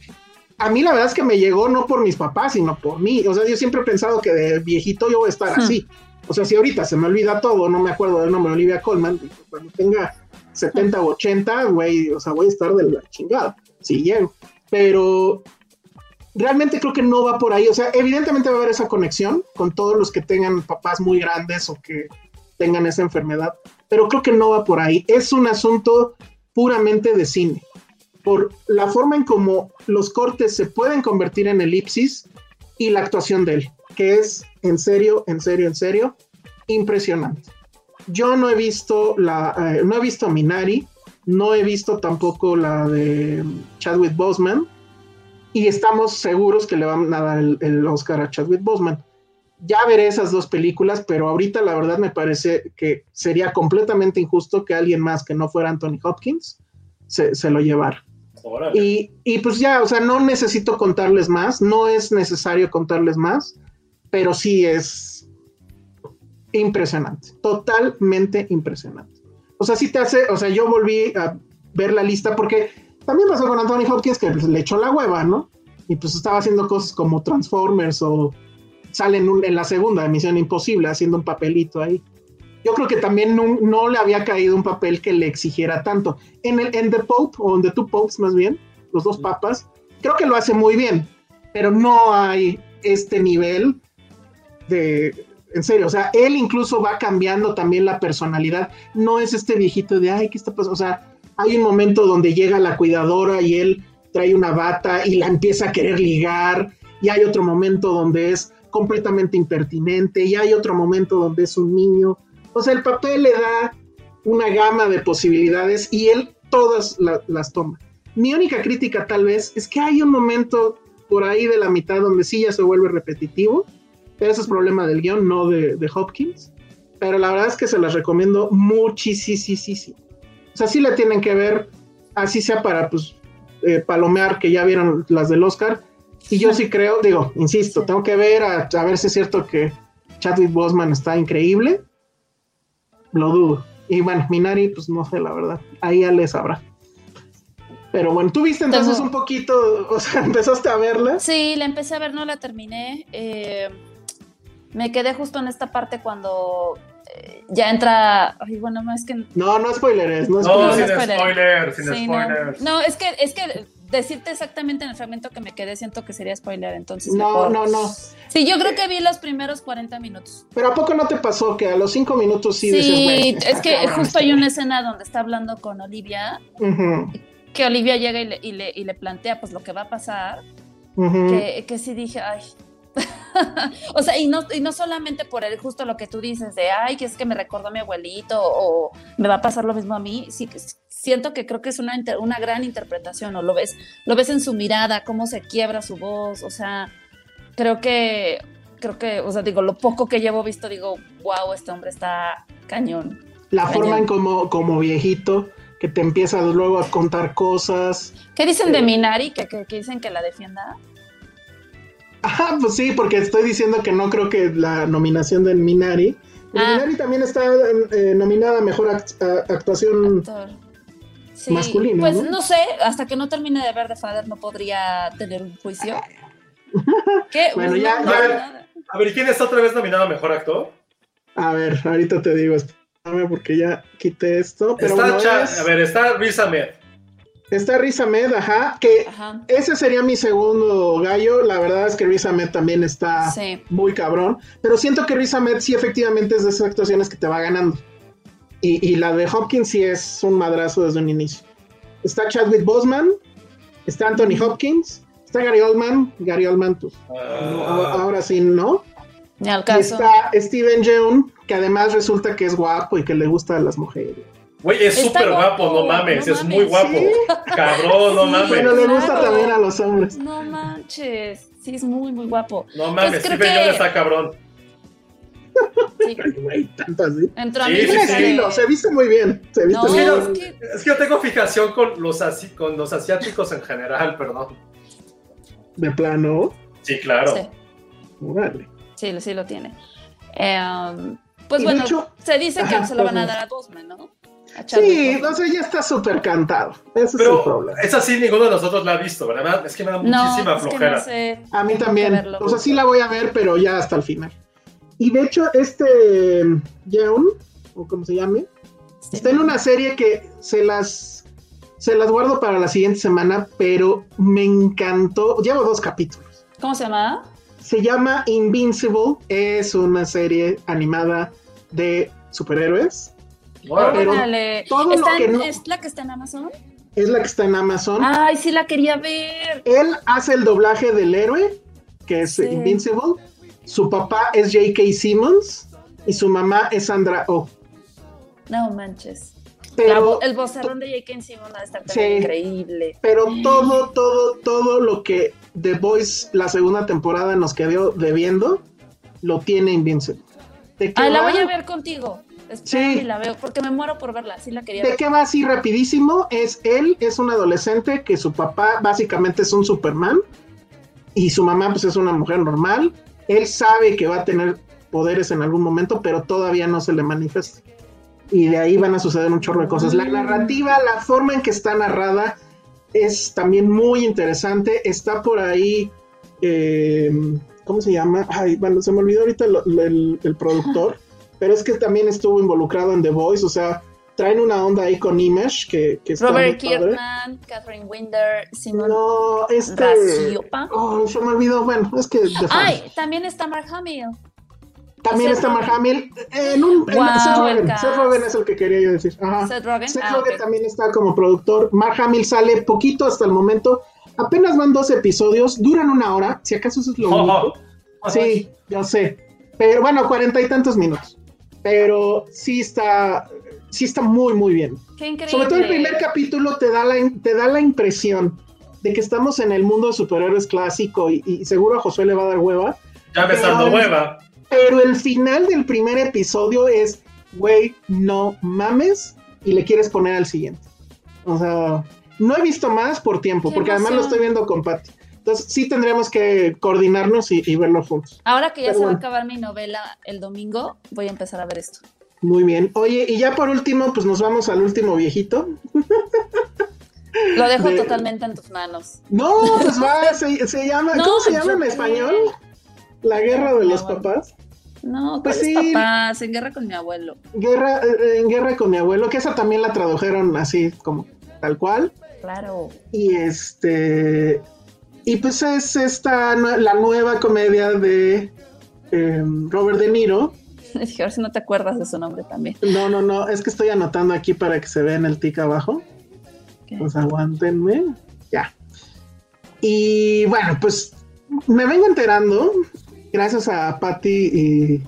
a mí la verdad es que me llegó no por mis papás, sino por mí. O sea, yo siempre he pensado que de viejito yo voy a estar así. O sea, si ahorita se me olvida todo, no me acuerdo del nombre de Olivia Colman, cuando tenga 70 o 80, güey, o sea, voy a estar de la chingada, si llego. Pero realmente creo que no va por ahí. O sea, evidentemente va a haber esa conexión con todos los que tengan papás muy grandes o que tengan esa enfermedad, pero creo que no va por ahí. Es un asunto puramente de cine por la forma en cómo los cortes se pueden convertir en elipsis y la actuación de él, que es en serio, en serio, en serio, impresionante. Yo no he visto la, eh, no he visto Minari, no he visto tampoco la de Chadwick Boseman y estamos seguros que le van a dar el, Oscar a Chadwick Boseman. Ya veré esas dos películas, pero ahorita la verdad me parece que sería completamente injusto que alguien más que no fuera Anthony Hopkins se, se lo llevara. Y, y, pues ya, o sea, no necesito contarles más, no es necesario contarles más, pero sí es impresionante, totalmente impresionante. O sea, sí te hace, o sea, yo volví a ver la lista porque también pasó con Anthony Hopkins que pues, le echó la hueva, ¿no? Y pues estaba haciendo cosas como Transformers o sale en, en la segunda emisión Imposible haciendo un papelito ahí yo creo que también no, le había caído un papel que le exigiera tanto. En, el, en The Pope, o en The Two Popes más bien, los dos papas, creo que lo hace muy bien, pero no hay este nivel en serio, o sea, él incluso va cambiando también la personalidad, no es este viejito de, ay, ¿qué está pasando? O sea, hay un momento donde llega la cuidadora y él trae una bata y la empieza a querer ligar, y hay otro momento donde es completamente impertinente, y hay otro momento donde es un niño, o sea, el papel le da una gama de posibilidades y él todas las toma. Mi única crítica tal vez es que hay un momento por ahí de la mitad donde sí ya se vuelve repetitivo. Ese es problema del guion, no de, Hopkins. Pero la verdad es que se las recomiendo muchísimo. O sea, sí la tienen que ver, así sea para pues, eh, palomear, que ya vieron las del Oscar. Y yo sí creo, digo, insisto, tengo que ver a, a ver si es cierto que Chadwick Boseman está increíble lo dudo. Y bueno, Minari, pues no sé, la verdad. Ahí ya les sabrá. Pero bueno, ¿tú viste entonces un poquito, o sea, *laughs* empezaste a verla? Sí, la empecé a ver, no la terminé. Eh, me quedé justo en esta parte cuando eh, ya entra. Ay, bueno, no es que. No, no spoilers, no No, spoilers. sin no spoiler. spoilers, sin Sí, no. spoilers. No, es que, es que decirte exactamente en el fragmento que me quedé, siento que sería spoiler, entonces. No, mejor- no, no. Sí, yo creo que vi los primeros 40 minutos. Pero ¿a poco no te pasó que a los cinco minutos sí, dices, Sí, "Güey, está es que cabrón justo hay güey"? una escena donde está hablando con Olivia, que Olivia llega y le, y le, y le plantea pues lo que va a pasar, que, que sí dije, ay. *laughs* o sea, y no, y no solamente por el, justo lo que tú dices de, ay, que es que me recordó a mi abuelito o me va a pasar lo mismo a mí, sí, siento que creo que es una, inter- una gran interpretación, o lo ves, lo ves en su mirada, cómo se quiebra su voz, o sea, creo que, creo que, o sea, digo, lo poco que llevo visto, digo, wow, este hombre está cañón. La Cañón. forma en como, como viejito, que te empiezas luego a contar cosas. ¿Qué dicen de Sí. Minari? Que, que, que dicen que la defienda. Ajá, pues sí, porque estoy diciendo que no creo que la nominación de Minari. Ah. Minari también está eh, nominada a mejor act- actuación. Actor. Sí, Masculino, Pues ¿no? ¿no? sé, hasta que no termine de ver The Father no podría tener un juicio. *laughs* ¿Qué? Bueno, ya- no, ya-. A ver, ¿quién está otra vez nominado a mejor actor? A ver, ahorita te digo, espérame porque ya quité esto. Pero está bueno, es- A ver, está Riz Ahmed. Está Riz Ahmed, ajá, que Ajá. ese sería mi segundo gallo. La verdad es que Riz Ahmed también está Sí. muy cabrón. Pero siento que Riz Ahmed sí efectivamente es de esas actuaciones que te va ganando. Y, y la de Hopkins sí es un madrazo desde un inicio. Está Chadwick Boseman, está Anthony Hopkins, está Gary Oldman. Gary Oldman, pues, no, Ah, ahora sí, ¿no? Ni al Y caso. está Steven Yeun, que además resulta que es guapo y que le gusta a las mujeres. Güey, es súper guapo, guapo, no mames, no es mames. muy guapo. Sí. Cabrón, no Sí. mames. Pero le gusta claro. también a los hombres. No manches. Sí, es muy, muy guapo. No mames, Steven que- está cabrón. Sí. *laughs* Güey, tanto así. Entró a Sí, mí. sí, sí. estilo, se viste muy bien. Se viste No, muy bien. es que Es que yo tengo fijación con los, asi- con los asiáticos en general, perdón. De plano. Sí, claro. sí, Órale. sí, sí lo tiene. Eh, pues bueno, hecho- se dice que Ajá, se lo van a dar a Bosman, ¿no? Sí, sea, ya está súper cantado. Ese es el Pero problema. es así, ninguno de nosotros la ha visto, ¿verdad? Es que me da muchísima no, flojera. no sé. A mí Tengo también. O sea, sí la voy a ver, pero ya hasta el final. Y de hecho, este Yeun, o como se llame, Sí. está en una serie que se las se las guardo para la siguiente semana, pero me encantó. Llevo dos capítulos. ¿Cómo se llama? Se llama Invincible. Es una serie animada de superhéroes. Pero todo lo ¿Está que en- no- ¿Es la que está en Amazon? Es la que está en Amazon. Ay, sí la quería ver. Él hace el doblaje del héroe, que es Sí. Invincible. Su papá es J.K. Simmons y su mamá es Sandra Oh. No manches. Pero, el vocerrón de J.K. Simmons va a estar Sí. increíble. pero todo, todo, todo lo que The Voice, la segunda temporada, nos quedó debiendo, lo tiene Invincible. ¿De qué Ay, la voy a ver contigo. Sí. y la veo, porque me muero por verla. Sí la quería ¿De ver. qué va así rapidísimo? Es él, es un adolescente que su papá básicamente es un Superman y su mamá pues es una mujer normal. Él sabe que va a tener poderes en algún momento, pero todavía no se le manifiesta. Y de ahí van a suceder un chorro de cosas. La Mm. narrativa, la forma en que está narrada es también muy interesante. Está por ahí, eh, ¿cómo se llama? Ay, bueno, se me olvidó ahorita el productor, pero es que también estuvo involucrado en The Voice, o sea, traen una onda ahí con Image que, que está Robert muy padre. Kirkman, Catherine Winder, Simon No, este. Oh, se me olvidó. Bueno, es que. Ay, también está Mark Hamill. También Seth está Mark. Hamill. En un. en- Wow, Seth Rogen. cast. Seth Rogen es el que quería yo decir. Ajá. Seth Rogen. Seth Ah, Rogen también está como productor. Mark Hamill sale poquito hasta el momento. Apenas van dos episodios. Duran una hora. Si acaso eso es lo *laughs* único. Sí, yo sé. Pero bueno, cuarenta y tantos minutos. Pero sí está. Sí está muy, muy bien. Qué increíble. Sobre todo el primer capítulo te da la, te da la impresión de que estamos en el mundo de superhéroes clásico y, y seguro a Josué le va a dar hueva. Ya me está dando hueva. Pero el final del primer episodio es, güey, no mames y le quieres poner al siguiente. O sea, no he visto más por tiempo, Qué porque además lo estoy viendo con Patty. Entonces sí tendríamos que coordinarnos y, y verlo juntos. Ahora que ya Pero se va a acabar mi novela el domingo, voy a empezar a ver esto. Muy bien. Oye, y ya por último, pues nos vamos al último viejito. Lo dejo De- totalmente en tus manos. No, pues va, se, se llama, No, ¿cómo se llama yo en español? La guerra de los Ah, bueno. papás. No, Pues ¿cuáles sí. papás? En guerra con mi abuelo. Guerra, eh, en guerra con mi abuelo, que esa también la tradujeron así como tal cual. Claro. Y este. Y pues es esta la nueva comedia de eh, Robert De Niro. Dije, a ver si no te acuerdas de su nombre también. No, no, no, es que estoy anotando aquí para que se vea en el tic abajo. Pues aguántenme. Ya. Y bueno, pues me vengo enterando, gracias a Patty y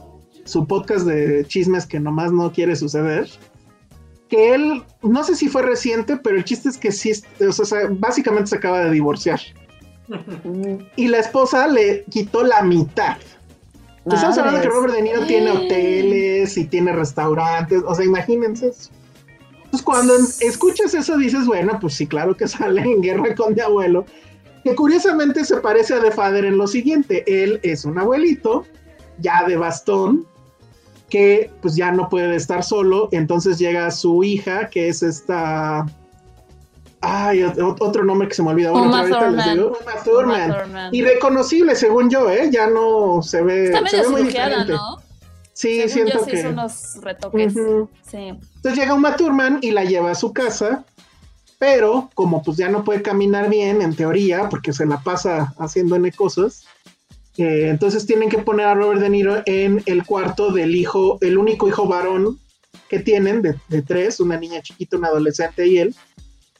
su podcast de chismes que nomás no quiere suceder, que él, no sé si fue reciente, pero el chiste es que sí, o sea, básicamente se acaba de divorciar. Y la esposa le quitó la mitad. Estamos hablando de que. Robert De Niro tiene hoteles y tiene restaurantes, o sea, imagínense eso. Entonces, cuando en- escuchas eso, dices, bueno, pues sí, claro que *laughs* sale en guerra con mi abuelo, que curiosamente se parece a The Father en lo siguiente: él es un abuelito, ya de bastón, que pues ya no puede estar solo, entonces llega su hija, que es esta. Ay, ot- otro nombre que se me olvida. Bueno, Uma Thurman. digo. Uma Thurman. Uma Thurman. Irreconocible, según yo, ¿eh? Ya no se ve. Está se medio ve muy diferente. ¿no? Sí, Según siento yo sí que. hizo unos retoques. Sí. Entonces llega Uma Thurman y la lleva a su casa, pero como pues ya no puede caminar bien, en teoría, porque se la pasa haciendo N cosas, eh, entonces tienen que poner a Robert De Niro en el cuarto del hijo, el único hijo varón que tienen, de, de tres, una niña chiquita, un adolescente y él.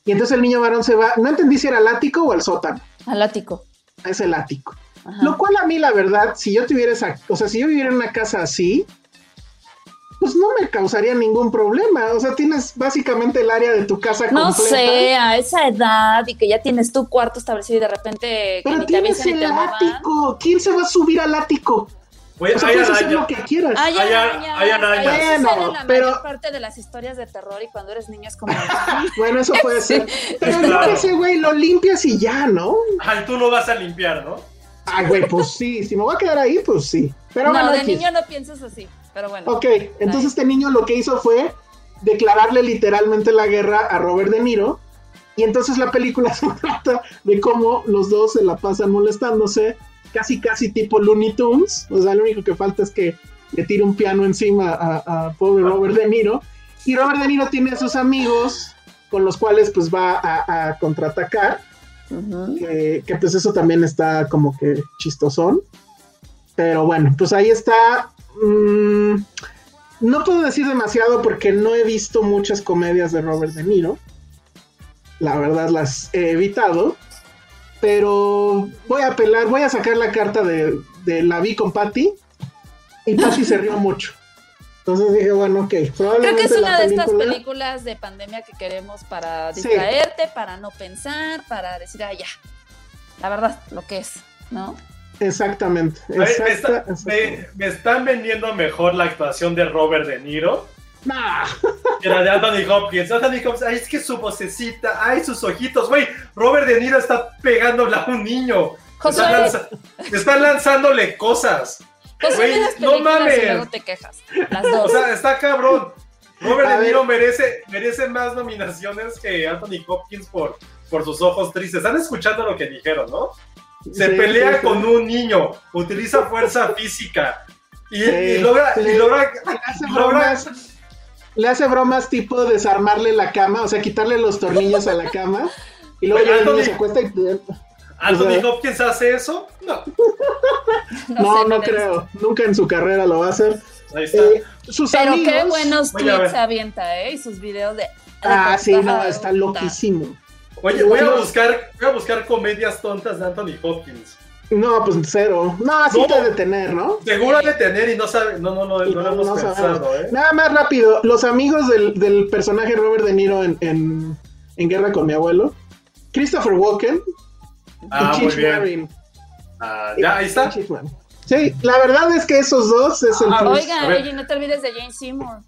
Y entonces el niño varón se va, no entendí si era al ático o al sótano, Al ático. es el ático. Ajá. Lo cual a mí, la verdad, si yo tuviera esa, o sea, si yo viviera en una casa así, pues no me causaría ningún problema. O sea, tienes básicamente el área de tu casa No completa. sé, a esa edad y que ya tienes tu cuarto establecido y de repente que Pero tienes el ático. ¿Quién se va a subir al ático? Güey, O sea, hay puedes hacer lo que quieras. Hay Hay ar- arañas, hay arañas. Bueno, la pero- mayor parte de las historias de terror y cuando eres niño es como... *laughs* Bueno, eso puede ser. Pero Claro. qué sé, güey, lo limpias y ya, ¿no? Ay, tú lo vas a limpiar, ¿no? Ay, güey, pues sí. Si me voy a quedar ahí, pues sí. Pero no, bueno, de niño no piensas así, pero bueno. Ok, entonces este niño lo que hizo fue declararle literalmente la guerra a Robert De Niro. Y entonces la película *laughs* se trata de cómo los dos se la pasan molestándose, casi casi tipo Looney Tunes. O sea, lo único que falta es que le tire un piano encima a, a pobre Robert De Niro. Y Robert De Niro tiene a sus amigos con los cuales pues va a, a contraatacar. Que, que, pues eso también está como que chistosón. Pero bueno, pues ahí está. Mm, no puedo decir demasiado porque no he visto muchas comedias de Robert De Niro. La verdad las he evitado. Pero voy a apelar, voy a sacar la carta de, de la vi con Patty. Y Patty se rió mucho. Entonces dije, bueno, ok. Creo que es una de estas película- películas de pandemia que queremos para Sí. distraerte, para no pensar, para decir, ah, ya, la verdad, lo que es, ¿no? Exactamente. A ver, me, exacta- está- exactamente. me- me están vendiendo mejor la actuación de Robert De Niro Nah. la de Anthony Hopkins. Anthony Hopkins, ay, es que su vocecita, ay, sus ojitos, güey. Robert De Niro está pegándole a un niño. Está, lanza- está lanzándole cosas. Güey, no mames. luego te quejas. Las O dos. sea, está cabrón. Robert A De Niro merece, merece más nominaciones que Anthony Hopkins por, por sus ojos tristes. Están escuchando lo que dijeron, ¿no? Se Sí, pelea sí, sí. con un niño, utiliza fuerza física y, Sí, y logra, y logra, logra-. Le hace bromas tipo desarmarle la cama, o sea, quitarle los tornillos a la cama. Y luego ya el niño Anthony- se acuesta y. Anthony o sea- Hopkins hace eso. No, *laughs* No, no creo. Nunca en su carrera lo va a hacer. ahí está. Eh, sus Pero amigos. qué buenos tweets avienta, ¿eh? Y sus videos de. Ah, de sí, no, está loquísimo. Oye, voy a buscar, voy a buscar comedias tontas de Anthony Hopkins. No, pues cero. No, así No. te de tener, ¿no? Seguro de tener y no sabe, no, no, no, no, lo hemos no pensado, sabemos. ¿eh? Nada más rápido. Los amigos del, del personaje Robert De Niro en, en, en Guerra con mi abuelo. Christopher Walken Ah, y muy bien. Marin. Ah, ya, ahí está. Sí, la verdad es que esos dos es el Ah, plus. Oiga, A ver. oye, no te olvides de Jane Seymour.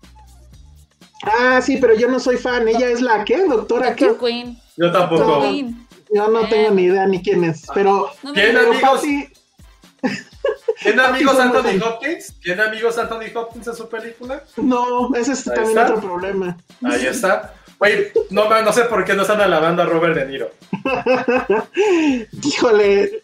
Ah, sí, pero yo no soy fan. Ella es la qué, doctora qué. Doctor Queen. Yo tampoco. Queen. Yo no Eh. tengo ni idea ni quién es. Pero, No me ¿Quién, pero amigos? ¿Tiene amigos Anthony. Hopkins? ¿Tiene amigos Anthony Hopkins en su película? No, ese es Ahí también está. otro problema. Ahí está. Güey, no, no sé por qué no están alabando a Robert De Niro. Híjole,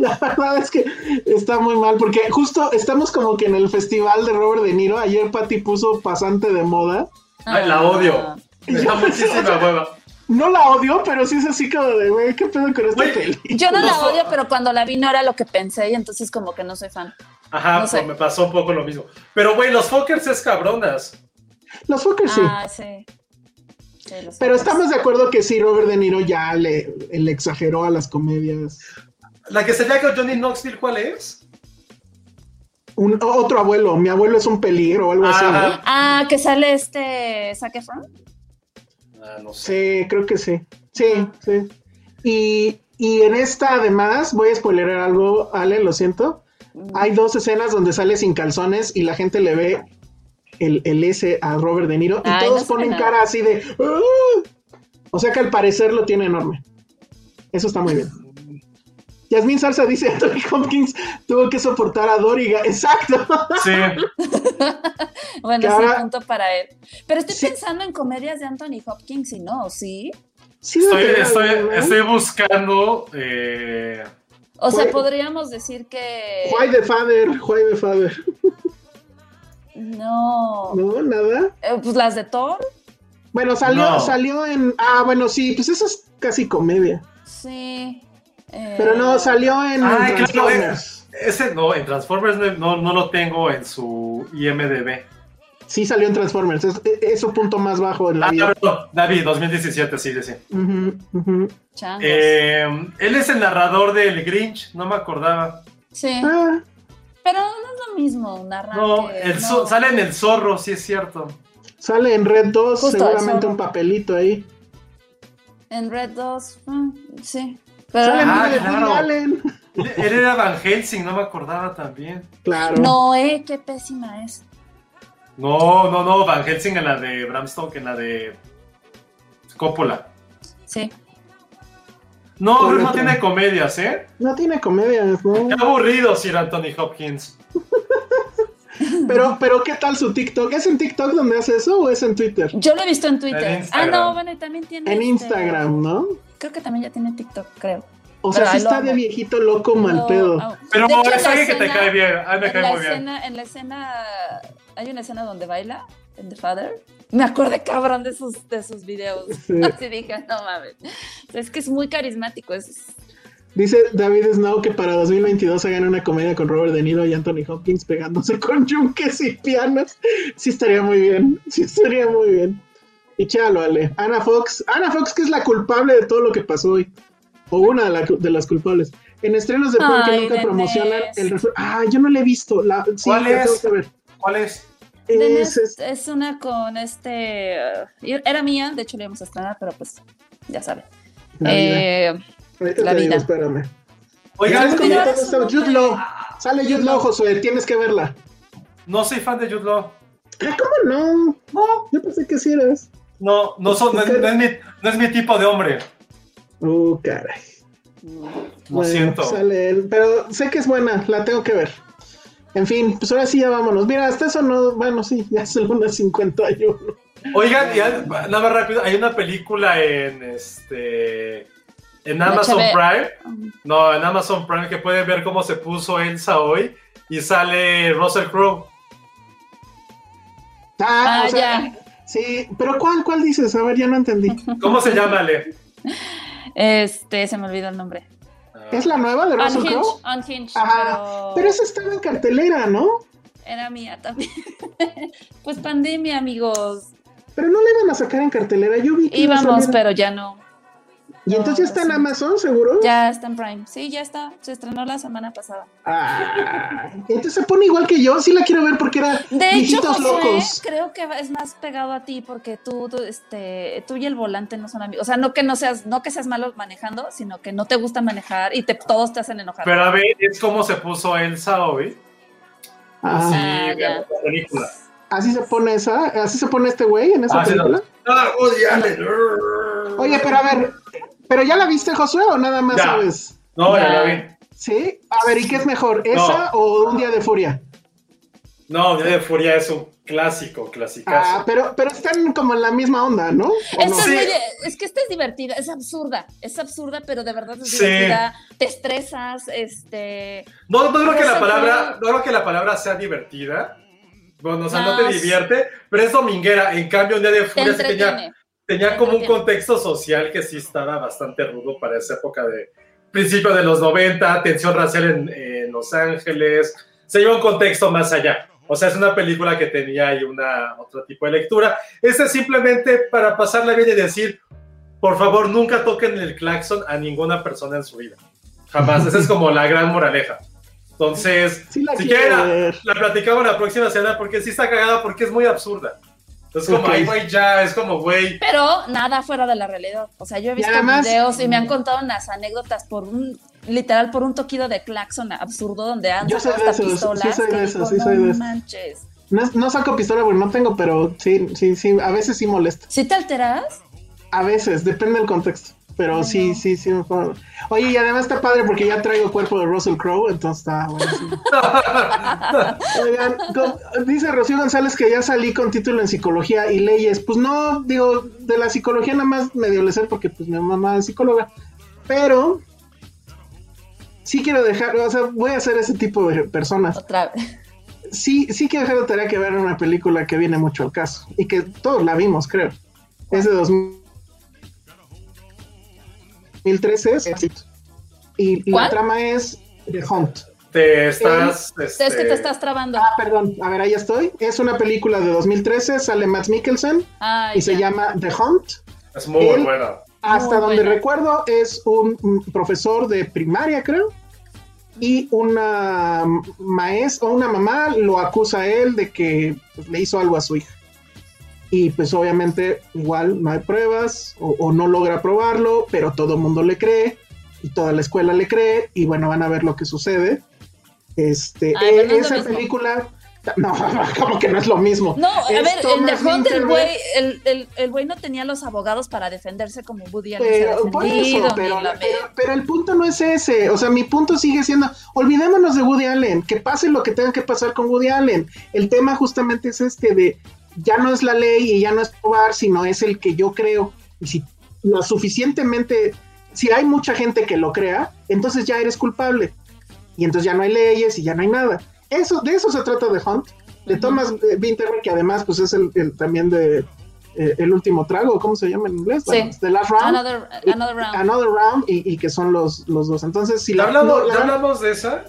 la verdad es que está muy mal porque justo estamos como que en el festival de Robert De Niro. Ayer Patty puso pasante de moda. Ay, la Ah. odio. Me da muchísima hueva. No la odio, pero sí es así como de, güey, ¿qué pedo con esta Güey, peli? Yo no la odio, pero cuando la vi no era lo que pensé y entonces como que no soy fan. Ajá, No sé. pues me pasó un poco lo mismo. Pero, güey, los Fokkers es cabronas. Los Fokker sí. Ah, sí. Sí, los Pero estamos de acuerdo que sí, Robert De Niro ya le, le exageró a las comedias. La que sería con Johnny Knoxville, ¿cuál es? Un, otro abuelo, mi abuelo es un peligro o algo así. ¿no? Ajá. Ah, que sale este Zac Efron. Ah, no sé. Sí, creo que sí. Sí, sí. Y, y en esta, además, voy a spoilerar algo, Ale, lo siento. Hay dos escenas donde sale sin calzones y la gente le ve el, el S a Robert De Niro y Ay, todos no ponen cara así de. "Ah". O sea que al parecer lo tiene enorme. Eso está muy bien. Yasmín Salsa dice: Anthony Hopkins tuvo que soportar a Doriga. Exacto. Sí. *laughs* Bueno, sí, ahora- punto para él. Pero estoy Sí. pensando en comedias de Anthony Hopkins y no, ¿sí? Sí, Estoy, buscando. eh, O sea, podríamos decir que... Why the father, why the father. No. No, nada. Eh, pues las de Thor, Bueno, salió, No. salió en. Ah, bueno, sí, pues eso es casi comedia. sí. Eh, Pero no, salió en Ay, claro, Transformers. ese no, en Transformers no, no, lo tengo en su IMDB. Sí, salió en Transformers. Es, es su punto más bajo en la Ah, vida. no, David, 2017, sí, sí. Eh, él es el narrador del Grinch, no me acordaba. sí. Ah, Pero no es lo mismo narrar No, que- el no. sale en el zorro, sí es cierto. sale en Red 2, Justo, seguramente un papelito ahí. En Red 2, mm, sí. Ah, claro. Allen. Él, era Van Helsing, no me acordaba también. Claro. no, eh, qué pésima es. No, no, no, Van Helsing en la de Bram Stoker, en la de Coppola. Sí. No, ¿Cuál pero no tiene comedias, ¿eh? No tiene comedias, ¿no? Qué aburrido, Sir Anthony Hopkins. *laughs* Pero, pero, ¿qué tal su TikTok? ¿Es en TikTok donde hace eso o es en Twitter? Yo lo he visto en Twitter. En ah, no, bueno, y también tiene. En este, Instagram, ¿no? Creo que también ya tiene TikTok, creo. O sea, Pero sí está de viejito loco mal No, pedo. Pero hecho, es que te escena- cae bien. A mí me en cae la muy bien. escena, En la escena. Hay una escena donde baila en The Father. Me acordé cabrón de sus, de sus videos. Sí. *laughs* Así dije, no mames. O sea, es que es muy carismático. Es, Dice David Snow que para 2022 hagan una comedia con Robert De Niro y Anthony Hopkins pegándose con yunques y pianos. Sí estaría muy bien. Sí estaría muy bien. Y chalo, Ale. Ana Fox. Ana Fox, que es la culpable de todo lo que pasó hoy. O una de, la- de las culpables. En estrenos de pronto que Ay, nunca Denise. promocionan el Ah, yo no la he visto. La, sí, ¿Cuál la es? tengo que ver. ¿Cuál es? Es- es- es una con este. uh, era mía, de hecho la íbamos a estrenar, pero pues ya sabe. La vida. Eh, Ahorita la te digo, vida. espérame. Oigan, ¿Sabes cómo pero todo Jude. Law. Sale Jude Law, Josué. Tienes que verla. no soy fan de Jude Law. Ah, ¿Cómo no? No, Yo pensé que sí eras. No, no, son, no, es, no es mi, no es mi tipo de hombre. Uh, caray. Lo Bueno, siento. Sale él, pero sé que es buena, la tengo que ver. En fin, pues ahora sí ya vámonos. Mira, hasta eso no, bueno, sí, ya es el 1.51. Oigan, ya, nada más rápido, hay una película en este en Amazon. Prime. No, en Amazon Prime que pueden ver cómo se puso Elsa hoy y sale Russell Crowe. Ah, Ah, o sea, ya. Sí, pero ¿cuál, cuál dices? A ver, ya no entendí. *laughs* ¿Cómo se llama, Ale? Este, se me olvidó el nombre. ¿Es la nueva de Russell Unhinged, Crowe? Unhinged, Ajá, pero, pero esa estaba en cartelera, ¿no? era mía también. *laughs* pues pandemia, amigos. Pero no la iban a sacar en cartelera, yo vi que iba a Íbamos, salir. pero ya no. Y no, entonces ya está en sí. Amazon, ¿seguro? Ya está en Prime. Sí, ya está. Se estrenó la semana pasada. Ah, entonces se pone igual que yo, sí la quiero ver porque era De hecho, locos. creo que es más pegado a ti porque tú, tú, este, tú y el volante no son amigos. O sea, no que no seas, no que seas malo manejando, sino que no te gusta manejar y te, todos te hacen enojar. Pero a ver, es como se puso Elsa hoy. Ah, Sí, Ah, ya. la película. así se pone esa, así se pone este güey en esa Ah, sí, película. no. Ah. Oye, pero a ver, ¿pero ya la viste, Josué, o nada más Ya. sabes? No, ya Ya. la vi. ¿Sí? A ver, ¿y qué es mejor? ¿Esa o Un Día de Furia? No, Día de Furia es un clásico, clasicazo. Ah, pero, pero están como en la misma onda, ¿no? ¿O Esta no? es, Sí. muy de- es que esta es divertida, es absurda, es absurda, pero de verdad es Sí. divertida. Te estresas, este. No, no creo que la palabra, no creo que la palabra sea divertida. Bueno, o sea, no, No, te divierte, pero es dominguera. En cambio, un día de furia sí tenía. Tenía como un contexto social que sí estaba bastante rudo para esa época de principio de los 90, tensión racial en, en Los Ángeles. Se lleva un contexto más allá. O sea, es una película que tenía ahí una otro tipo de lectura. Este es simplemente para pasarla bien y decir, por favor, nunca toquen el claxon a ninguna persona en su vida. Jamás. Esa es como la gran moraleja. Entonces, Sí la si quieren, la platicamos la próxima semana porque sí está cagada porque es muy absurda. Entonces, como, Ok. ay, güey, ya, es como, güey. Pero nada fuera de la realidad. O sea, yo he visto además- videos y me han contado unas anécdotas por un, literal, por un toquido de claxon absurdo donde han Yo soy sacado de esos, pistolas. sí soy de esos, digo, sí soy de no esos". manches. No, no saco pistola porque no tengo, pero sí, sí, sí, a veces sí molesta. ¿Sí te alteras? A veces, depende del contexto. Pero sí, sí, sí. me puedo- Oye, y además está padre porque ya traigo cuerpo de Russell Crowe, entonces está buenísimo. *laughs* Oigan, dice Rocío González que ya salí con título en psicología y leyes. Pues no, digo, de la psicología nada más medio le sé porque pues mi mamá es psicóloga. Pero sí quiero dejar, o sea, voy a ser ese tipo de personas. Otra vez. Sí, sí quiero dejar de tarea que ver una película que viene mucho al caso y que todos la vimos, creo. Es de 2013 es éxito. y la trama es The Hunt. Te estás. Es que este, te estás trabando. Ah, perdón, a ver, ahí estoy. Es una película de 2013, sale Matt Mikkelsen Ay, y se llama The Hunt. Es muy Él- buena. Hasta Muy donde buena. recuerdo es un profesor de primaria, creo. Y una maestra o una mamá lo acusa a él de que pues, le hizo algo a su hija. Y pues obviamente igual no hay pruebas o, o no logra probarlo, pero todo el mundo le cree y toda la escuela le cree y bueno, van a ver lo que sucede. Este, Ay, no es esa película, no, *laughs* como que no es lo mismo. No, a ver, en The Hunt el güey, el, el, el güey no tenía los abogados para defenderse como Woody Allen Pero, por defendido, eso, pero, ni la pero, me- pero el punto no es ese. O sea, mi punto sigue siendo, olvidémonos de Woody Allen, que pase lo que tenga que pasar con Woody Allen. El tema justamente es este de, ya no es la ley y ya no es probar, sino es el que yo creo. Y si lo suficientemente, si hay mucha gente que lo crea, entonces ya eres culpable. Y entonces ya no hay leyes y ya no hay nada. Eso, de eso se trata de Hunt, de Thomas Winterberg, que además pues es el, el- también de eh, El Último Trago, ¿cómo se llama en inglés? Sí. Bueno, The Last Round. Another, another round. Another Round y, y que son los, los dos. Entonces, si ¿Ya la, hablamos, no, la- ya hablamos de esa?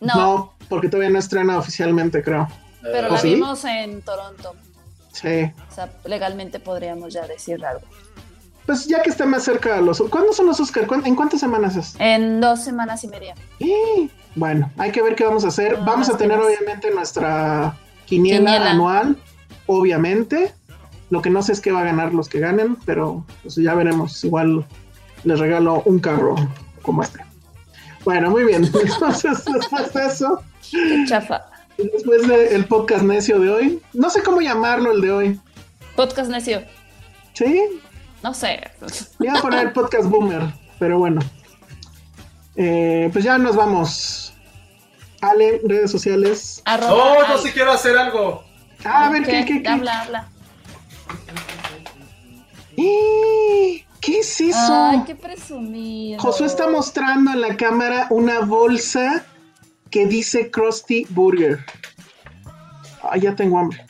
no, no, porque todavía no estrena oficialmente, creo. Pero ¿Oh, la sí? vimos en Toronto. Sí. O sea, legalmente podríamos ya decir algo. Pues ya que está más cerca a los... ¿Cuándo son los Oscar? ¿Cuán- ¿En cuántas semanas es? En dos semanas y media. Y, bueno, hay que ver qué vamos a hacer. Ah, vamos a tener obviamente nuestra quiniela, Quiniela. anual, obviamente. Lo que no sé es qué va a ganar los que ganen, pero pues ya veremos. Igual les regalo un carro como este. Bueno, muy bien. *laughs* Entonces, después *laughs* de eso, Qué chafa. Después del podcast necio de hoy, no sé cómo llamarlo el de hoy. Podcast necio. Sí, No sé. Voy a poner podcast boomer, pero bueno. Eh, pues ya nos vamos. Ale, redes sociales. Arroba No, no al- sé, quiero hacer algo. Ah, a ver, ¿qué, qué, qué? Habla, habla. ¿Qué es eso? Ay, qué presumido. Josué está mostrando en la cámara una bolsa que dice Krusty Burger. Ay, ya tengo hambre.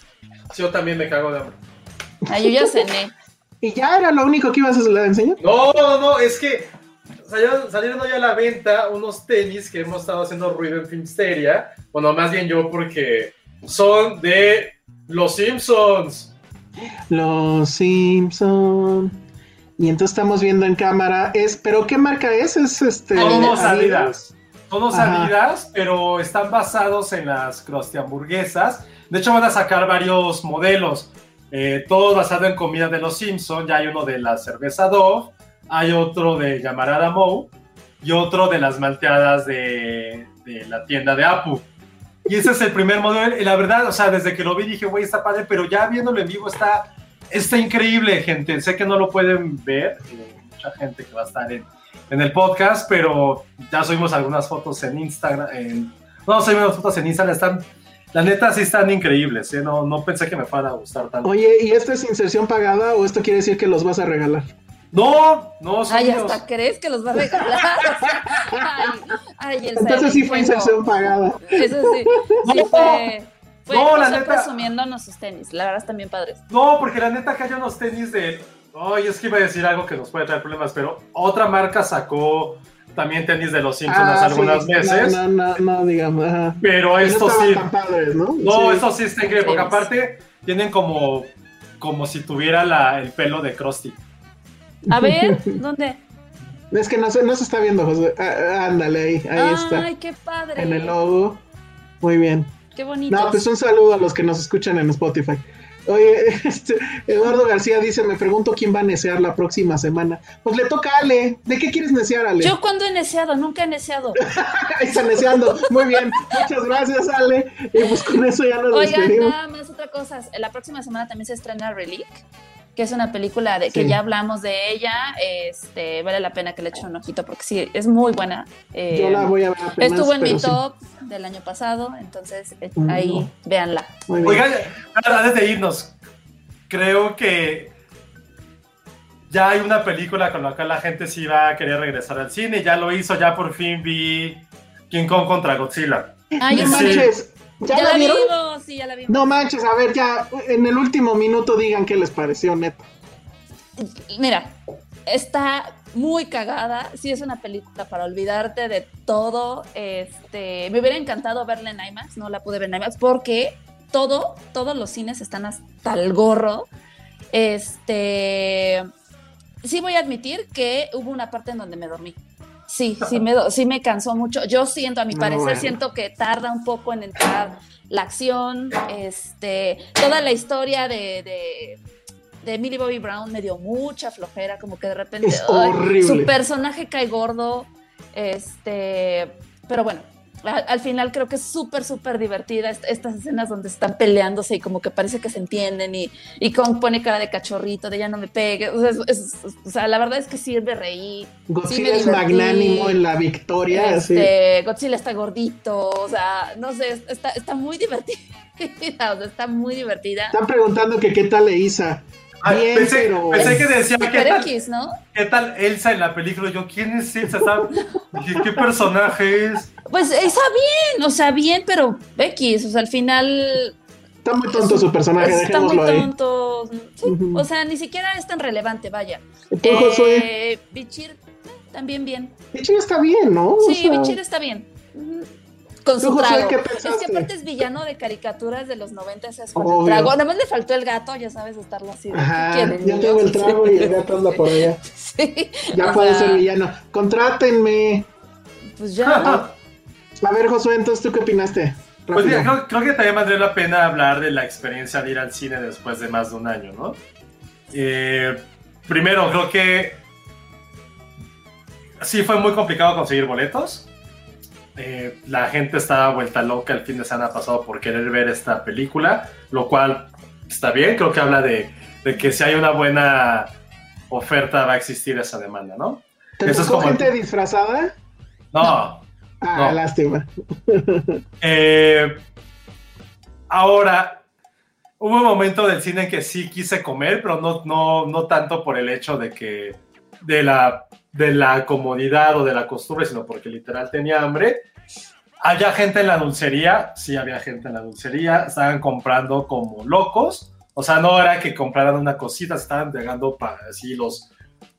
Yo también me cago de hambre. Ay, yo ya cené. ¿Y ya era lo único que ibas a enseñar? No, no, no, es que salieron, salieron hoy a la venta unos tenis que hemos estado haciendo ruido en Filmsteria. Bueno, más bien yo porque son de Los Simpsons. Los Simpson. Y entonces estamos viendo en cámara. Es, ¿pero qué marca es? Es este. Adidas. Adidas. Ajá. Adidas, pero están basados en las Krusty hamburguesas. De hecho, van a sacar varios modelos. eh, todos basados en comida de los Simpsons. Ya hay uno de la cerveza Dove, hay otro de Llamarada Moe y otro de las malteadas de, de la tienda de Apu. Y ese es el primer modelo. Y la verdad, o sea, desde que lo vi dije, güey, está padre, pero ya viéndolo en vivo está, está increíble, gente. Sé que no lo pueden ver, eh, mucha gente que va a estar en, en el podcast, pero ya subimos algunas fotos en Instagram. En, no, subimos fotos en Instagram, están, la neta sí están increíbles, ¿eh? no, no pensé que me fueran a gustar tanto. Oye, ¿y esto es inserción pagada o esto quiere decir que los vas a regalar? No, no, son Ay, hasta crees que los va a regalar. *laughs* ay, ay, el Entonces sí fue inserción pagada. Eso sí, *laughs* sí No, fue. Fue no, la neta. presumiéndonos sus tenis. La verdad están bien padres. No, porque la neta que hay unos tenis de. Ay, es que iba a decir algo que nos puede traer problemas, pero otra marca sacó también tenis de los Simpsons Ah, algunos sí. meses. No, no, no, no, digamos. Ajá. Pero estaban sí. tan padres, ¿no? No, Sí. está increíble, porque aparte tienen como. Como si tuviera la, el pelo de Krusty. A ver, *laughs* ¿dónde? Es que no se, no se está viendo, José. Ah, ándale, ahí, ahí está. Ay, qué padre. En el logo. Muy bien. Qué bonito. No, pues un saludo a los que nos escuchan en Spotify. Oye, *laughs* este, Eduardo García dice, me pregunto quién va a necear la próxima semana. Pues le toca a Ale. ¿De qué quieres necear, Ale? Yo cuando he neceado, nunca he neceado. *laughs* Ahí está neceando. Muy bien. Muchas gracias, Ale. Y pues con eso ya nos Oigan, despedimos. nada más otra cosa. La próxima semana también se estrena Relic, que es una película de que ya hablamos de ella. Este, vale la pena que le echen un ojito porque sí, es muy buena. Eh, Yo la voy a ver apenas, Estuvo en mi sí. top del año pasado, entonces eh, Mm. ahí véanla. Oigan, antes de irnos, creo que ya hay una película con la cual la gente sí va a querer regresar al cine. Ya lo hizo, ya por fin vi King Kong contra Godzilla. Ay, no sí. manches. ¿Ya, Ya, la la vieron? vimos, sí, ya la vimos. No manches, a ver, ya en el último minuto digan qué les pareció, neta. Mira, está muy cagada. Sí, es una película para olvidarte de todo. Este, me hubiera encantado verla en IMAX, no la pude ver en IMAX porque todo, todos los cines están hasta el gorro. Este, sí voy a admitir que hubo una parte en donde me dormí. Sí, sí me, sí me cansó mucho. Yo siento, a mi No, parecer, bueno. siento que tarda un poco en entrar la acción, este, toda la historia de, de, de Millie Bobby Brown me dio mucha flojera, como que de repente ay, su personaje cae gordo, este, pero bueno, al, al final creo que es súper, súper divertida est- estas escenas donde están peleándose y como que parece que se entienden y, y Kong pone cara de cachorrito, de ya no me pegue, o sea, es- es- o sea, la verdad es que sí me reí. Godzilla me es magnánimo en la victoria. Este, Godzilla está gordito, o sea, no sé, está, está muy divertida, *laughs* o sea, está muy divertida. Están preguntando que qué tal Isa. Ay, Bien, pensé, pero... pensé que decía, ¿qué tal, X, ¿no? ¿qué tal Elsa en la película? Yo, ¿quién es Elsa? *laughs* ¿Qué personaje es? Pues está bien, o sea, bien, pero X, o sea, al final Está muy tonto su personaje, está muy ahí. tonto. O sea, ni siquiera es tan relevante, vaya. ¿Tú, Josué? Eh, Bichir, eh, también bien. Bichir está bien, ¿no? O Sí, sea, Bichir está bien. Con ¿Tú, su Josué, trago. qué Es que aparte es villano de caricaturas de los 90 es con Obvio. el trago. Nada más le faltó el gato, ya sabes, estarlo así. Ajá, ¿qué quieren, ya niños? tengo el trago y el gato anda por allá. *laughs* Sí. Ya O puede sea, ser villano. Contrátenme. Pues ya. A ver, Josué, entonces, ¿tú qué opinaste? Pues mira, creo, creo que también valdría la pena hablar de la experiencia de ir al cine después de más de un año, ¿no? Eh, primero, creo que sí fue muy complicado conseguir boletos. Eh, la gente estaba vuelta loca el fin de semana pasado por querer ver esta película, lo cual está bien, creo que habla de, de que si hay una buena oferta va a existir esa demanda, ¿no? ¿Te eso es como- gente disfrazada? No, Ah, No. lástima. Eh, ahora, hubo un momento del cine en que sí quise comer, pero no, no, no tanto por el hecho de que de la, de la comodidad o de la costumbre, sino porque literal tenía hambre. Había gente en la dulcería, sí había gente en la dulcería, estaban comprando como locos. O sea, no era que compraran una cosita, estaban llegando para así los,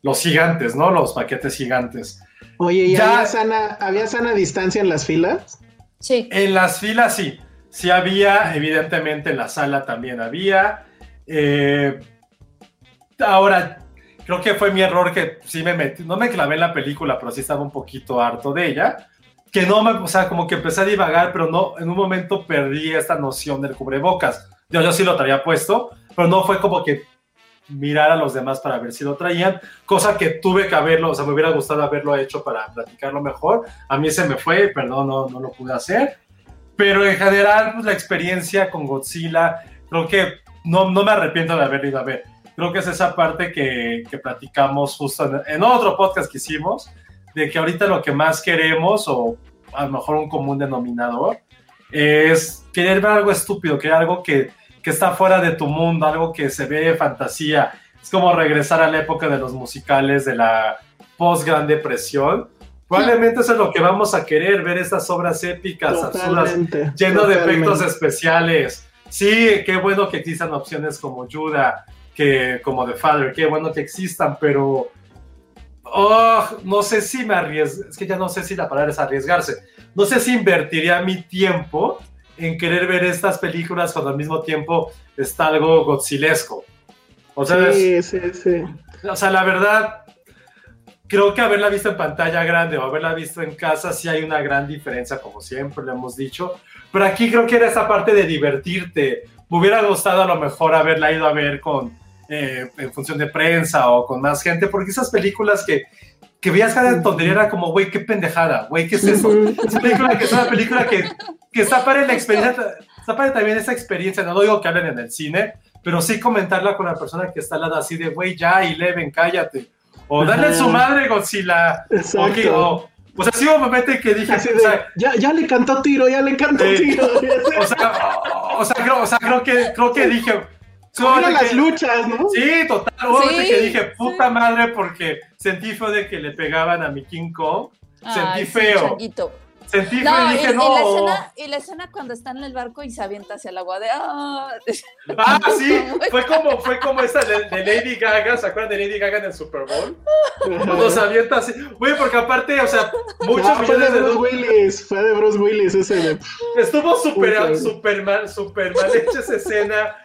los gigantes, ¿no? Los paquetes gigantes. Oye, ¿y Ya- había, sana, había sana distancia en las filas? Sí. En las filas sí, sí había, evidentemente en la sala también había. Eh, ahora, creo que fue mi error que sí me metí, no me clavé en la película, pero sí estaba un poquito harto de ella. Que no me, o sea, como que empecé a divagar, pero no, en un momento perdí esta noción del cubrebocas. Yo, yo sí lo traía puesto, pero no fue como que mirar a los demás para ver si lo traían, cosa que tuve que haberlo, o sea, me hubiera gustado haberlo hecho para platicarlo mejor. A mí se me fue, perdón, no, no lo pude hacer. Pero en general, pues, la experiencia con Godzilla, creo que no, no me arrepiento de haber ido a ver. Creo que es esa parte que, que platicamos justo en, en otro podcast que hicimos, de que ahorita lo que más queremos, o a lo mejor un común denominador, es querer ver algo estúpido, querer algo que, que está fuera de tu mundo, algo que se ve fantasía. Es como regresar a la época de los musicales, de la post-Gran Depresión. Probablemente eso es lo que vamos a querer, ver estas obras épicas, absurdas, Totalmente, lleno de efectos especiales. Sí, qué bueno que existan opciones como Judah, que como The Father, qué bueno que existan, pero oh, no sé si me arriesgo, es que ya no sé si la palabra es arriesgarse. No sé si invertiría mi tiempo en querer ver estas películas cuando al mismo tiempo está algo godzilesco. O sea, es- Sí, sí, sí. o sea, la verdad, creo que haberla visto en pantalla grande o haberla visto en casa sí hay una gran diferencia, como siempre lo hemos dicho. Pero aquí creo que era esa parte de divertirte. Me hubiera gustado a lo mejor haberla ido a ver con eh, en función de prensa o con más gente, porque esas películas que, que veías cada tontería era como, güey, qué pendejada, güey, ¿qué es eso? Esa película que es una película que, que está para la experiencia, está para también esa experiencia, no digo que hablen en el cine, pero sí comentarla con la persona que está al lado así de, güey, ya, Eleven, cállate. O dale Ajá. su madre, Godzilla. Exacto. O, o, o sea, sí hubo un momento en que dije, Así o de, sea, ya, ya le cantó tiro, ya le cantó Sí. tiro. o sea, o sea, creo, o sea, creo que, creo que dije, momento las que- luchas, ¿no? Sí, total. Momento Sí, que dije, puta madre, porque sentí feo de que le pegaban a mi King Kong. Sentí Ay, feo. Sentí feo No, y y, dije, y no. la escena, y la escena cuando está en el barco y se avienta hacia el agua de ah, Ah, sí, *laughs* fue como, fue como esa de, de Lady Gaga, ¿se acuerdan de Lady Gaga en el Super Bowl? Cuando se avienta así, güey, porque aparte, o sea, muchos de millones de Bruce. Willis, fue de Bruce Willis ese de... Estuvo súper, Uy, súper mal, súper mal hecha esa escena,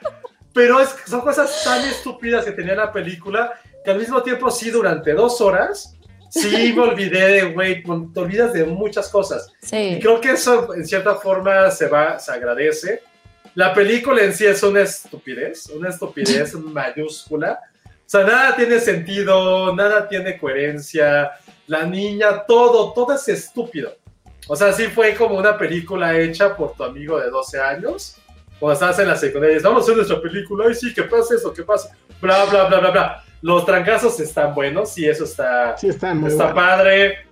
pero es, son cosas tan estúpidas que tenía la película, que al mismo tiempo sí, durante dos horas, sí me *laughs* olvidé de, güey, te olvidas de muchas cosas. Y sí. creo que eso en cierta forma se va, se agradece. La película en sí es una estupidez, una estupidez *laughs* mayúscula. O sea, nada tiene sentido, nada tiene coherencia. La niña, todo, todo es estúpido. O sea, sí fue como una película hecha por tu amigo de 12 años. Cuando estabas en la secundaria, y vamos a hacer nuestra película, ay sí, que pase eso, que pase, bla, bla, bla, bla, bla. Los trancazos están buenos, sí, eso está, Sí, están muy está padre.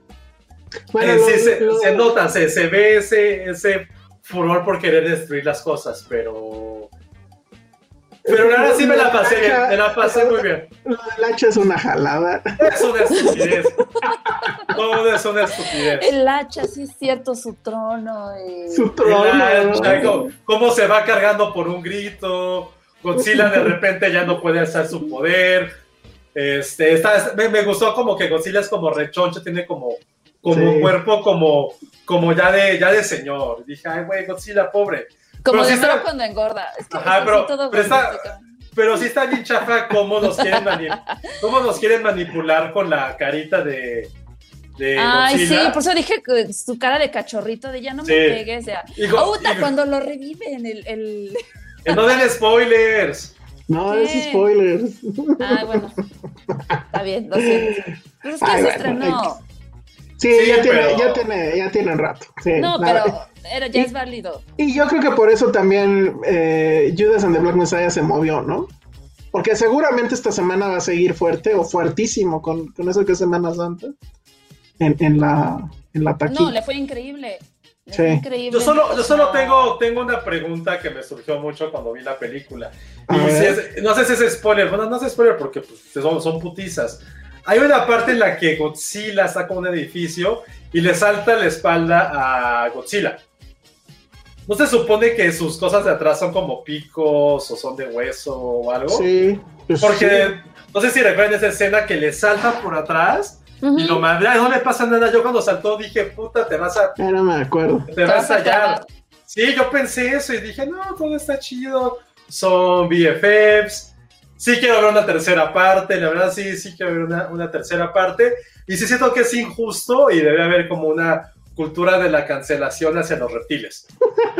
Bueno, Eh, lo- sí, se, lo- se nota, se, se ve ese, ese furor por querer destruir las cosas, pero. Pero ahora sí me la pasé bien, me la pasé muy bien. Lo del hacha es una jalada. Es una estupidez. Todo es una estupidez. El hacha, sí es cierto, su trono. y- Su trono. Hacha, cómo, cómo se va cargando por un grito. Godzilla de repente ya no puede hacer su poder. Este, está, me, me gustó como que Godzilla es como rechoncho, tiene como, como Sí. un cuerpo como, como ya de, ya de señor. Dije, ay, güey, Godzilla, pobre. Como de está- mero cuando engorda. Es que Ajá, pero- todo pero está-. Pero sí está bien chafa cómo nos quieren, mani- *laughs* cómo nos quieren manipular con la carita de, de Ay, sí, por eso dije que su cara de cachorrito, de ya no Sí. me pegues. Ya. Go- y- cuando lo reviven, el. el... No den spoilers. No, ¿Qué? es spoilers. Ah, bueno. Está bien, lo siento. Pero es que Ay, se bueno, estrenó. Sí, Sí, ya, tiene, pero- ya, tiene, ya tienen rato. sí, No, pero era, ya es válido. Y yo creo que por eso también eh, Judas and the Black Messiah se movió, ¿no? Porque seguramente esta semana va a seguir fuerte o fuertísimo con, con eso que es Semana Santa en, en la, en la taquilla. No, le fue increíble. Le Sí. fue increíble. Yo solo, yo solo tengo, tengo una pregunta que me surgió mucho cuando vi la película. Y si es- no sé si es spoiler. Bueno, no es spoiler porque pues, son, son putizas. Hay una parte en la que Godzilla está con un edificio y le salta la espalda a Godzilla. ¿No se supone que sus cosas de atrás son como picos o son de hueso o algo? Sí, pues Porque sí. no sé si recuerdan esa escena que le salta por atrás y lo madrea, no le pasa nada. Yo cuando saltó dije, puta, te vas a, no me acuerdo. te vas a hallar. Sí, yo pensé eso y dije, no, todo está chido. Son BFFs. Sí quiero ver una tercera parte, la verdad sí, sí quiero ver una, una tercera parte. Y sí siento que es injusto y debe haber como una cultura de la cancelación hacia los reptiles.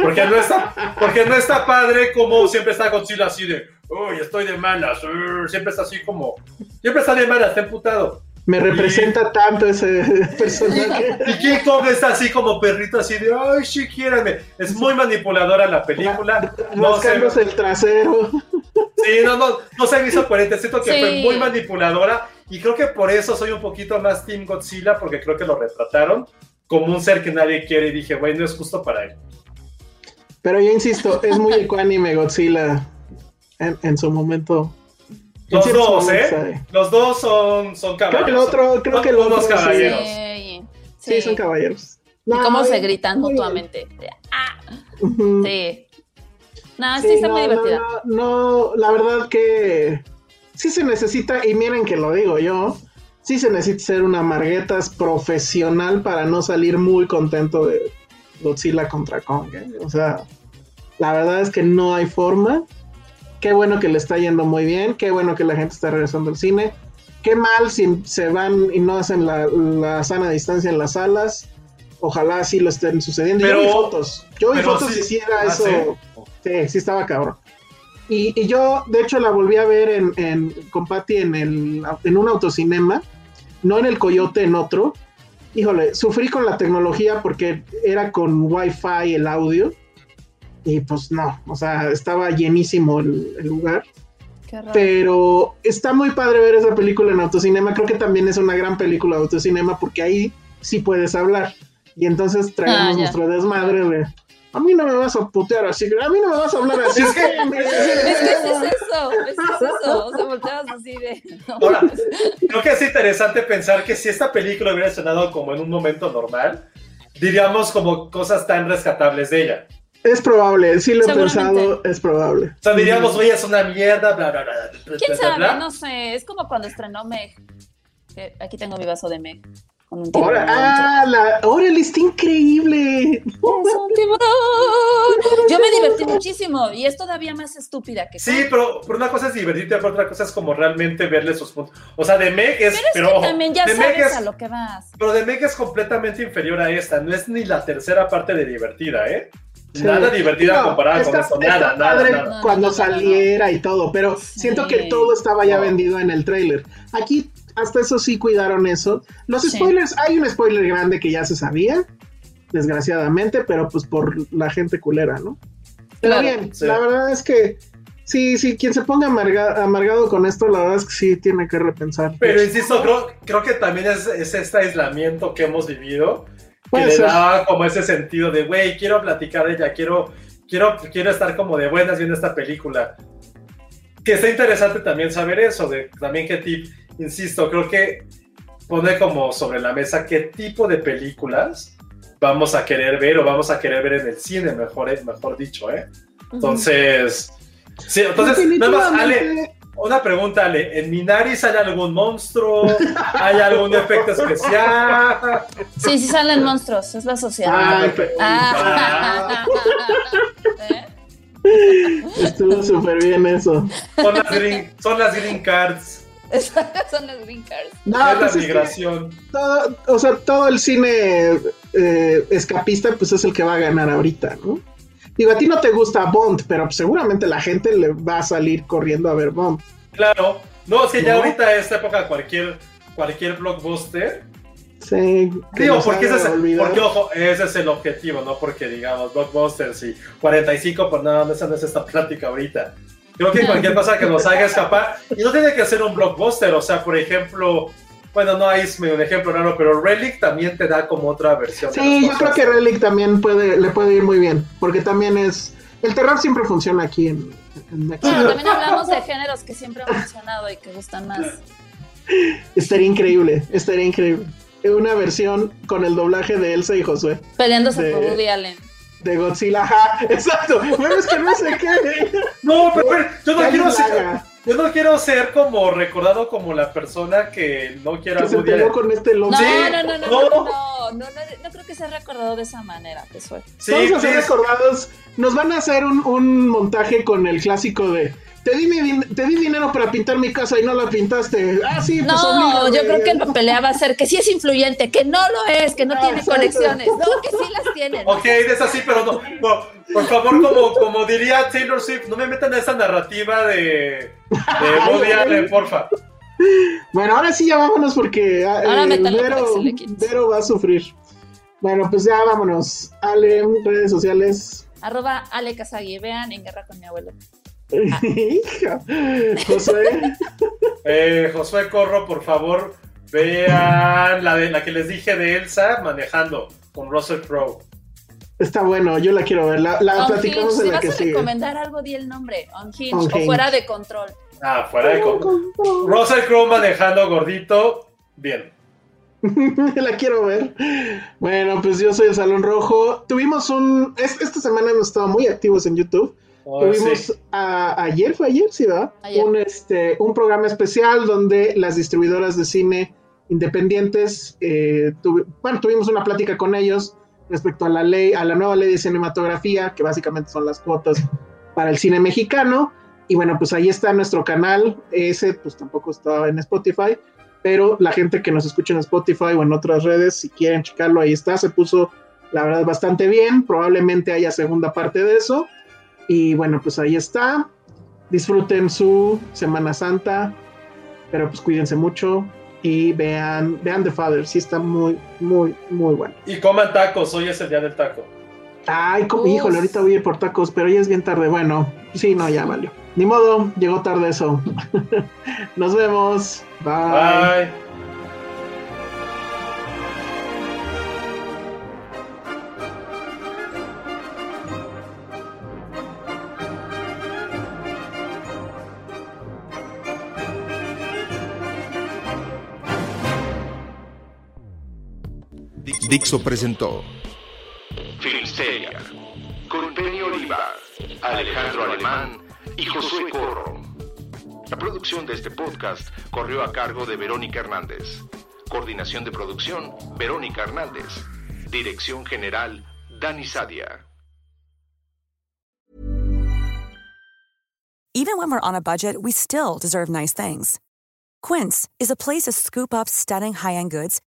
Porque no está, porque no está padre como siempre está Godzilla así de, uy, estoy de malas, uh", siempre está así como, siempre está de malas, está emputado. Me representa tanto ese *laughs* personaje. Y King Kong está así como perrito, así de, ay, sí, quiérame. Es muy manipuladora la película. No Rascándose el trasero. sí, no, no, no se me hizo coherente. Siento que Sí. fue muy manipuladora Y creo que por eso soy un poquito más Team Godzilla, porque creo que lo retrataron como un ser que nadie quiere y dije, güey, no es justo para él. Pero yo insisto, es muy ecuánime Godzilla en, en su momento. Los dos, ¿eh? Los dos son, son Creo caballeros. que el otro, creo Son que el otro. sí. caballeros. Sí, Sí, son caballeros. Y No, cómo se gritan mutuamente. Ah, sí. No, sí, Sí, está no, muy divertida. No, no, la verdad que sí se necesita, y miren que lo digo yo, sí se necesita ser una marguetas profesional para no salir muy contento de Godzilla contra Kong. ¿eh? O sea, la verdad es que no hay forma. Qué bueno que le está yendo muy bien, qué bueno que la gente está regresando al cine. Qué mal si se van y no hacen la, la sana distancia en las salas. Ojalá sí lo estén sucediendo. yo Pero- vi fotos. Yo vi fotos sí- y sí era ¿Ah, eso. sí? Sí, sí estaba cabrón. Y, y yo, de hecho, la volví a ver en, en, con Patty en, el, en un autocinema, no en el Coyote, en otro. Híjole, sufrí con la tecnología porque era con Wi-Fi el audio. Y pues no, o sea, estaba llenísimo el, el lugar. Pero está muy padre ver esa película en autocinema. Creo que también es una gran película de autocinema porque ahí sí puedes hablar. Y entonces traemos Ah, nuestro desmadre de. A mí no me vas a putear así, a mí no me vas a hablar así. *laughs* Es que- hombre". Es *laughs* eso, es que es eso. O sea, volteabas así de. Ahora, creo que es interesante pensar que si esta película hubiera sonado como en un momento normal, diríamos como cosas tan rescatables de ella. Es probable, sí lo he pensado, es probable. O sea, diríamos, oye, es una mierda, bla, bla, bla. ¿Quién bla, bla. sabe? No sé. Es como cuando estrenó Meg. Que Aquí tengo mi vaso de Meg. Con un tiburón. Ahora, ah, la, órale, está increíble. Es un tiburón. Yo me divertí muchísimo y es todavía más estúpida que Sí, pero, pero una cosa es divertirte, pero otra cosa es como realmente verle sus puntos. O sea, de Meg es. Pero es pero que ojo, también ya sabes es- a lo que vas. Pero de Meg es completamente inferior a esta. No es ni la tercera parte de divertida, ¿eh? Sí. Nada divertida No, comparada con está- esto. Nada, nada, padre nada. Cuando saliera y todo, pero siento que todo estaba ya vendido en el tráiler. Aquí hasta eso sí cuidaron eso. Los Sí. spoilers, hay un spoiler grande que ya se sabía, desgraciadamente, pero pues por la gente culera, ¿no? Pero Claro. bien, Sí. la verdad es que sí, sí, quien se ponga amarga- amargado con esto, la verdad es que sí tiene que repensar. Pero insisto, creo, creo que también es, es este aislamiento que hemos vivido que le ser. da como ese sentido de, güey, quiero platicar de ella, quiero, quiero, quiero estar como de buenas viendo esta película. Que está interesante también saber eso, de también qué tipo, insisto, creo que pone como sobre la mesa qué tipo de películas vamos a querer ver o vamos a querer ver en el cine, mejor, mejor dicho, ¿eh? Entonces, sí, entonces, nada más, Ale, una pregunta, Ale. ¿En Minari sale algún monstruo? ¿Hay algún efecto especial? Sí, sí salen monstruos. Es la sociedad. Ay, qué- Ah. *laughs* ¿Eh? Estuvo súper bien eso. Son las green, son las green cards. Son las green cards. No, es la pues es que- migración. todo, o sea, todo el cine eh, escapista, pues es el que va a ganar ahorita, ¿no? Digo, a ti no te gusta Bond, pero seguramente la gente le va a salir corriendo a ver Bond. Claro. No, que ya ¿No? ahorita, en esta época, cualquier, cualquier blockbuster. Sí, Digo, porque, ese es, porque, ojo, ese es el objetivo, ¿no? Porque, digamos, blockbusters y 45, pues nada, no, esa no es esta plática ahorita. Creo que cualquier cosa que nos haga escapar, y no tiene que ser un blockbuster, o sea, por ejemplo, bueno, no hay es un ejemplo raro, pero Relic también te da como otra versión. Sí, yo creo que Relic también puede, le puede ir muy bien, porque también es... El terror siempre funciona aquí en, en México. Bueno, también hablamos de géneros que siempre han funcionado y que gustan más. Estaría increíble, estaría increíble. Una versión con el doblaje de Elsa y Josué, Peleándose De- por Woody Allen. de Godzilla. Ajá, *laughs* exacto. Bueno, es que no sé qué. No, pero, pero yo no Que quiero haga. Yo no quiero ser como recordado como la persona que no quiera Que se peleó con este loco. No, Sí, no, no, no, no. no, no, no, no, no creo que sea recordado de esa manera, Josué. Sí, ser please. recordados. Nos van a hacer un, un montaje con el clásico de te di, te di dinero para pintar mi casa y no la pintaste. Ah, sí, pues No, yo creo que la pelea va a ser que sí es influyente, que no lo es, que no Ah, tiene exacto. conexiones. No, que sí las tiene. Ok, es así, pero no, no, por favor, como, como diría Taylor Swift, no me metan en esa narrativa de, de Woody Allen, porfa. Bueno, ahora sí ya vámonos porque ah, Ahora eh, Vero, va a sufrir. Bueno, pues ya vámonos. Ale, redes sociales. Arroba Ale Kazagi, vean En Guerra con mi abuelo. *laughs* Hija. Josué. Eh, Josué Corro, por favor, vean la, de, la que les dije de Elsa manejando con Russell Crowe. Está bueno, yo la quiero ver. La, la platicamos en Si la vas que a sigue. recomendar algo, di el nombre. Unhinged, Unhinged. o fuera de control. Ah, fuera de con... Russell Crowe manejando gordito, bien. *laughs* la quiero ver. Bueno, pues yo soy el Salón Rojo. Tuvimos un. es- esta semana hemos estado muy activos en YouTube. Oh, Tuvimos sí. a- ayer, fue ayer, sí, ¿verdad? Ayer. Un, este, un programa especial donde las distribuidoras de cine independientes, eh, tuvi- bueno, tuvimos una plática con ellos respecto a la ley, a la nueva ley de cinematografía, que básicamente son las cuotas para el cine mexicano. Y bueno, pues ahí está nuestro canal. Ese, pues tampoco está en Spotify, pero la gente que nos escucha en Spotify o en otras redes, si quieren checarlo, ahí está. Se puso, la verdad, bastante bien. Probablemente haya segunda parte de eso. Y bueno, pues ahí está. Disfruten su Semana Santa, pero pues cuídense mucho y vean, vean The Father. Sí está muy, muy, muy bueno. Y coman tacos, hoy es el día del taco. Ay, como, híjole, ahorita voy a ir por tacos, pero ya es bien tarde. Bueno, sí, no, ya valió. Ni modo, llegó tarde eso. *laughs* Nos vemos. Bye. Bye. Dixo presentó Filmsteria, con Penny Oliva, Alejandro Alemán y Josué Corro. La producción de este podcast corrió a cargo de Verónica Hernández. Coordinación de producción, Verónica Hernández. Dirección General, Dani Sadia. Even when we're on a budget, we still deserve nice things. Quince is a place to scoop up stunning high-end goods